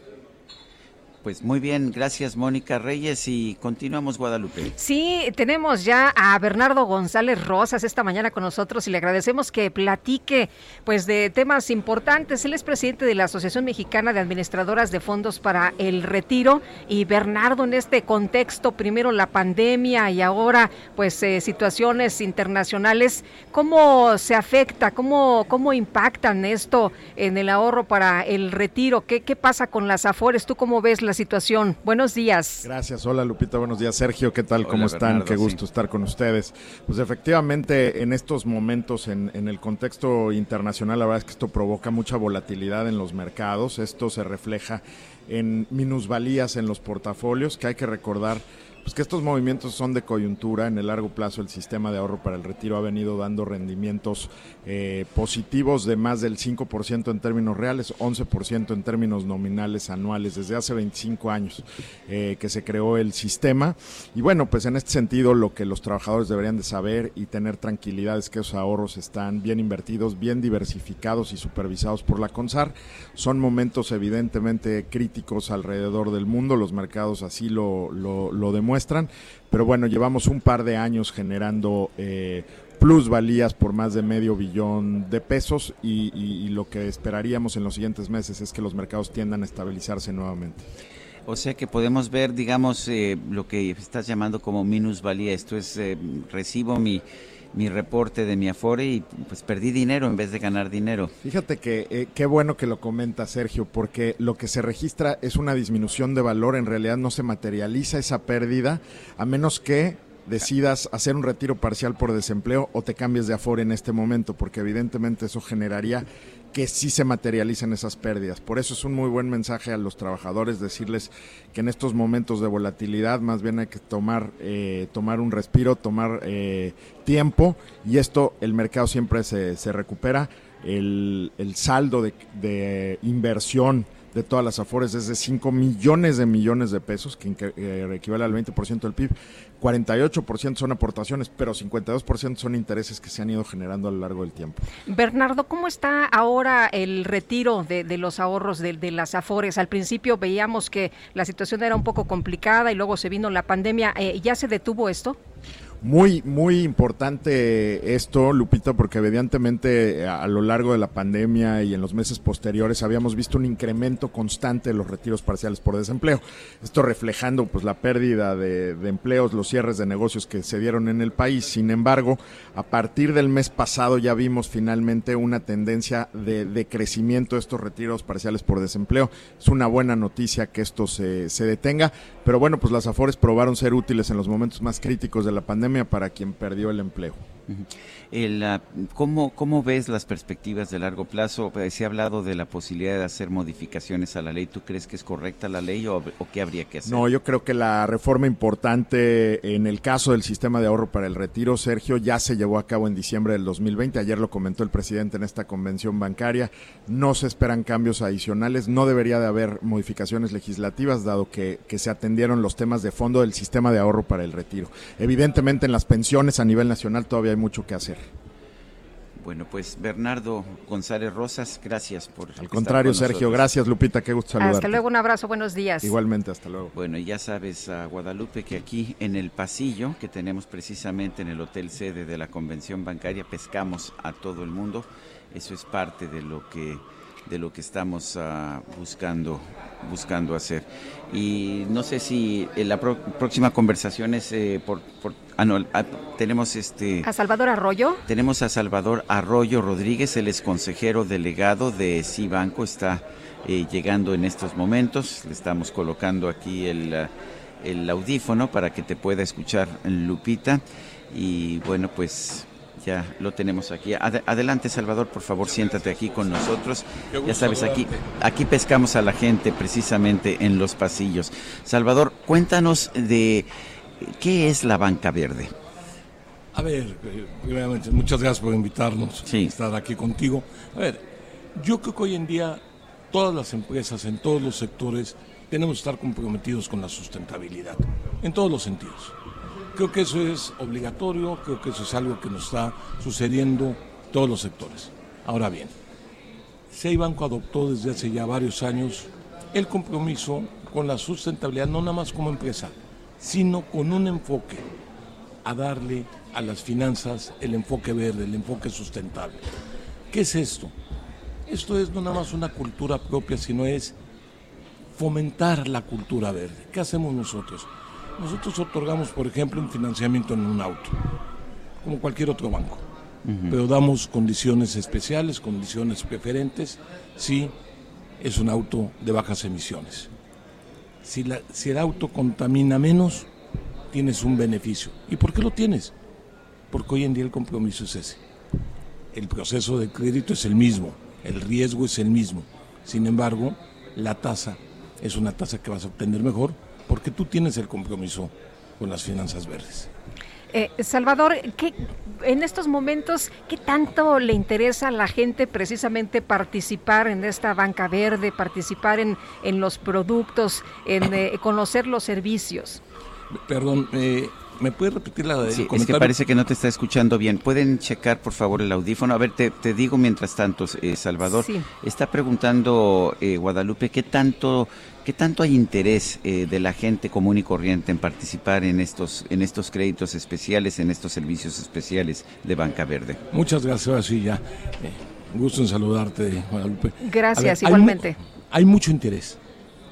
Pues muy bien, gracias Mónica Reyes y continuamos Guadalupe. Sí, tenemos ya a Bernardo González Rosas esta mañana con nosotros y le agradecemos que platique pues de temas importantes. Él es presidente de la Asociación Mexicana de Administradoras de Fondos para el Retiro y Bernardo en este contexto, primero la pandemia y ahora pues eh, situaciones internacionales, ¿cómo se afecta, cómo, cómo impactan esto en el ahorro para el retiro? ¿Qué, qué pasa con las afores? ¿Tú cómo ves la situación? Buenos días. Gracias, hola Lupita, buenos días Sergio, ¿qué tal? Hola, ¿Cómo están? Bernardo, Qué gusto sí. estar con ustedes. Pues efectivamente en estos momentos, en, en el contexto internacional, la verdad es que esto provoca mucha volatilidad en los mercados, esto se refleja en minusvalías en los portafolios, que hay que recordar pues que estos movimientos son de coyuntura. En el largo plazo, el sistema de ahorro para el retiro ha venido dando rendimientos eh, positivos de más del 5% en términos reales, 11% en términos nominales anuales, desde hace 25 años eh, que se creó el sistema. Y bueno, pues en este sentido, lo que los trabajadores deberían de saber y tener tranquilidad es que esos ahorros están bien invertidos, bien diversificados y supervisados por la CONSAR. Son momentos evidentemente críticos alrededor del mundo, los mercados así lo, lo, lo demuestran, pero bueno, llevamos un par de años generando eh, plusvalías por más de medio billón de pesos y, lo que esperaríamos en los siguientes meses es que los mercados tiendan a estabilizarse nuevamente. O sea que podemos ver, digamos, eh, lo que estás llamando como minusvalía. Esto es, eh, recibo mi, mi reporte de mi Afore y pues perdí dinero en vez de ganar dinero. Fíjate que eh, qué bueno que lo comenta Sergio, porque lo que se registra es una disminución de valor, en realidad no se materializa esa pérdida, a menos que decidas hacer un retiro parcial por desempleo o te cambies de Afore en este momento, porque evidentemente eso generaría que sí se materialicen esas pérdidas. Por eso es un muy buen mensaje a los trabajadores, decirles que en estos momentos de volatilidad más bien hay que tomar, eh, tomar un respiro, tomar eh, tiempo y esto el mercado siempre se, se recupera. El, el saldo de, de inversión de todas las afores es de 5 millones de millones de pesos, que eh, equivale al 20% del PIB. 48% son aportaciones, pero 52% son intereses que se han ido generando a lo largo del tiempo. Bernardo, ¿cómo está ahora el retiro de, los ahorros de, de las Afores? Al principio veíamos que la situación era un poco complicada y luego se vino la pandemia. Eh, ¿Ya se detuvo esto? Muy, muy importante esto, Lupita, porque evidentemente eh, a lo largo de la pandemia y en los meses posteriores habíamos visto un incremento constante de los retiros parciales por desempleo. Esto reflejando pues la pérdida de, empleos, los cierres de negocios que se dieron en el país. Sin embargo, a partir del mes pasado ya vimos finalmente una tendencia de, de crecimiento de estos retiros parciales por desempleo. Es una buena noticia que esto se, se detenga, pero bueno, pues las AFORES probaron ser útiles en los momentos más críticos de la pandemia para quien perdió el empleo. El, ¿cómo, ¿Cómo ves las perspectivas de largo plazo? Eh, se ha hablado de la posibilidad de hacer modificaciones a la ley. ¿Tú crees que es correcta la ley o, qué habría que hacer? No, yo creo que la reforma importante en el caso del sistema de ahorro para el retiro, Sergio, ya se llevó a cabo en diciembre del 2020. Ayer lo comentó el presidente en esta convención bancaria. No se esperan cambios adicionales. No debería de haber modificaciones legislativas, dado que se atendieron los temas de fondo del sistema de ahorro para el retiro. Evidentemente, en las pensiones a nivel nacional todavía hay mucho que hacer. Bueno, pues Bernardo González Rosas, gracias por. Al contrario, Sergio, gracias Lupita, qué gusto saludarte. Hasta luego, un abrazo, buenos días. Igualmente, hasta luego. Bueno, y ya sabes, a Guadalupe, que aquí en el pasillo que tenemos precisamente en el hotel sede de la convención bancaria, pescamos a todo el mundo. Eso es parte de lo que de lo que estamos uh, buscando buscando hacer. Y no sé si en la pro próxima conversación es eh, por, por ah, no, ah, tenemos este a Salvador Arroyo tenemos a Salvador Arroyo Rodríguez el ex consejero delegado de Cibanco está eh, llegando en estos momentos. Le estamos colocando aquí el, el audífono para que te pueda escuchar Lupita. Y bueno pues ya lo tenemos aquí. Ad adelante, Salvador, por favor, siéntate aquí con nosotros. Ya sabes, aquí, aquí pescamos a la gente precisamente en los pasillos. Salvador, cuéntanos de qué es la banca verde. A ver, primeramente, muchas gracias por invitarnos a estar aquí contigo. A ver, yo creo que hoy en día todas las empresas en todos los sectores tenemos que estar comprometidos con la sustentabilidad, en todos los sentidos. Creo que eso es obligatorio, creo que eso es algo que nos está sucediendo en todos los sectores. Ahora bien, Banco adoptó desde hace ya varios años el compromiso con la sustentabilidad, no nada más como empresa, sino con un enfoque a darle a las finanzas el enfoque verde, el enfoque sustentable. ¿Qué es esto? Esto es no nada más una cultura propia, sino es fomentar la cultura verde. ¿Qué hacemos nosotros? Nosotros otorgamos, por ejemplo, un financiamiento en un auto, como cualquier otro banco, uh -huh. pero damos condiciones especiales, condiciones preferentes, si es un auto de bajas emisiones. Si, la, si el auto contamina menos, tienes un beneficio. ¿Y por qué lo tienes? Porque hoy en día el compromiso es ese. El proceso de crédito es el mismo, el riesgo es el mismo. Sin embargo, la tasa es una tasa que vas a obtener mejor porque tú tienes el compromiso con las finanzas verdes. Eh, Salvador, ¿qué, en estos momentos, ¿qué tanto le interesa a la gente precisamente participar en esta banca verde, participar en, en los productos, en eh, *coughs* conocer los servicios? Perdón, eh, ¿me puede repetir la sí, Es que parece que no te está escuchando bien. ¿Pueden checar, por favor, el audífono? A ver, te, te digo mientras tanto, eh, Salvador. Sí. Está preguntando eh, Guadalupe, ¿qué tanto ¿Qué tanto hay interés eh, de la gente común y corriente en participar en estos, en estos créditos especiales, en estos servicios especiales de Banca Verde? Muchas gracias, sí, ya. Eh, gusto en saludarte, Guadalupe. Gracias, ver, igualmente. Hay, hay, mucho interés.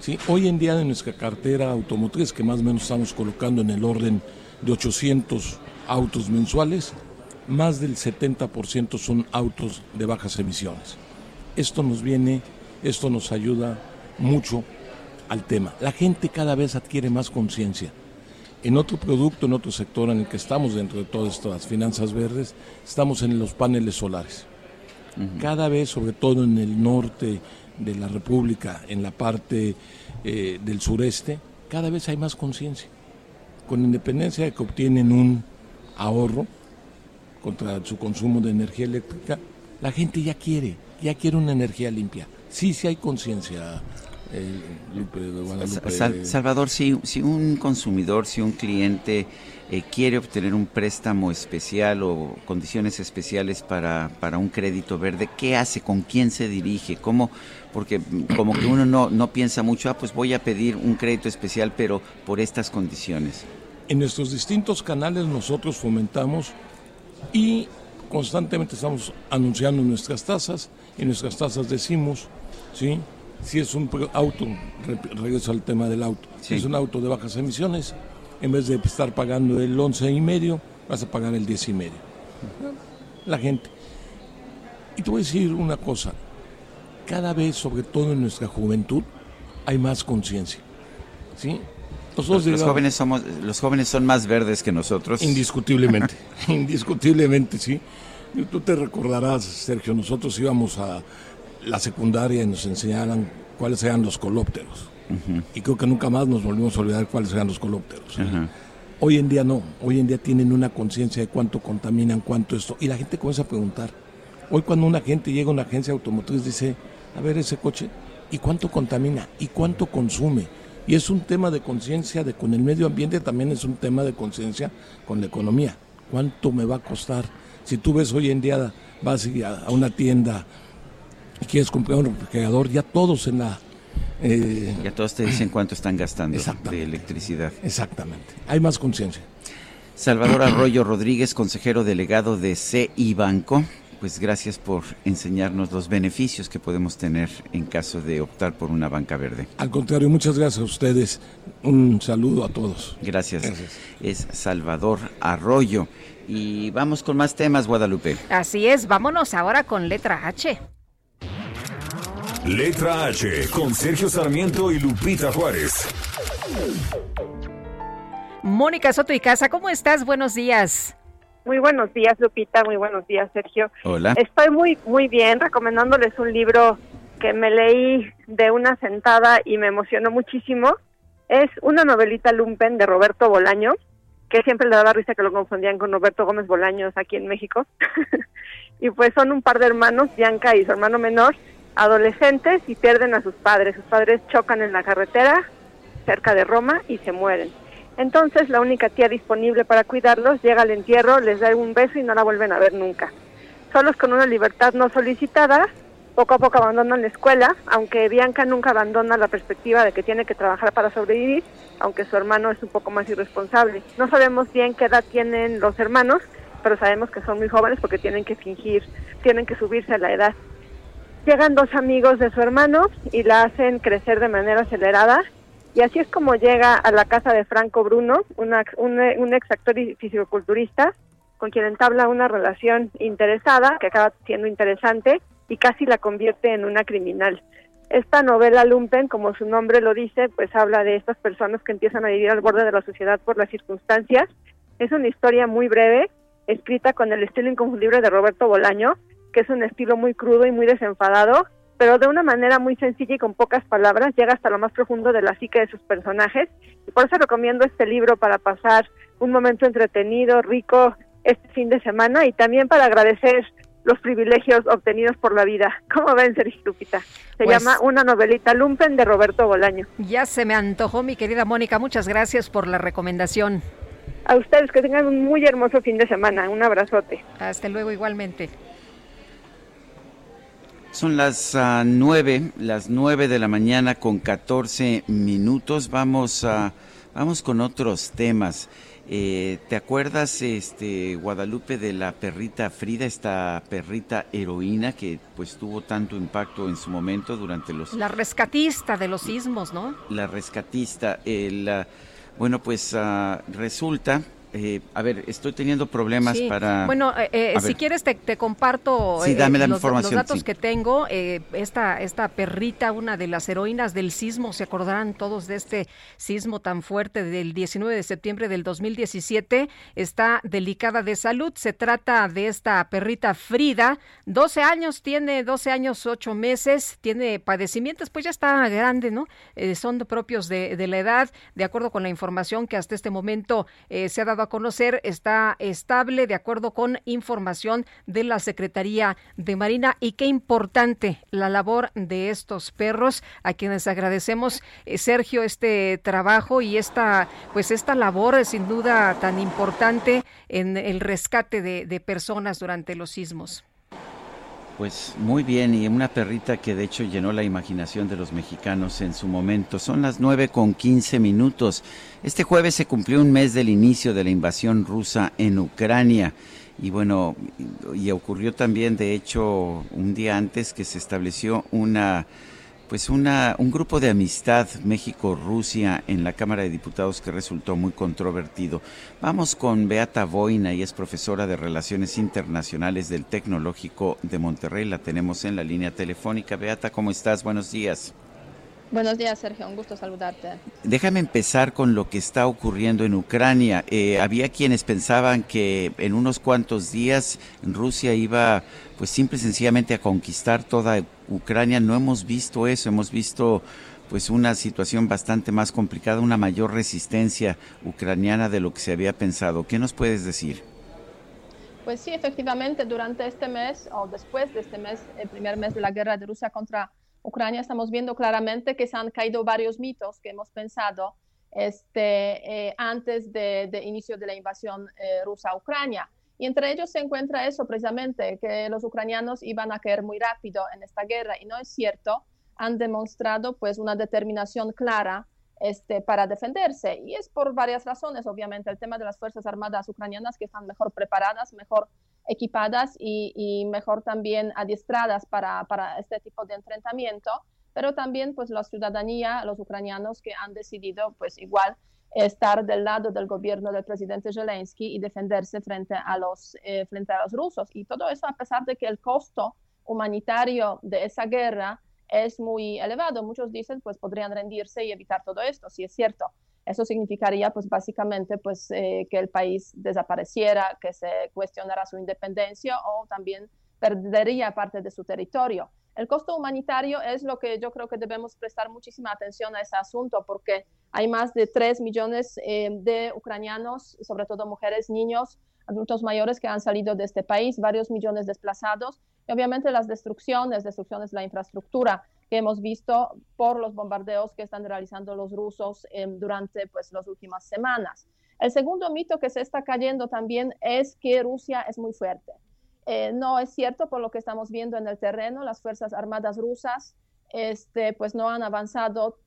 ¿sí? Hoy en día en nuestra cartera automotriz, que más o menos estamos colocando en el orden de 800 autos mensuales, más del 70% son autos de bajas emisiones. Esto nos viene, esto nos ayuda mucho al tema. La gente cada vez adquiere más conciencia. En otro producto, en otro sector en el que estamos dentro de todas estas finanzas verdes, estamos en los paneles solares. Uh -huh. Cada vez, sobre todo en el norte de la República, en la parte eh, del sureste, cada vez hay más conciencia. Con independencia de que obtienen un ahorro contra su consumo de energía eléctrica, la gente ya quiere, ya quiere una energía limpia. Sí, sí hay conciencia, eh, Lupe, Guadalupe. Sal, Salvador, si, si, un consumidor, si un cliente eh, quiere obtener un préstamo especial o condiciones especiales para, para un crédito verde, ¿qué hace? ¿Con quién se dirige? ¿Cómo? Porque como que uno no, no piensa mucho, ah, pues voy a pedir un crédito especial, pero por estas condiciones. En nuestros distintos canales nosotros fomentamos y constantemente estamos anunciando nuestras tasas. En nuestras tasas decimos, ¿sí? Si es un auto, regreso al tema del auto, si es un auto de bajas emisiones, en vez de estar pagando el 11 y medio, vas a pagar el 10 y medio. La gente. Y te voy a decir una cosa, cada vez, sobre todo en nuestra juventud, hay más conciencia. ¿sí? los, jóvenes somos, los jóvenes son más verdes que nosotros. Indiscutiblemente, *laughs* indiscutiblemente, sí. Tú te recordarás, Sergio, nosotros íbamos a la secundaria y nos enseñaran cuáles eran los colópteros. Y creo que nunca más nos volvimos a olvidar cuáles eran los colópteros. Hoy en día no, hoy en día tienen una conciencia de cuánto contaminan, cuánto esto, y la gente comienza a preguntar. Hoy cuando una gente llega a una agencia automotriz dice, a ver ese coche, ¿y cuánto contamina? ¿Y cuánto consume? Y es un tema de conciencia de con el medio ambiente, también es un tema de conciencia con la economía. ¿Cuánto me va a costar? Si tú ves hoy en día, vas a una tienda y quieres comprar un refrigerador, ya todos en la... Eh, ya todos te dicen cuánto están gastando de electricidad. Exactamente. Hay más conciencia. Salvador Arroyo Rodríguez, consejero delegado de CI Banco pues gracias por enseñarnos los beneficios que podemos tener en caso de optar por una banca verde. Al contrario, muchas gracias a ustedes. Un saludo a todos. Gracias. Es Salvador Arroyo. Y vamos con más temas, Guadalupe. Así es, vámonos ahora con letra H. Letra H, con Sergio Sarmiento y Lupita Juárez. Mónica Soto y Casa, ¿cómo estás? Buenos días. Muy buenos días, Lupita. Muy buenos días, Sergio. Hola. Estoy muy, muy bien recomendándoles un libro que me leí de una sentada y me emocionó muchísimo. Es una novelita lumpen de Roberto Bolaño, que siempre le daba risa que lo confundían con Roberto Gómez Bolaños aquí en México. *laughs* y pues son un par de hermanos, Bianca y su hermano menor, adolescentes y pierden a sus padres. Sus padres chocan en la carretera cerca de Roma y se mueren. Entonces la única tía disponible para cuidarlos llega al entierro, les da un beso y no la vuelven a ver nunca. Solos con una libertad no solicitada, poco a poco abandonan la escuela, aunque Bianca nunca abandona la perspectiva de que tiene que trabajar para sobrevivir, aunque su hermano es un poco más irresponsable. No sabemos bien qué edad tienen los hermanos, pero sabemos que son muy jóvenes porque tienen que fingir, tienen que subirse a la edad. Llegan dos amigos de su hermano y la hacen crecer de manera acelerada y así es como llega a la casa de Franco Bruno, un, un ex actor y fisicoculturista, con quien entabla una relación interesada, que acaba siendo interesante, y casi la convierte en una criminal. Esta novela Lumpen, como su nombre lo dice, pues habla de estas personas que empiezan a vivir al borde de la sociedad por las circunstancias. Es una historia muy breve, escrita con el estilo inconfundible de Roberto Bolaño, que es un estilo muy crudo y muy desenfadado, pero de una manera muy sencilla y con pocas palabras llega hasta lo más profundo de la psique de sus personajes. Y por eso recomiendo este libro para pasar un momento entretenido, rico este fin de semana y también para agradecer los privilegios obtenidos por la vida. *laughs* ¿Cómo ven, Sergio Lupita? Se Pues- llama Una novelita lumpen de Roberto Bolaño. Ya se me antojó, mi querida Mónica. Muchas gracias por la recomendación. A ustedes que tengan un muy hermoso fin de semana. Un abrazote. Hasta luego igualmente. Son las ah, nueve, las nueve de la mañana con 14 minutos. Vamos a, vamos con otros temas. Eh, ¿Te acuerdas, este Guadalupe, de la perrita Frida, esta perrita heroína que pues tuvo tanto impacto en su momento durante los La rescatista de los sismos, ¿no? la rescatista? El, ah, bueno, pues ah, resulta, eh, a ver, estoy teniendo problemas Sí. para. Bueno, eh, eh, si ver. quieres te, te comparto Sí, eh, dame la los, información, los datos sí. que tengo. Eh, esta, esta perrita, una de las heroínas del sismo, se acordarán todos de este sismo tan fuerte del 19 de septiembre del 2017, está delicada de salud. Se trata de esta perrita Frida, 12 años, tiene 12 años, 8 meses, tiene padecimientos, pues ya está grande, ¿no? Eh, son propios de, de la edad, de acuerdo con la información que hasta este momento eh, se ha dado a conocer, está estable de acuerdo con información de la Secretaría de Marina y qué importante la labor de estos perros a quienes agradecemos eh, Sergio este trabajo y esta pues esta labor eh, sin duda tan importante en el rescate de, de personas durante los sismos. Pues muy bien, y una perrita que de hecho llenó la imaginación de los mexicanos en su momento. Son las nueve con quince minutos. Este jueves se cumplió un mes del inicio de la invasión rusa en Ucrania. Y bueno, y ocurrió también, de hecho, un día antes que se estableció una pues una, un grupo de amistad México-Rusia en la Cámara de Diputados que resultó muy controvertido. Vamos con Beata Boina, y es profesora de Relaciones Internacionales del Tecnológico de Monterrey. La tenemos en la línea telefónica. Beata, ¿cómo estás? Buenos días. Buenos días, Sergio. Un gusto saludarte. Déjame empezar con lo que está ocurriendo en Ucrania. Eh, había quienes pensaban que en unos cuantos días Rusia iba, pues simple y sencillamente a conquistar toda Ucrania. No hemos visto eso. Hemos visto pues una situación bastante más complicada, una mayor resistencia ucraniana de lo que se había pensado. ¿Qué nos puedes decir? Pues sí, efectivamente, durante este mes o después de este mes, el primer mes de la guerra de Rusia contra Ucrania estamos viendo claramente que se han caído varios mitos que hemos pensado este, eh, antes de inicio de la invasión eh, rusa a Ucrania. Y entre ellos se encuentra eso precisamente, que los ucranianos iban a caer muy rápido en esta guerra y no es cierto. Han demostrado pues una determinación clara este, para defenderse y es por varias razones, obviamente, el tema de las Fuerzas Armadas ucranianas que están mejor preparadas, mejor equipadas y, mejor también adiestradas para, para, este tipo de enfrentamiento, pero también pues la ciudadanía, los ucranianos que han decidido pues igual estar del lado del gobierno del presidente Zelensky y defenderse frente a los, eh, frente a los rusos. Y todo eso a pesar de que el costo humanitario de esa guerra es muy elevado. Muchos dicen pues podrían rendirse y evitar todo esto, si es cierto. Eso significaría, pues, básicamente, pues, eh, que el país desapareciera, que se cuestionara su independencia o también perdería parte de su territorio. El costo humanitario es lo que yo creo que debemos prestar muchísima atención a ese asunto porque hay más de 3 millones eh, de ucranianos, sobre todo mujeres, niños, adultos mayores que han salido de este país, varios millones desplazados y obviamente las destrucciones, destrucciones de la infraestructura que hemos visto por los bombardeos que están realizando los rusos eh, durante pues, las últimas semanas. El segundo mito que se está cayendo también es que Rusia es muy fuerte. Eh, no es cierto por lo que estamos viendo en el terreno, las Fuerzas Armadas rusas este, pues no han avanzado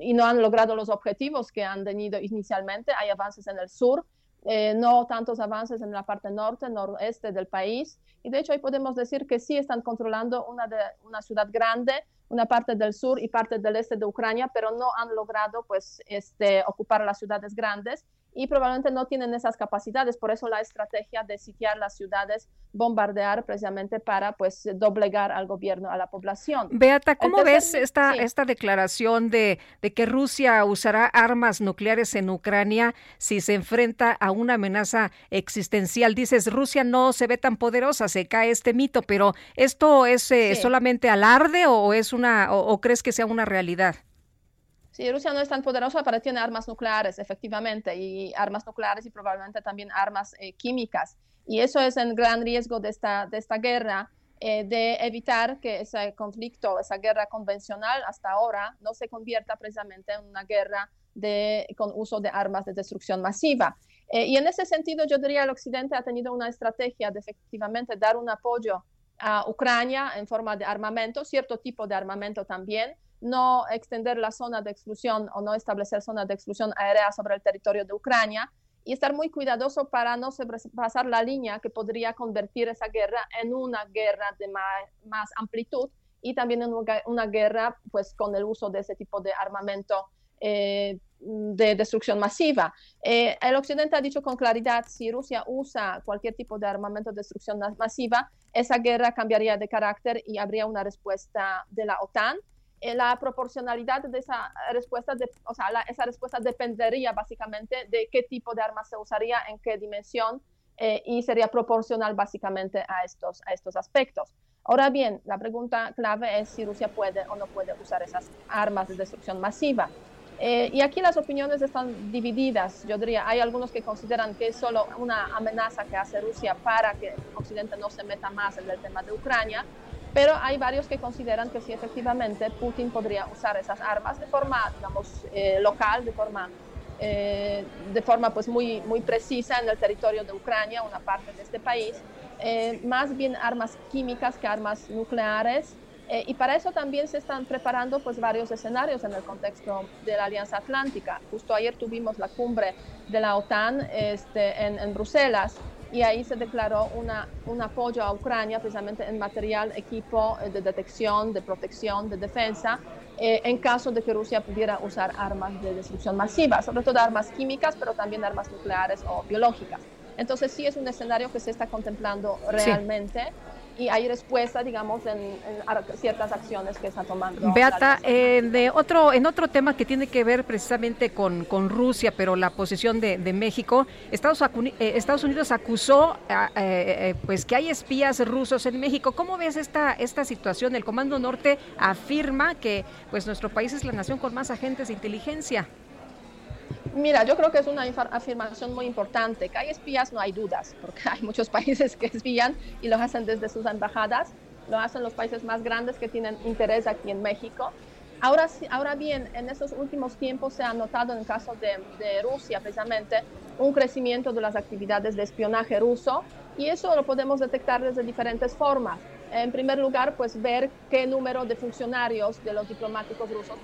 y no han logrado los objetivos que han tenido inicialmente. Hay avances en el sur, eh, no tantos avances en la parte norte, noroeste del país. Y de hecho, hoy podemos decir que sí están controlando una ciudad grande, una parte del sur y parte del este de Ucrania, pero no han logrado pues, este, ocupar las ciudades grandes y probablemente no tienen esas capacidades. Por eso la estrategia de sitiar las ciudades, bombardear precisamente para pues doblegar al gobierno, a la población. Beata, ¿cómo ves esta, esta declaración de, de que Rusia usará armas nucleares en Ucrania si se enfrenta a una amenaza existencial? Dices, Rusia no se ve tan poderosa, se cae este mito, pero ¿esto es eh, solamente alarde o, es una, o crees que sea una realidad? Sí, Rusia no es tan poderosa, pero tiene armas nucleares, efectivamente, y armas nucleares y probablemente también armas eh, químicas. Y eso es el gran riesgo de esta, de esta guerra, eh, de evitar que ese conflicto, esa guerra convencional hasta ahora, no se convierta precisamente en una guerra de, con uso de armas de destrucción masiva. Eh, y en ese sentido, yo diría el Occidente ha tenido una estrategia de efectivamente dar un apoyo a Ucrania en forma de armamento, cierto tipo de armamento también, no extender la zona de exclusión o no establecer zona de exclusión aérea sobre el territorio de Ucrania y estar muy cuidadoso para no sobrepasar la línea que podría convertir esa guerra en una guerra de más, amplitud y también en una, guerra pues con el uso de ese tipo de armamento eh, de destrucción masiva. Eh, el Occidente ha dicho con claridad, si Rusia usa cualquier tipo de armamento de destrucción masiva, esa guerra cambiaría de carácter y habría una respuesta de la OTAN. Eh, la proporcionalidad de esa respuesta, o sea, esa respuesta dependería básicamente de qué tipo de armas se usaría, en qué dimensión, eh, y sería proporcional básicamente a estos, a estos aspectos. Ahora bien, la pregunta clave es si Rusia puede o no puede usar esas armas de destrucción masiva. Eh, y aquí las opiniones están divididas. Yo diría, hay algunos que consideran que es solo una amenaza que hace Rusia para que Occidente no se meta más en el tema de Ucrania, pero hay varios que consideran que sí, efectivamente, Putin podría usar esas armas de forma, digamos, eh, local, de forma, eh, de forma pues muy, muy precisa en el territorio de Ucrania, una parte de este país, eh, más bien armas químicas que armas nucleares. Eh, y para eso también se están preparando pues, varios escenarios en el contexto de la Alianza Atlántica. Justo ayer tuvimos la cumbre de la OTAN este, en, en Bruselas y ahí se declaró una, un apoyo a Ucrania precisamente en material, equipo de detección, de protección, de defensa, eh, en caso de que Rusia pudiera usar armas de destrucción masiva, sobre todo armas químicas, pero también armas nucleares o biológicas. Entonces sí es un escenario que se está contemplando realmente. Y hay respuesta, digamos, en, en, ciertas acciones que está tomando. Beata, eh, de otro, en otro tema que tiene que ver precisamente con, con Rusia, pero la posición de, de México, Estados, eh, Estados, Unidos acusó eh, pues que hay espías rusos en México. ¿Cómo ves esta, esta situación? El Comando Norte afirma que pues nuestro país es la nación con más agentes de inteligencia. Mira, yo creo que es una afirmación muy importante. Que hay espías, no hay dudas, porque hay muchos *laughs* países que espían y lo hacen desde sus embajadas, lo hacen los países más grandes que tienen interés aquí en México. Ahora, ahora bien, en estos últimos tiempos se ha notado en el caso de, de Rusia precisamente un crecimiento de las actividades de espionaje ruso y eso lo podemos detectar desde diferentes formas. En primer lugar, pues ver qué número de funcionarios de los diplomáticos rusos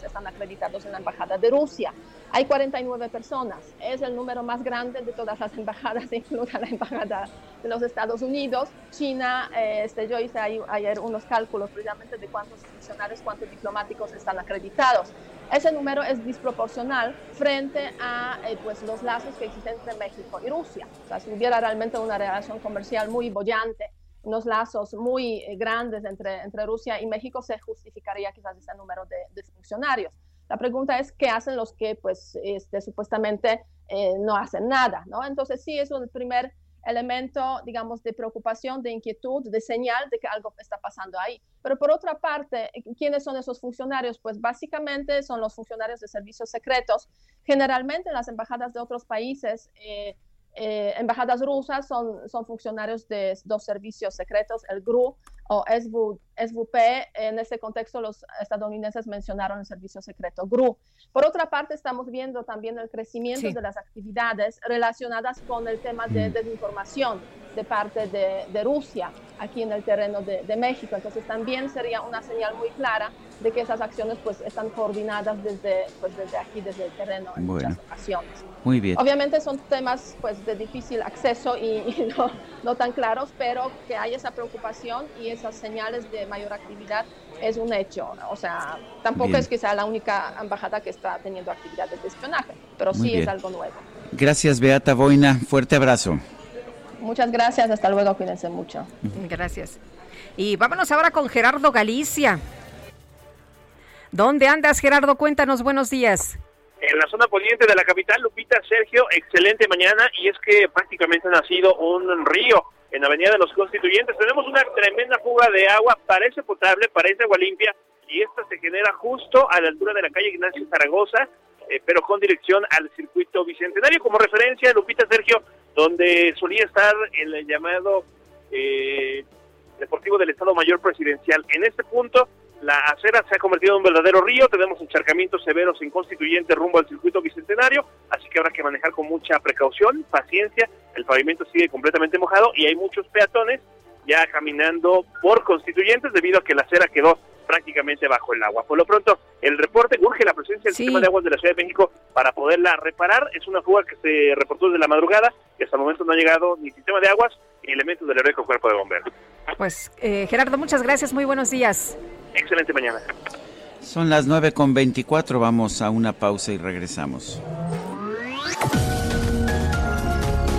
están acreditados en la Embajada de Rusia. Hay 49 personas, es el número más grande de todas las embajadas, *laughs* incluida la Embajada de los Estados Unidos. China, este, yo hice ayer unos cálculos precisamente de cuántos funcionarios, cuántos diplomáticos están acreditados. Ese número es desproporcional frente a eh, pues, los lazos que existen entre México y Rusia. O sea, si hubiera realmente una relación comercial muy bollante, unos lazos muy eh, grandes entre, entre Rusia y México, se justificaría quizás ese número de, de funcionarios. La pregunta es qué hacen los que pues este, supuestamente eh, no hacen nada, ¿no? Entonces sí es un primer elemento, digamos, de preocupación, de inquietud, de señal de que algo está pasando ahí. Pero por otra parte, ¿quiénes son esos funcionarios? Pues básicamente son los funcionarios de servicios secretos. Generalmente en las embajadas de otros países, eh, eh, embajadas rusas son, son funcionarios de dos servicios secretos, el GRU o SVP. En ese contexto, los estadounidenses mencionaron el servicio secreto GRU. Por otra parte, estamos viendo también el crecimiento sí. de las actividades relacionadas con el tema de desinformación de parte de, de Rusia aquí en el terreno de, de, México. Entonces, también sería una señal muy clara de que esas acciones pues, están coordinadas desde, pues, desde aquí, desde el terreno en bueno. muchas ocasiones. Muy bien. Obviamente son temas pues, de difícil acceso y, *laughs* y no, no, tan claros, pero que hay esa preocupación y esas señales de mayor actividad es un hecho. O sea, tampoco bien. es que sea la única embajada que está teniendo actividades de espionaje, pero Muy sí bien. es algo nuevo. Gracias, Beata Boina. Fuerte abrazo. Muchas gracias. Hasta luego. Cuídense mucho. Gracias. Y vámonos ahora con Gerardo Galicia. ¿Dónde andas, Gerardo? Cuéntanos. Buenos días en la zona poniente de la capital, Lupita, Sergio, excelente mañana y es que prácticamente ha nacido un río en la Avenida de los Constituyentes. Tenemos una tremenda fuga de agua, parece potable, parece agua limpia y esta se genera justo a la altura de la calle Ignacio Zaragoza, eh, pero con dirección al circuito bicentenario. Como referencia, Lupita, Sergio, donde solía estar el llamado eh, Deportivo del Estado Mayor Presidencial. En este punto la acera se ha convertido en un verdadero río, tenemos encharcamientos severos en constituyente rumbo al circuito bicentenario, así que habrá que manejar con mucha precaución, paciencia, el pavimento sigue completamente mojado y hay muchos peatones ya caminando por constituyentes debido a que la acera quedó prácticamente bajo el agua. Por lo pronto, el reporte urge la presencia del sí. sistema de aguas de la Ciudad de México para poderla reparar. Es una fuga que se reportó desde la madrugada y hasta el momento no ha llegado ni sistema de aguas ni elementos del heroico cuerpo de bomberos. Pues, eh, Gerardo, muchas gracias. Muy buenos días. Excelente mañana. Son las 9 con 24. Vamos a una pausa y regresamos.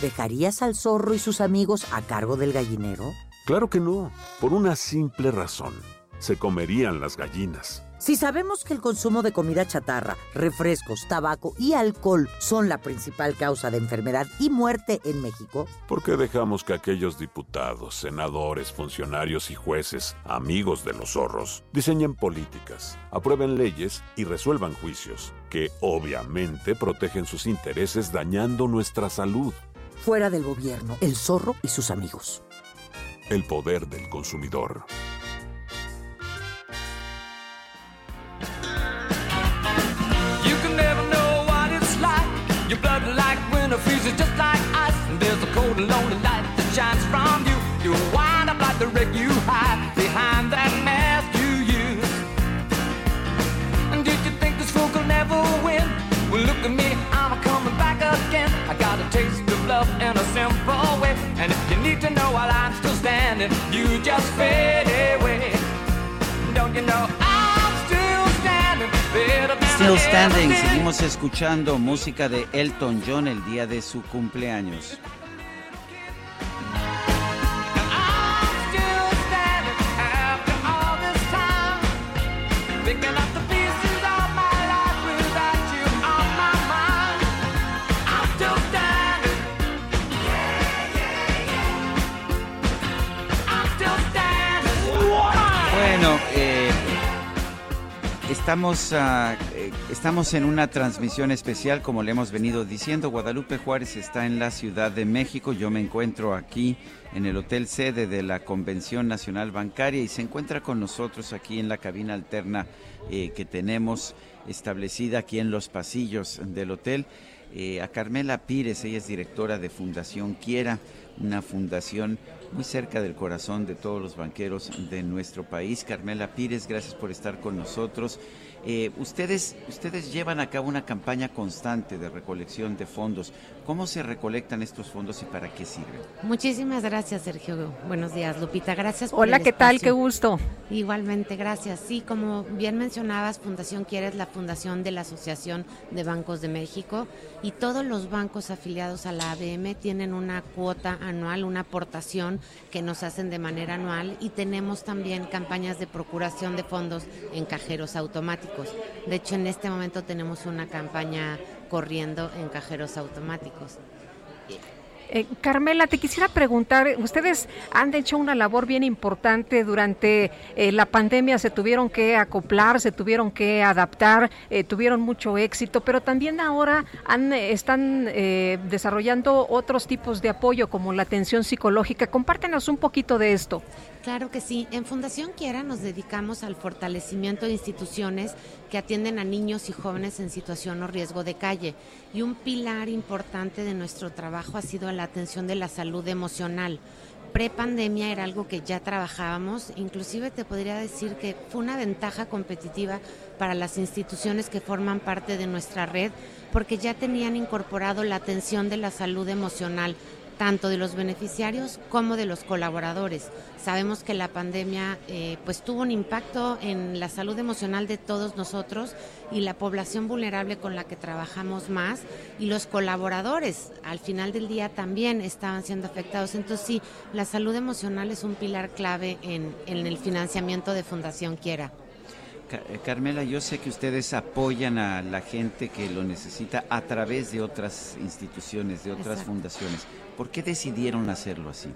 ¿Dejarías al zorro y sus amigos a cargo del gallinero? Claro que no, por una simple razón. se comerían las gallinas. Si sabemos que el consumo de comida chatarra, refrescos, tabaco y alcohol son la principal causa de enfermedad y muerte en México, ¿por qué dejamos que aquellos diputados, senadores, funcionarios y jueces, amigos de los zorros, diseñen políticas, aprueben leyes y resuelvan juicios que obviamente protegen sus intereses dañando nuestra salud? Fuera del gobierno, el zorro y sus amigos. El poder del consumidor. You can never know what it's like. Your blood like winter freezes just like ice. And there's a cold and lonely light that shines from you. You wind up like the wreck you Still Standing, seguimos escuchando música de Elton John el día de su cumpleaños. Estamos, ah, eh, estamos en una transmisión especial, como le hemos venido diciendo. Guadalupe Juárez está en la Ciudad de México. Yo me encuentro aquí en el hotel sede de la Convención Nacional Bancaria y se encuentra con nosotros aquí en la cabina alterna eh, que tenemos establecida aquí en los pasillos del hotel. eh, a Carmela Pires, ella es directora de Fundación Quiera, una fundación muy cerca del corazón de todos los banqueros de nuestro país. Carmela Pires, gracias por estar con nosotros. Eh, ustedes, ustedes llevan a cabo una campaña constante de recolección de fondos. ¿Cómo se recolectan estos fondos y para qué sirven? Muchísimas gracias, Sergio. Buenos días, Lupita. Gracias por Hola, el ¿qué tal? Qué gusto. Igualmente, gracias. Sí, como bien mencionabas, Fundación Quiere es la fundación de la Asociación de Bancos de México y todos los bancos afiliados a la ABM tienen una cuota anual, una aportación que nos hacen de manera anual y tenemos también campañas de procuración de fondos en cajeros automáticos. De hecho, en este momento tenemos una campaña corriendo en cajeros automáticos. Eh, Carmela, te quisiera preguntar, ustedes han hecho una labor bien importante durante eh, la pandemia, se tuvieron que acoplar, se tuvieron que adaptar, eh, tuvieron mucho éxito, pero también ahora han, eh, están desarrollando otros tipos de apoyo como la atención psicológica. Compártenos un poquito de esto. Claro que sí. En Fundación Quiera nos dedicamos al fortalecimiento de instituciones que atienden a niños y jóvenes en situación o riesgo de calle. Y un pilar importante de nuestro trabajo ha sido la atención de la salud emocional. Pre-pandemia era algo que ya trabajábamos, inclusive te podría decir que fue una ventaja competitiva para las instituciones que forman parte de nuestra red, porque ya tenían incorporado la atención de la salud emocional tanto de los beneficiarios como de los colaboradores. Sabemos que la pandemia eh, pues tuvo un impacto en la salud emocional de todos nosotros y la población vulnerable con la que trabajamos más y los colaboradores al final del día también estaban siendo afectados. Entonces sí, la salud emocional es un pilar clave en, en el financiamiento de Fundación Quiera. Eh, Carmela, yo sé que ustedes apoyan a la gente que lo necesita a través de otras instituciones, de otras Exacto. fundaciones. ¿Por qué decidieron hacerlo así?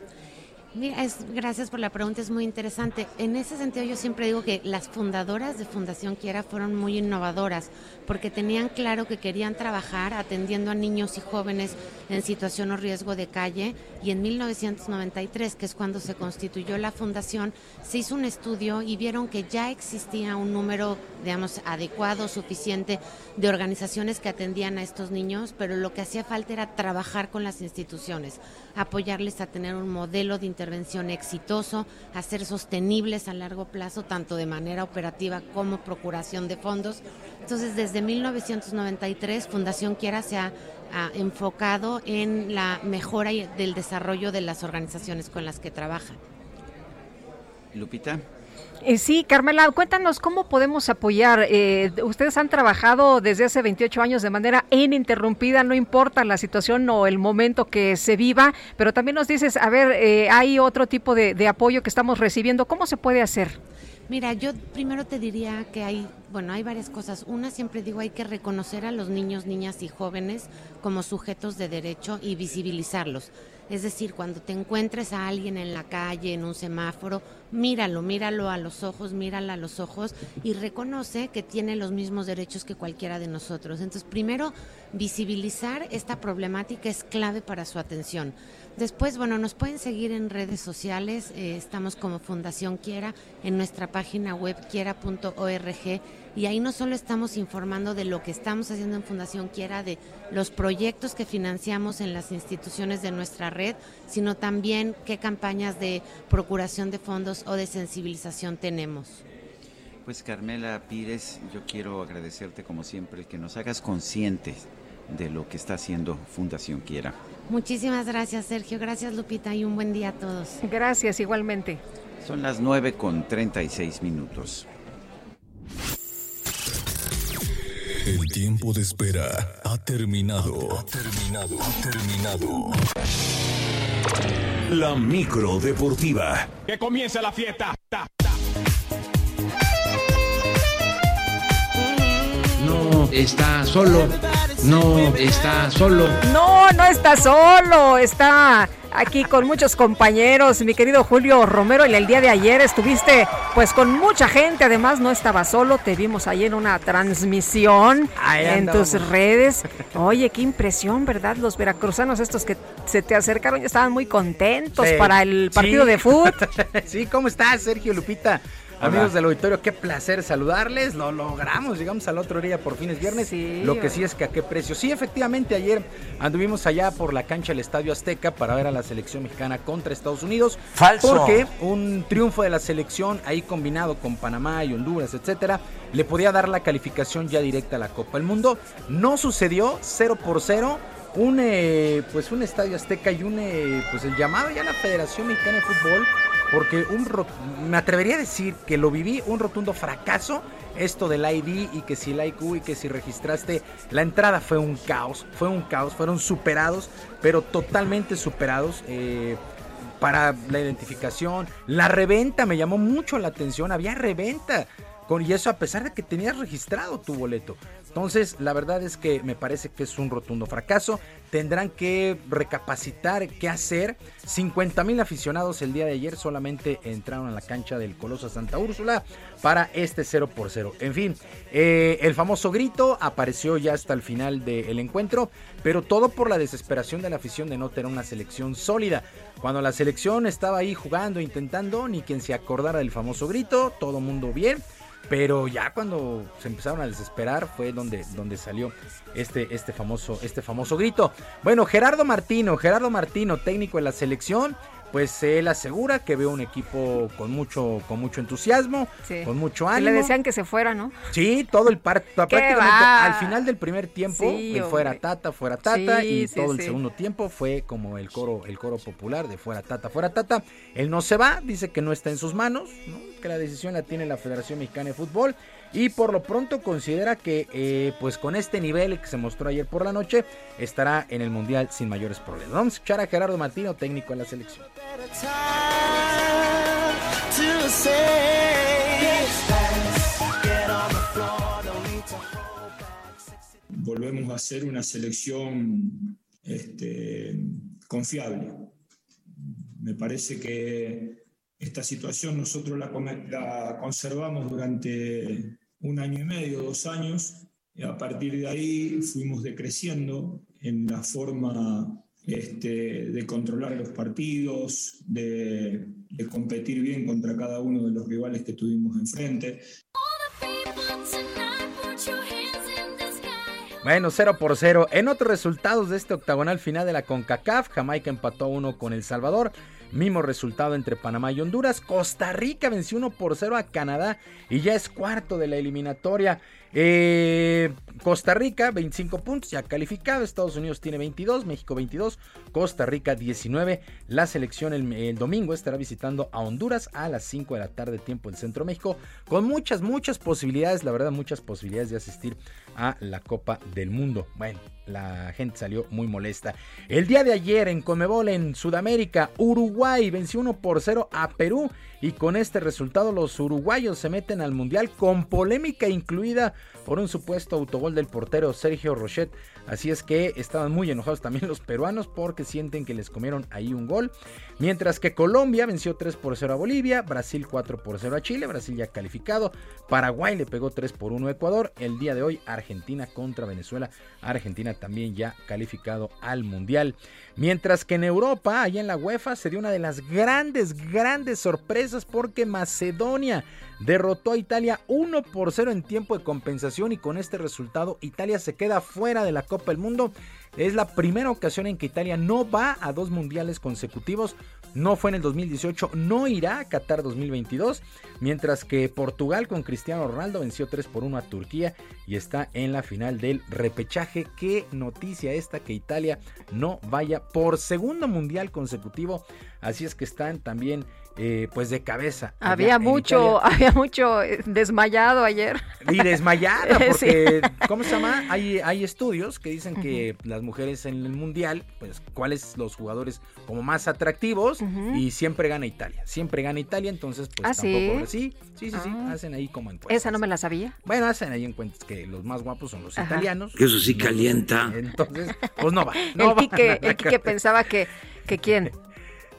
Mira, es, gracias por la pregunta, es muy interesante. En ese sentido yo siempre digo que las fundadoras de Fundación Quiera fueron muy innovadoras porque tenían claro que querían trabajar atendiendo a niños y jóvenes en situación o riesgo de calle y en 1993, que es cuando se constituyó la fundación, se hizo un estudio y vieron que ya existía un número, digamos, adecuado, suficiente de organizaciones que atendían a estos niños, pero lo que hacía falta era trabajar con las instituciones, apoyarles a tener un modelo de intervención exitoso, a ser sostenibles a largo plazo, tanto de manera operativa como procuración de fondos. Entonces, desde 1993, Fundación Quiera se ha, enfocado en la mejora del desarrollo de las organizaciones con las que trabaja. Lupita. Eh, sí, Carmela, cuéntanos cómo podemos apoyar. Eh, ustedes han trabajado desde hace 28 años de manera ininterrumpida, no importa la situación o el momento que se viva, pero también nos dices, a ver, eh, hay otro tipo de, de apoyo que estamos recibiendo. ¿Cómo se puede hacer? Mira, yo primero te diría que hay, bueno, hay varias cosas. Una, siempre digo, hay que reconocer a los niños, niñas y jóvenes como sujetos de derecho y visibilizarlos. Es decir, cuando te encuentres a alguien en la calle, en un semáforo, míralo, míralo a los ojos, mírala a los ojos y reconoce que tiene los mismos derechos que cualquiera de nosotros. Entonces, primero, visibilizar esta problemática es clave para su atención. Después, bueno, nos pueden seguir en redes sociales, eh, estamos como Fundación Quiera, en nuestra página web quiera.org y ahí no solo estamos informando de lo que estamos haciendo en Fundación Quiera, de los proyectos que financiamos en las instituciones de nuestra red, sino también qué campañas de procuración de fondos o de sensibilización tenemos. Pues Carmela Pires, yo quiero agradecerte como siempre que nos hagas conscientes de lo que está haciendo Fundación Quiera. Muchísimas gracias, Sergio. Gracias, Lupita, y un buen día a todos. Gracias, igualmente. Son las 9 con 36 minutos. El tiempo de espera ha terminado. Ha terminado. Ha terminado. La micro deportiva. Que comience la fiesta. No está solo, no está solo. No, no está solo, está aquí con muchos compañeros. Mi querido Julio Romero, en el día de ayer estuviste pues con mucha gente, además no estaba solo, te vimos ahí en una transmisión Ahí en tus redes. Oye, qué impresión, ¿verdad? Los veracruzanos estos que se te acercaron ya estaban muy contentos Sí. para el partido Sí. de fútbol. *laughs* sí, ¿cómo estás, Sergio Lupita? Amigos del auditorio, qué placer saludarles. Lo logramos, llegamos al otro día por fines viernes. Lo que sí es que a qué precio. Sí, efectivamente, ayer anduvimos allá por la cancha del Estadio Azteca para ver a la selección mexicana contra Estados Unidos. Falso. Porque un triunfo de la selección ahí combinado con Panamá y Honduras, etcétera, le podía dar la calificación ya directa a la Copa del Mundo. No sucedió, 0 por 0 un pues un estadio azteca y un pues el llamado ya a la Federación Mexicana de Fútbol porque un me atrevería a decir que lo viví un rotundo fracaso esto del ID y que si el IQ y que si registraste la entrada fue un caos fue un caos fueron superados pero totalmente superados eh, para la identificación la reventa me llamó mucho la atención había reventa con, y eso a pesar de que tenías registrado tu boleto. Entonces, la verdad es que me parece que es un rotundo fracaso. Tendrán que recapacitar qué hacer. 50 mil aficionados el día de ayer solamente entraron a la cancha del Coloso Santa Úrsula para este 0 por 0. En fin, eh, el famoso grito apareció ya hasta el final del encuentro, pero todo por la desesperación de la afición de no tener una selección sólida. Cuando la selección estaba ahí jugando, intentando, ni quien se acordara del famoso grito, todo mundo bien. Pero ya cuando se empezaron a desesperar fue donde, donde salió este, este, famoso, este famoso grito. Bueno, Gerardo Martino, Gerardo Martino, técnico de la selección, pues él asegura que ve un equipo con mucho, con mucho entusiasmo, Sí. con mucho Y ánimo. le decían que se fuera, ¿no? Sí, todo el partido. ¿Qué Prácticamente va? al final del primer tiempo, Sí, el fuera tata, fuera tata, Sí, y todo el segundo tiempo fue como el coro, el coro popular de fuera tata, fuera tata. Él no se va, dice que no está en sus manos, ¿no? Que la decisión la tiene la Federación Mexicana de Fútbol. Y por lo pronto considera que eh, pues con este nivel que se mostró ayer por la noche, estará en el Mundial sin mayores problemas. Vamos a escuchar a Gerardo Martino, técnico de la selección. volvemos a ser una selección este, confiable. Me parece que esta situación nosotros la, la conservamos durante un año y medio, dos años, y a partir de ahí fuimos decreciendo en la forma este, de controlar los partidos, de, de competir bien contra cada uno de los rivales que tuvimos enfrente. Bueno, 0 por 0. En otros resultados de este octagonal final de la CONCACAF, Jamaica empató a 1 con El Salvador. Mismo resultado entre Panamá y Honduras. Costa Rica venció 1 por 0 a Canadá y ya es cuarto de la eliminatoria. Eh, Costa Rica, 25 puntos, ya calificado. Estados Unidos tiene 22, México 22, Costa Rica 19. La selección el, domingo estará visitando a Honduras a las 5 de la tarde, tiempo del Centro México, con muchas, muchas posibilidades, la verdad, muchas posibilidades de asistir a la Copa del Mundo. Bueno, la gente salió muy molesta. El día de ayer en Comebol en Sudamérica, Uruguay venció 1 por 0 a Perú y con este resultado los uruguayos se meten al Mundial con polémica incluida por un supuesto autogol del portero Sergio Rochet. Así es que estaban muy enojados también los peruanos porque sienten que les comieron ahí un gol. Mientras que Colombia venció 3 por 0 a Bolivia, Brasil 4 por 0 a Chile, Brasil ya calificado, Paraguay le pegó 3 por 1 a Ecuador, el día de hoy Argentina contra Venezuela, Argentina también ya calificado al Mundial. Mientras que en Europa, allá en la UEFA, se dio una de las grandes, grandes sorpresas porque Macedonia derrotó a Italia 1 por 0 en tiempo de compensación y con este resultado Italia se queda fuera de la Copa del Mundo. Es la primera ocasión en que Italia no va a dos mundiales consecutivos. No fue en el 2018, no irá a Qatar 2022. Mientras que Portugal con Cristiano Ronaldo venció 3 por 1 a Turquía y está en la final del repechaje. Qué noticia esta que Italia no vaya por segundo mundial consecutivo. Así es que están también eh, pues de cabeza. Había mucho, *laughs* había mucho eh, desmayado ayer. Y desmayada, *laughs* porque, sí. ¿cómo se llama? Hay, hay estudios que dicen que uh -huh. las mujeres en el mundial, pues, cuáles los jugadores como más atractivos, uh -huh. y siempre gana Italia. Siempre gana Italia, entonces, pues ¿Ah, tampoco. Sí, sí, sí, sí, ah. sí, hacen ahí como encuestas. Esa no me la sabía. Bueno, hacen ahí encuestas que los más guapos son los Ajá. italianos. Que eso sí calienta. Entonces, pues no va. *laughs* No el, Quique, el Quique pensaba que, que quién.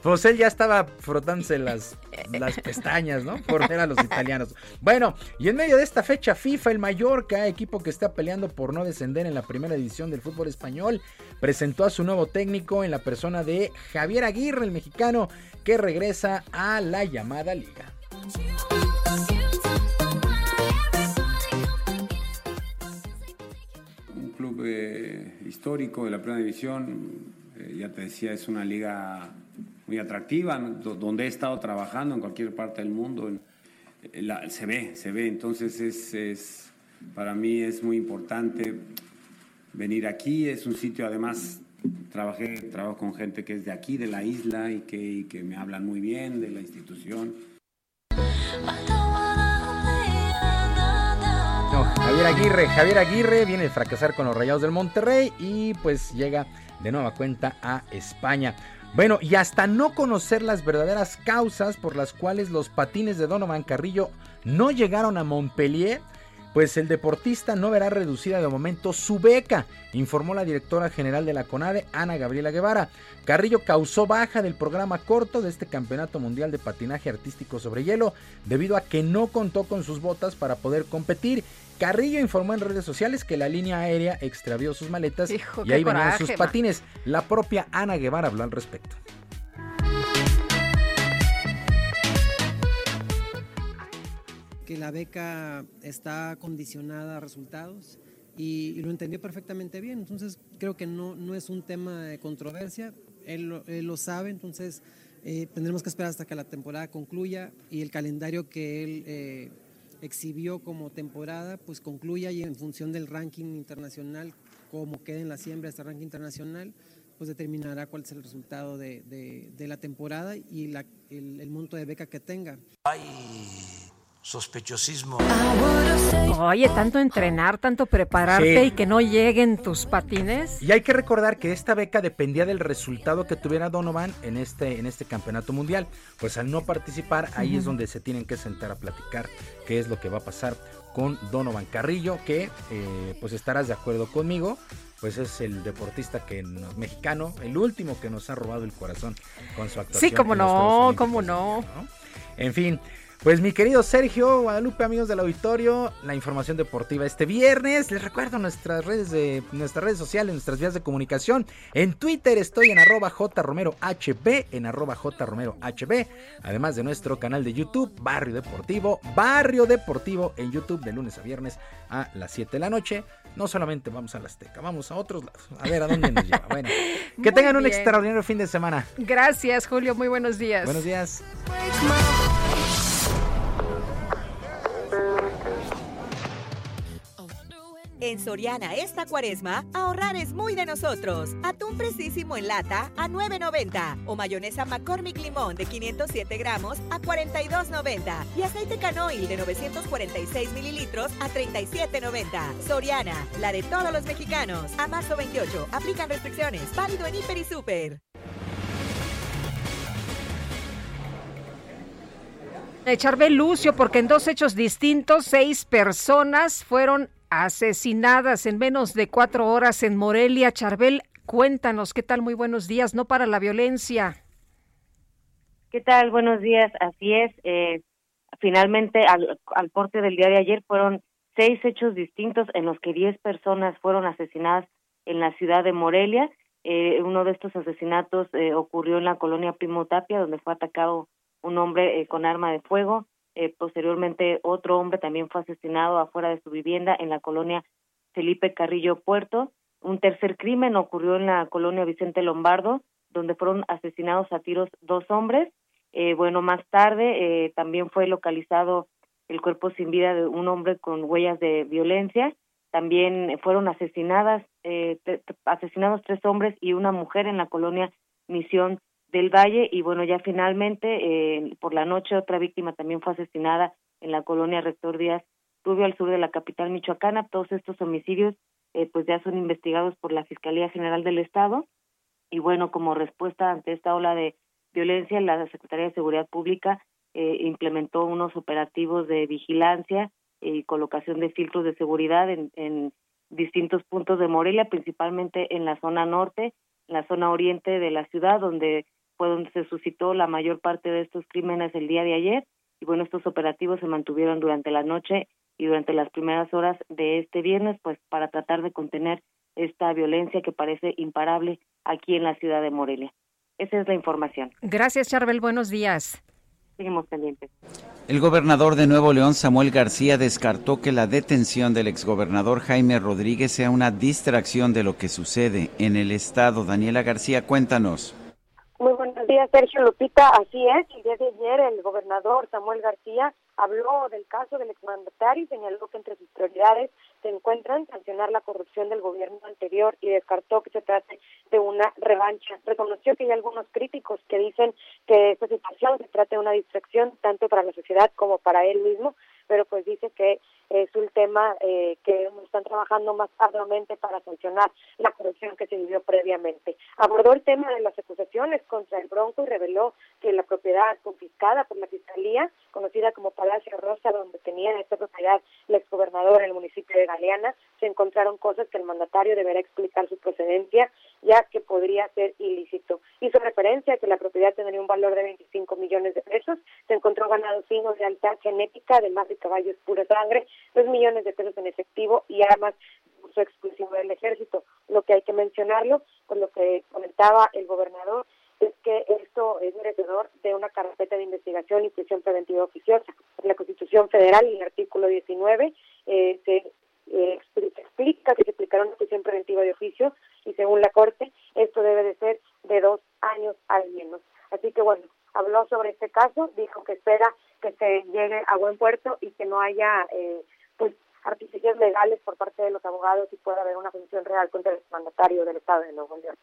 Pues él ya estaba frotándose las, las pestañas, ¿no? Por ver a los italianos. Bueno, y en medio de esta fecha FIFA, el Mallorca, equipo que está peleando por no descender en la primera división del fútbol español, presentó a su nuevo técnico en la persona de Javier Aguirre, el mexicano, que regresa a la llamada liga. Un club eh, histórico de la primera división, eh, ya te decía, es una liga muy atractiva, donde he estado trabajando en cualquier parte del mundo. La, se ve, se ve. Entonces, es, es, para mí es muy importante venir aquí. Es un sitio, además, trabajé, trabajo con gente que es de aquí, de la isla, y que, que me hablan muy bien de la institución. Javier Aguirre, Javier Aguirre viene a fracasar con los Rayados del Monterrey y pues llega de nueva cuenta a España. Bueno, y hasta no conocer las verdaderas causas por las cuales los patines de Donovan Carrillo no llegaron a Montpellier, pues el deportista no verá reducida de momento su beca, informó la directora general de la CONADE, Ana Gabriela Guevara. Carrillo causó baja del programa corto de este Campeonato Mundial de Patinaje Artístico sobre Hielo debido a que no contó con sus botas para poder competir. Carrillo informó en redes sociales que la línea aérea extravió sus maletas Hijo, y ahí coraje, venían sus patines. La propia Ana Guevara habló al respecto. que la beca está condicionada a resultados y, y, lo entendió perfectamente bien. Entonces creo que no, no es un tema de controversia, él lo, él lo sabe, entonces eh, tendremos que esperar hasta que la temporada concluya y el calendario que él eh, exhibió como temporada pues concluya y en función del ranking internacional, como quede en la siembra este ranking internacional, pues determinará cuál es el resultado de, de, la temporada y la, el, el monto de beca que tenga. Ay sospechosismo. Oye, tanto entrenar, tanto prepararte Sí. y que no lleguen tus patines. Y hay que recordar que esta beca dependía del resultado que tuviera Donovan en este, en este campeonato mundial. Pues al no participar, ahí es donde se tienen que sentar a platicar qué es lo que va a pasar con Donovan Carrillo, que eh, pues estarás de acuerdo conmigo, pues es el deportista que nos- mexicano, el último que nos ha robado el corazón con su actuación. Sí, cómo no, cómo no. En fin, pues mi querido Sergio Guadalupe, amigos del auditorio, la información deportiva este viernes. Les recuerdo nuestras redes de nuestras redes sociales, nuestras vías de comunicación. En Twitter estoy en arroba jromerohb, en arroba jromerohb, además de nuestro canal de YouTube, Barrio Deportivo, Barrio Deportivo en YouTube de lunes a viernes a las 7 de la noche. No solamente vamos a la Azteca, vamos a otros lados. A ver a dónde nos lleva. Bueno, *laughs* que Muy tengan un extraordinario fin de semana. Gracias, Julio. Muy buenos días. Buenos días. En Soriana esta cuaresma, ahorrar es muy de nosotros. Atún precisísimo en lata a 9.90 o mayonesa McCormick Limón de 507 gramos a 42.90 y aceite canoil de 946 mililitros a 37.90. Soriana, la de todos los mexicanos. A marzo 28, aplican restricciones. Válido en Hiper y Super. Charbel Lucio, porque en dos hechos distintos, seis personas fueron asesinadas en menos de cuatro horas en Morelia. Charbel, cuéntanos, ¿qué tal? Muy buenos días, no para la violencia. ¿Qué tal? Buenos días, así es. Eh, finalmente, al, al porte del día de ayer fueron seis hechos distintos en los que diez personas fueron asesinadas en la ciudad de Morelia. Eh, uno de estos asesinatos eh, ocurrió en la colonia Primo Tapia, donde fue atacado un hombre eh, con arma de fuego. Eh, posteriormente, otro hombre también fue asesinado afuera de su vivienda en la colonia Felipe Carrillo Puerto. Un tercer crimen ocurrió en la colonia Vicente Lombardo, donde fueron asesinados a tiros dos hombres. Eh, bueno, más tarde eh, también fue localizado el cuerpo sin vida de un hombre con huellas de violencia. También fueron asesinadas, eh, asesinados tres hombres y una mujer en la colonia Misión del Valle y bueno, ya finalmente eh, por la noche otra víctima también fue asesinada en la colonia Rector Díaz Rubio al sur de la capital michoacana. Todos estos homicidios eh, pues ya son investigados por la Fiscalía General del Estado y bueno, como respuesta ante esta ola de violencia, la Secretaría de Seguridad Pública eh, implementó unos operativos de vigilancia y colocación de filtros de seguridad en, en distintos puntos de Morelia, principalmente en la zona norte, en la zona oriente de la ciudad, donde fue donde se suscitó la mayor parte de estos crímenes el día de ayer. Y bueno, estos operativos se mantuvieron durante la noche y durante las primeras horas de este viernes, pues para tratar de contener esta violencia que parece imparable aquí en la ciudad de Morelia. Esa es la información. Gracias, Charbel. Buenos días. Seguimos pendientes. El gobernador de Nuevo León, Samuel García, descartó que la detención del exgobernador Jaime Rodríguez sea una distracción de lo que sucede en el estado. Daniela García, cuéntanos. Muy buenos días, Sergio Lupita. Así es, el día de ayer el gobernador Samuel García habló del caso del exmandatario y señaló que entre sus prioridades se encuentran sancionar la corrupción del gobierno anterior y descartó que se trate de una revancha. Reconoció que hay algunos críticos que dicen que esta situación se trata de una distracción tanto para la sociedad como para él mismo, pero pues dice que es un tema eh, que están trabajando más arduamente para sancionar la corrupción que se vivió previamente. Abordó el tema de las acusaciones contra el Bronco y reveló que la propiedad confiscada por la Fiscalía, conocida como Palacio Rosa, donde tenía esta propiedad el exgobernador en el municipio de Galeana, se encontraron cosas que el mandatario deberá explicar su procedencia, ya que podría ser ilícito. Hizo referencia a que la propiedad tendría un valor de 25 millones de pesos, se encontró ganado fino de alta genética, además de caballos pura sangre, dos millones de pesos en efectivo y armas uso exclusivo del ejército. Lo que hay que mencionarlo, por lo que comentaba el gobernador, es que esto es merecedor de una carpeta de investigación y prisión preventiva oficiosa. La Constitución Federal, en el artículo 19, eh, se eh, explica que se aplicará una prisión preventiva de oficio y según la Corte, esto debe de ser de dos años al menos. Así que bueno, habló sobre este caso, dijo que espera que se llegue a buen puerto y que no haya eh, pues artificios legales por parte de los abogados y pueda haber una función real contra el mandatario del Estado de Nuevo León.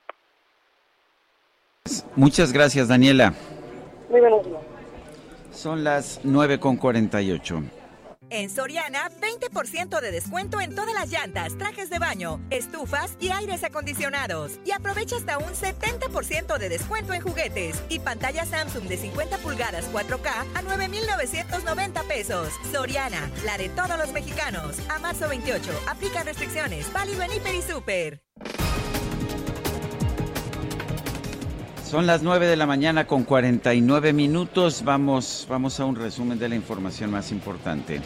Muchas gracias, Daniela. Muy buenos días. Son las 9 con 48. En Soriana, 20% de descuento en todas las llantas, trajes de baño, estufas y aires acondicionados. Y aprovecha hasta un 70% de descuento en juguetes y pantalla Samsung de 50 pulgadas 4K a 9,990 pesos. Soriana, la de todos los mexicanos. A marzo 28, aplica restricciones. Válido en Hiper y Super. Son las 9 de la mañana con 49 minutos. Vamos, vamos a un resumen de la información más importante.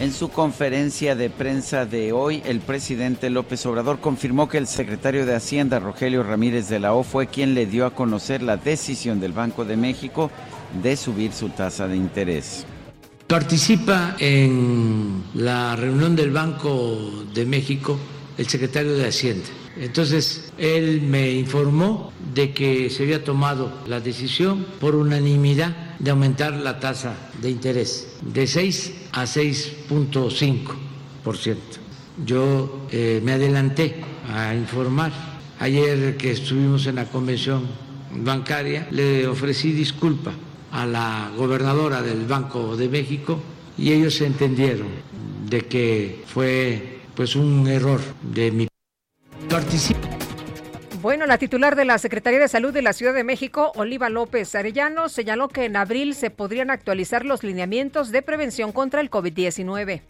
En su conferencia de prensa de hoy, el presidente López Obrador confirmó que el secretario de Hacienda, Rogelio Ramírez de la O, fue quien le dio a conocer la decisión del Banco de México de subir su tasa de interés. Participa en la reunión del Banco de México el secretario de Hacienda. Entonces, él me informó de que se había tomado la decisión por unanimidad de aumentar la tasa de interés de 6 a 6.5 Yo eh, me adelanté a informar. Ayer que estuvimos en la convención bancaria, le ofrecí disculpa a la gobernadora del Banco de México y ellos entendieron de que fue pues un error de mi Bueno, la titular de la Secretaría de Salud de la Ciudad de México, Oliva López Arellano, señaló que en abril se podrían actualizar los lineamientos de prevención contra el COVID-19.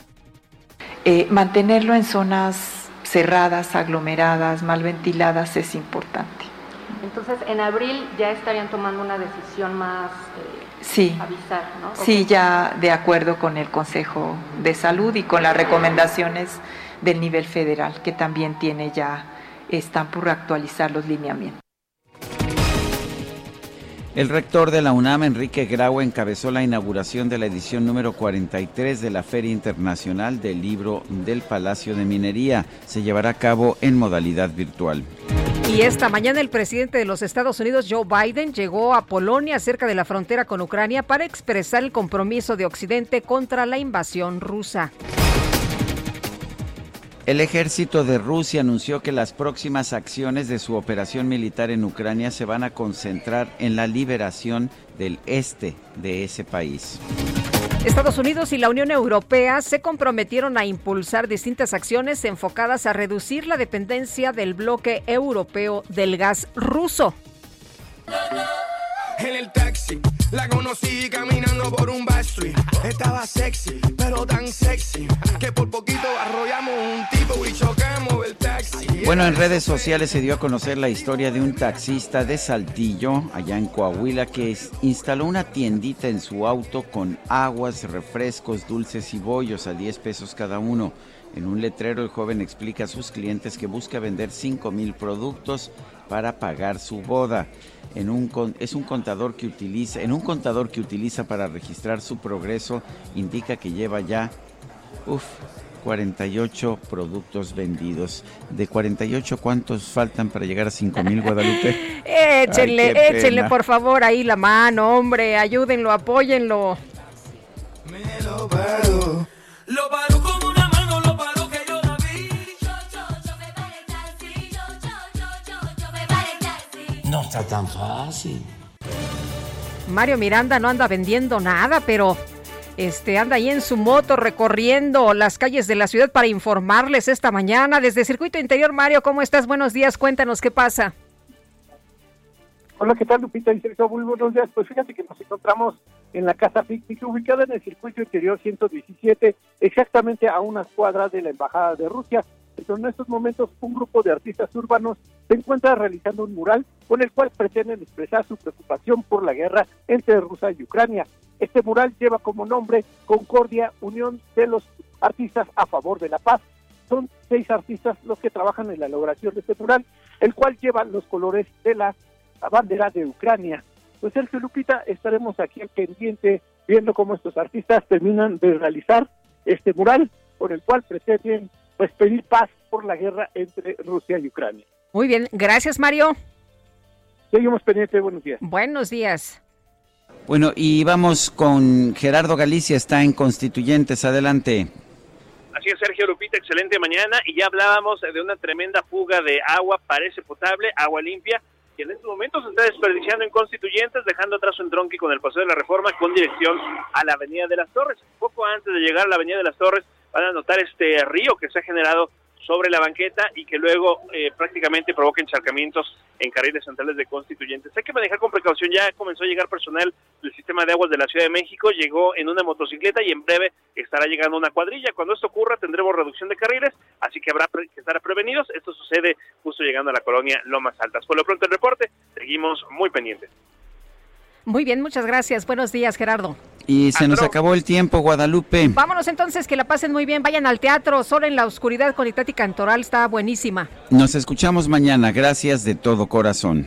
Eh, mantenerlo en zonas cerradas, aglomeradas, mal ventiladas es importante. Entonces, en abril ya estarían tomando una decisión más eh, sí, avisar, ¿no? Sí, ya de acuerdo con el Consejo de Salud y con las recomendaciones del nivel federal, que también tiene ya están por actualizar los lineamientos. El rector de la UNAM, Enrique Grau, encabezó la inauguración de la edición número 43 de la Feria Internacional del Libro del Palacio de Minería. Se llevará a cabo en modalidad virtual. Y esta mañana el presidente de los Estados Unidos, Joe Biden, llegó a Polonia cerca de la frontera con Ucrania para expresar el compromiso de Occidente contra la invasión rusa. El ejército de Rusia anunció que las próximas acciones de su operación militar en Ucrania se van a concentrar en la liberación del este de ese país. Estados Unidos y la Unión Europea se comprometieron a impulsar distintas acciones enfocadas a reducir la dependencia del bloque europeo del gas ruso. En el taxi, la conocí caminando por un backstreet. Estaba sexy, pero tan sexy que por poquito arrollamos un tipo y chocamos el taxi. Bueno, en redes sociales se dio a conocer la historia de un taxista de Saltillo, allá en Coahuila, que instaló una tiendita en su auto con aguas, refrescos, dulces y bollos a 10 pesos cada uno. En un letrero el joven explica a sus clientes que busca vender 5 mil productos para pagar su boda en un, es un contador que utiliza, en un contador que utiliza para registrar su progreso, indica que lleva ya, uf, 48 productos vendidos. De 48, ¿cuántos faltan para llegar a 5 mil, Guadalupe? *laughs* échenle, échenle por favor ahí la mano, hombre, ayúdenlo, apóyenlo. Me lo paro, lo paro como No está tan fácil. Mario Miranda no anda vendiendo nada, pero este anda ahí en su moto recorriendo las calles de la ciudad para informarles esta mañana desde Circuito Interior. Mario, ¿cómo estás? Buenos días, cuéntanos qué pasa. Hola, ¿qué tal, Lupita y Sergio? Muy buenos días. Pues fíjate que nos encontramos en la Casa Picnic, ubicada en el Circuito Interior 117, exactamente a unas cuadras de la Embajada de Rusia. Pero en estos momentos un grupo de artistas urbanos se encuentra realizando un mural con el cual pretenden expresar su preocupación por la guerra entre Rusia y Ucrania. Este mural lleva como nombre Concordia, Unión de los Artistas a Favor de la Paz. Son seis artistas los que trabajan en la elaboración de este mural, el cual lleva los colores de la bandera de Ucrania. Pues Sergio Lupita, estaremos aquí al pendiente viendo cómo estos artistas terminan de realizar este mural con el cual pretenden pues pedir paz por la guerra entre Rusia y Ucrania. Muy bien, gracias Mario. Seguimos pendientes, buenos días. Buenos días. Bueno, y vamos con Gerardo Galicia, está en Constituyentes, adelante. Así es, Sergio Lupita, excelente mañana. Y ya hablábamos de una tremenda fuga de agua, parece potable, agua limpia, que en estos momentos se está desperdiciando en Constituyentes, dejando atrás un tronque con el Paseo de la Reforma con dirección a la Avenida de las Torres. Poco antes de llegar a la Avenida de las Torres, van a notar este río que se ha generado sobre la banqueta y que luego eh, prácticamente provoca encharcamientos en carriles centrales de constituyentes. Hay que manejar con precaución, ya comenzó a llegar personal del sistema de aguas de la Ciudad de México, llegó en una motocicleta y en breve estará llegando una cuadrilla. Cuando esto ocurra tendremos reducción de carriles, así que habrá que estar prevenidos. Esto sucede justo llegando a la colonia Lomas Altas. Por lo pronto el reporte, seguimos muy pendientes. Muy bien, muchas gracias. Buenos días, Gerardo. Y se nos acabó el tiempo, Guadalupe. Vámonos entonces, que la pasen muy bien. Vayan al teatro, Solo en la Oscuridad con Itati Cantoral, está buenísima. Nos escuchamos mañana. Gracias de todo corazón.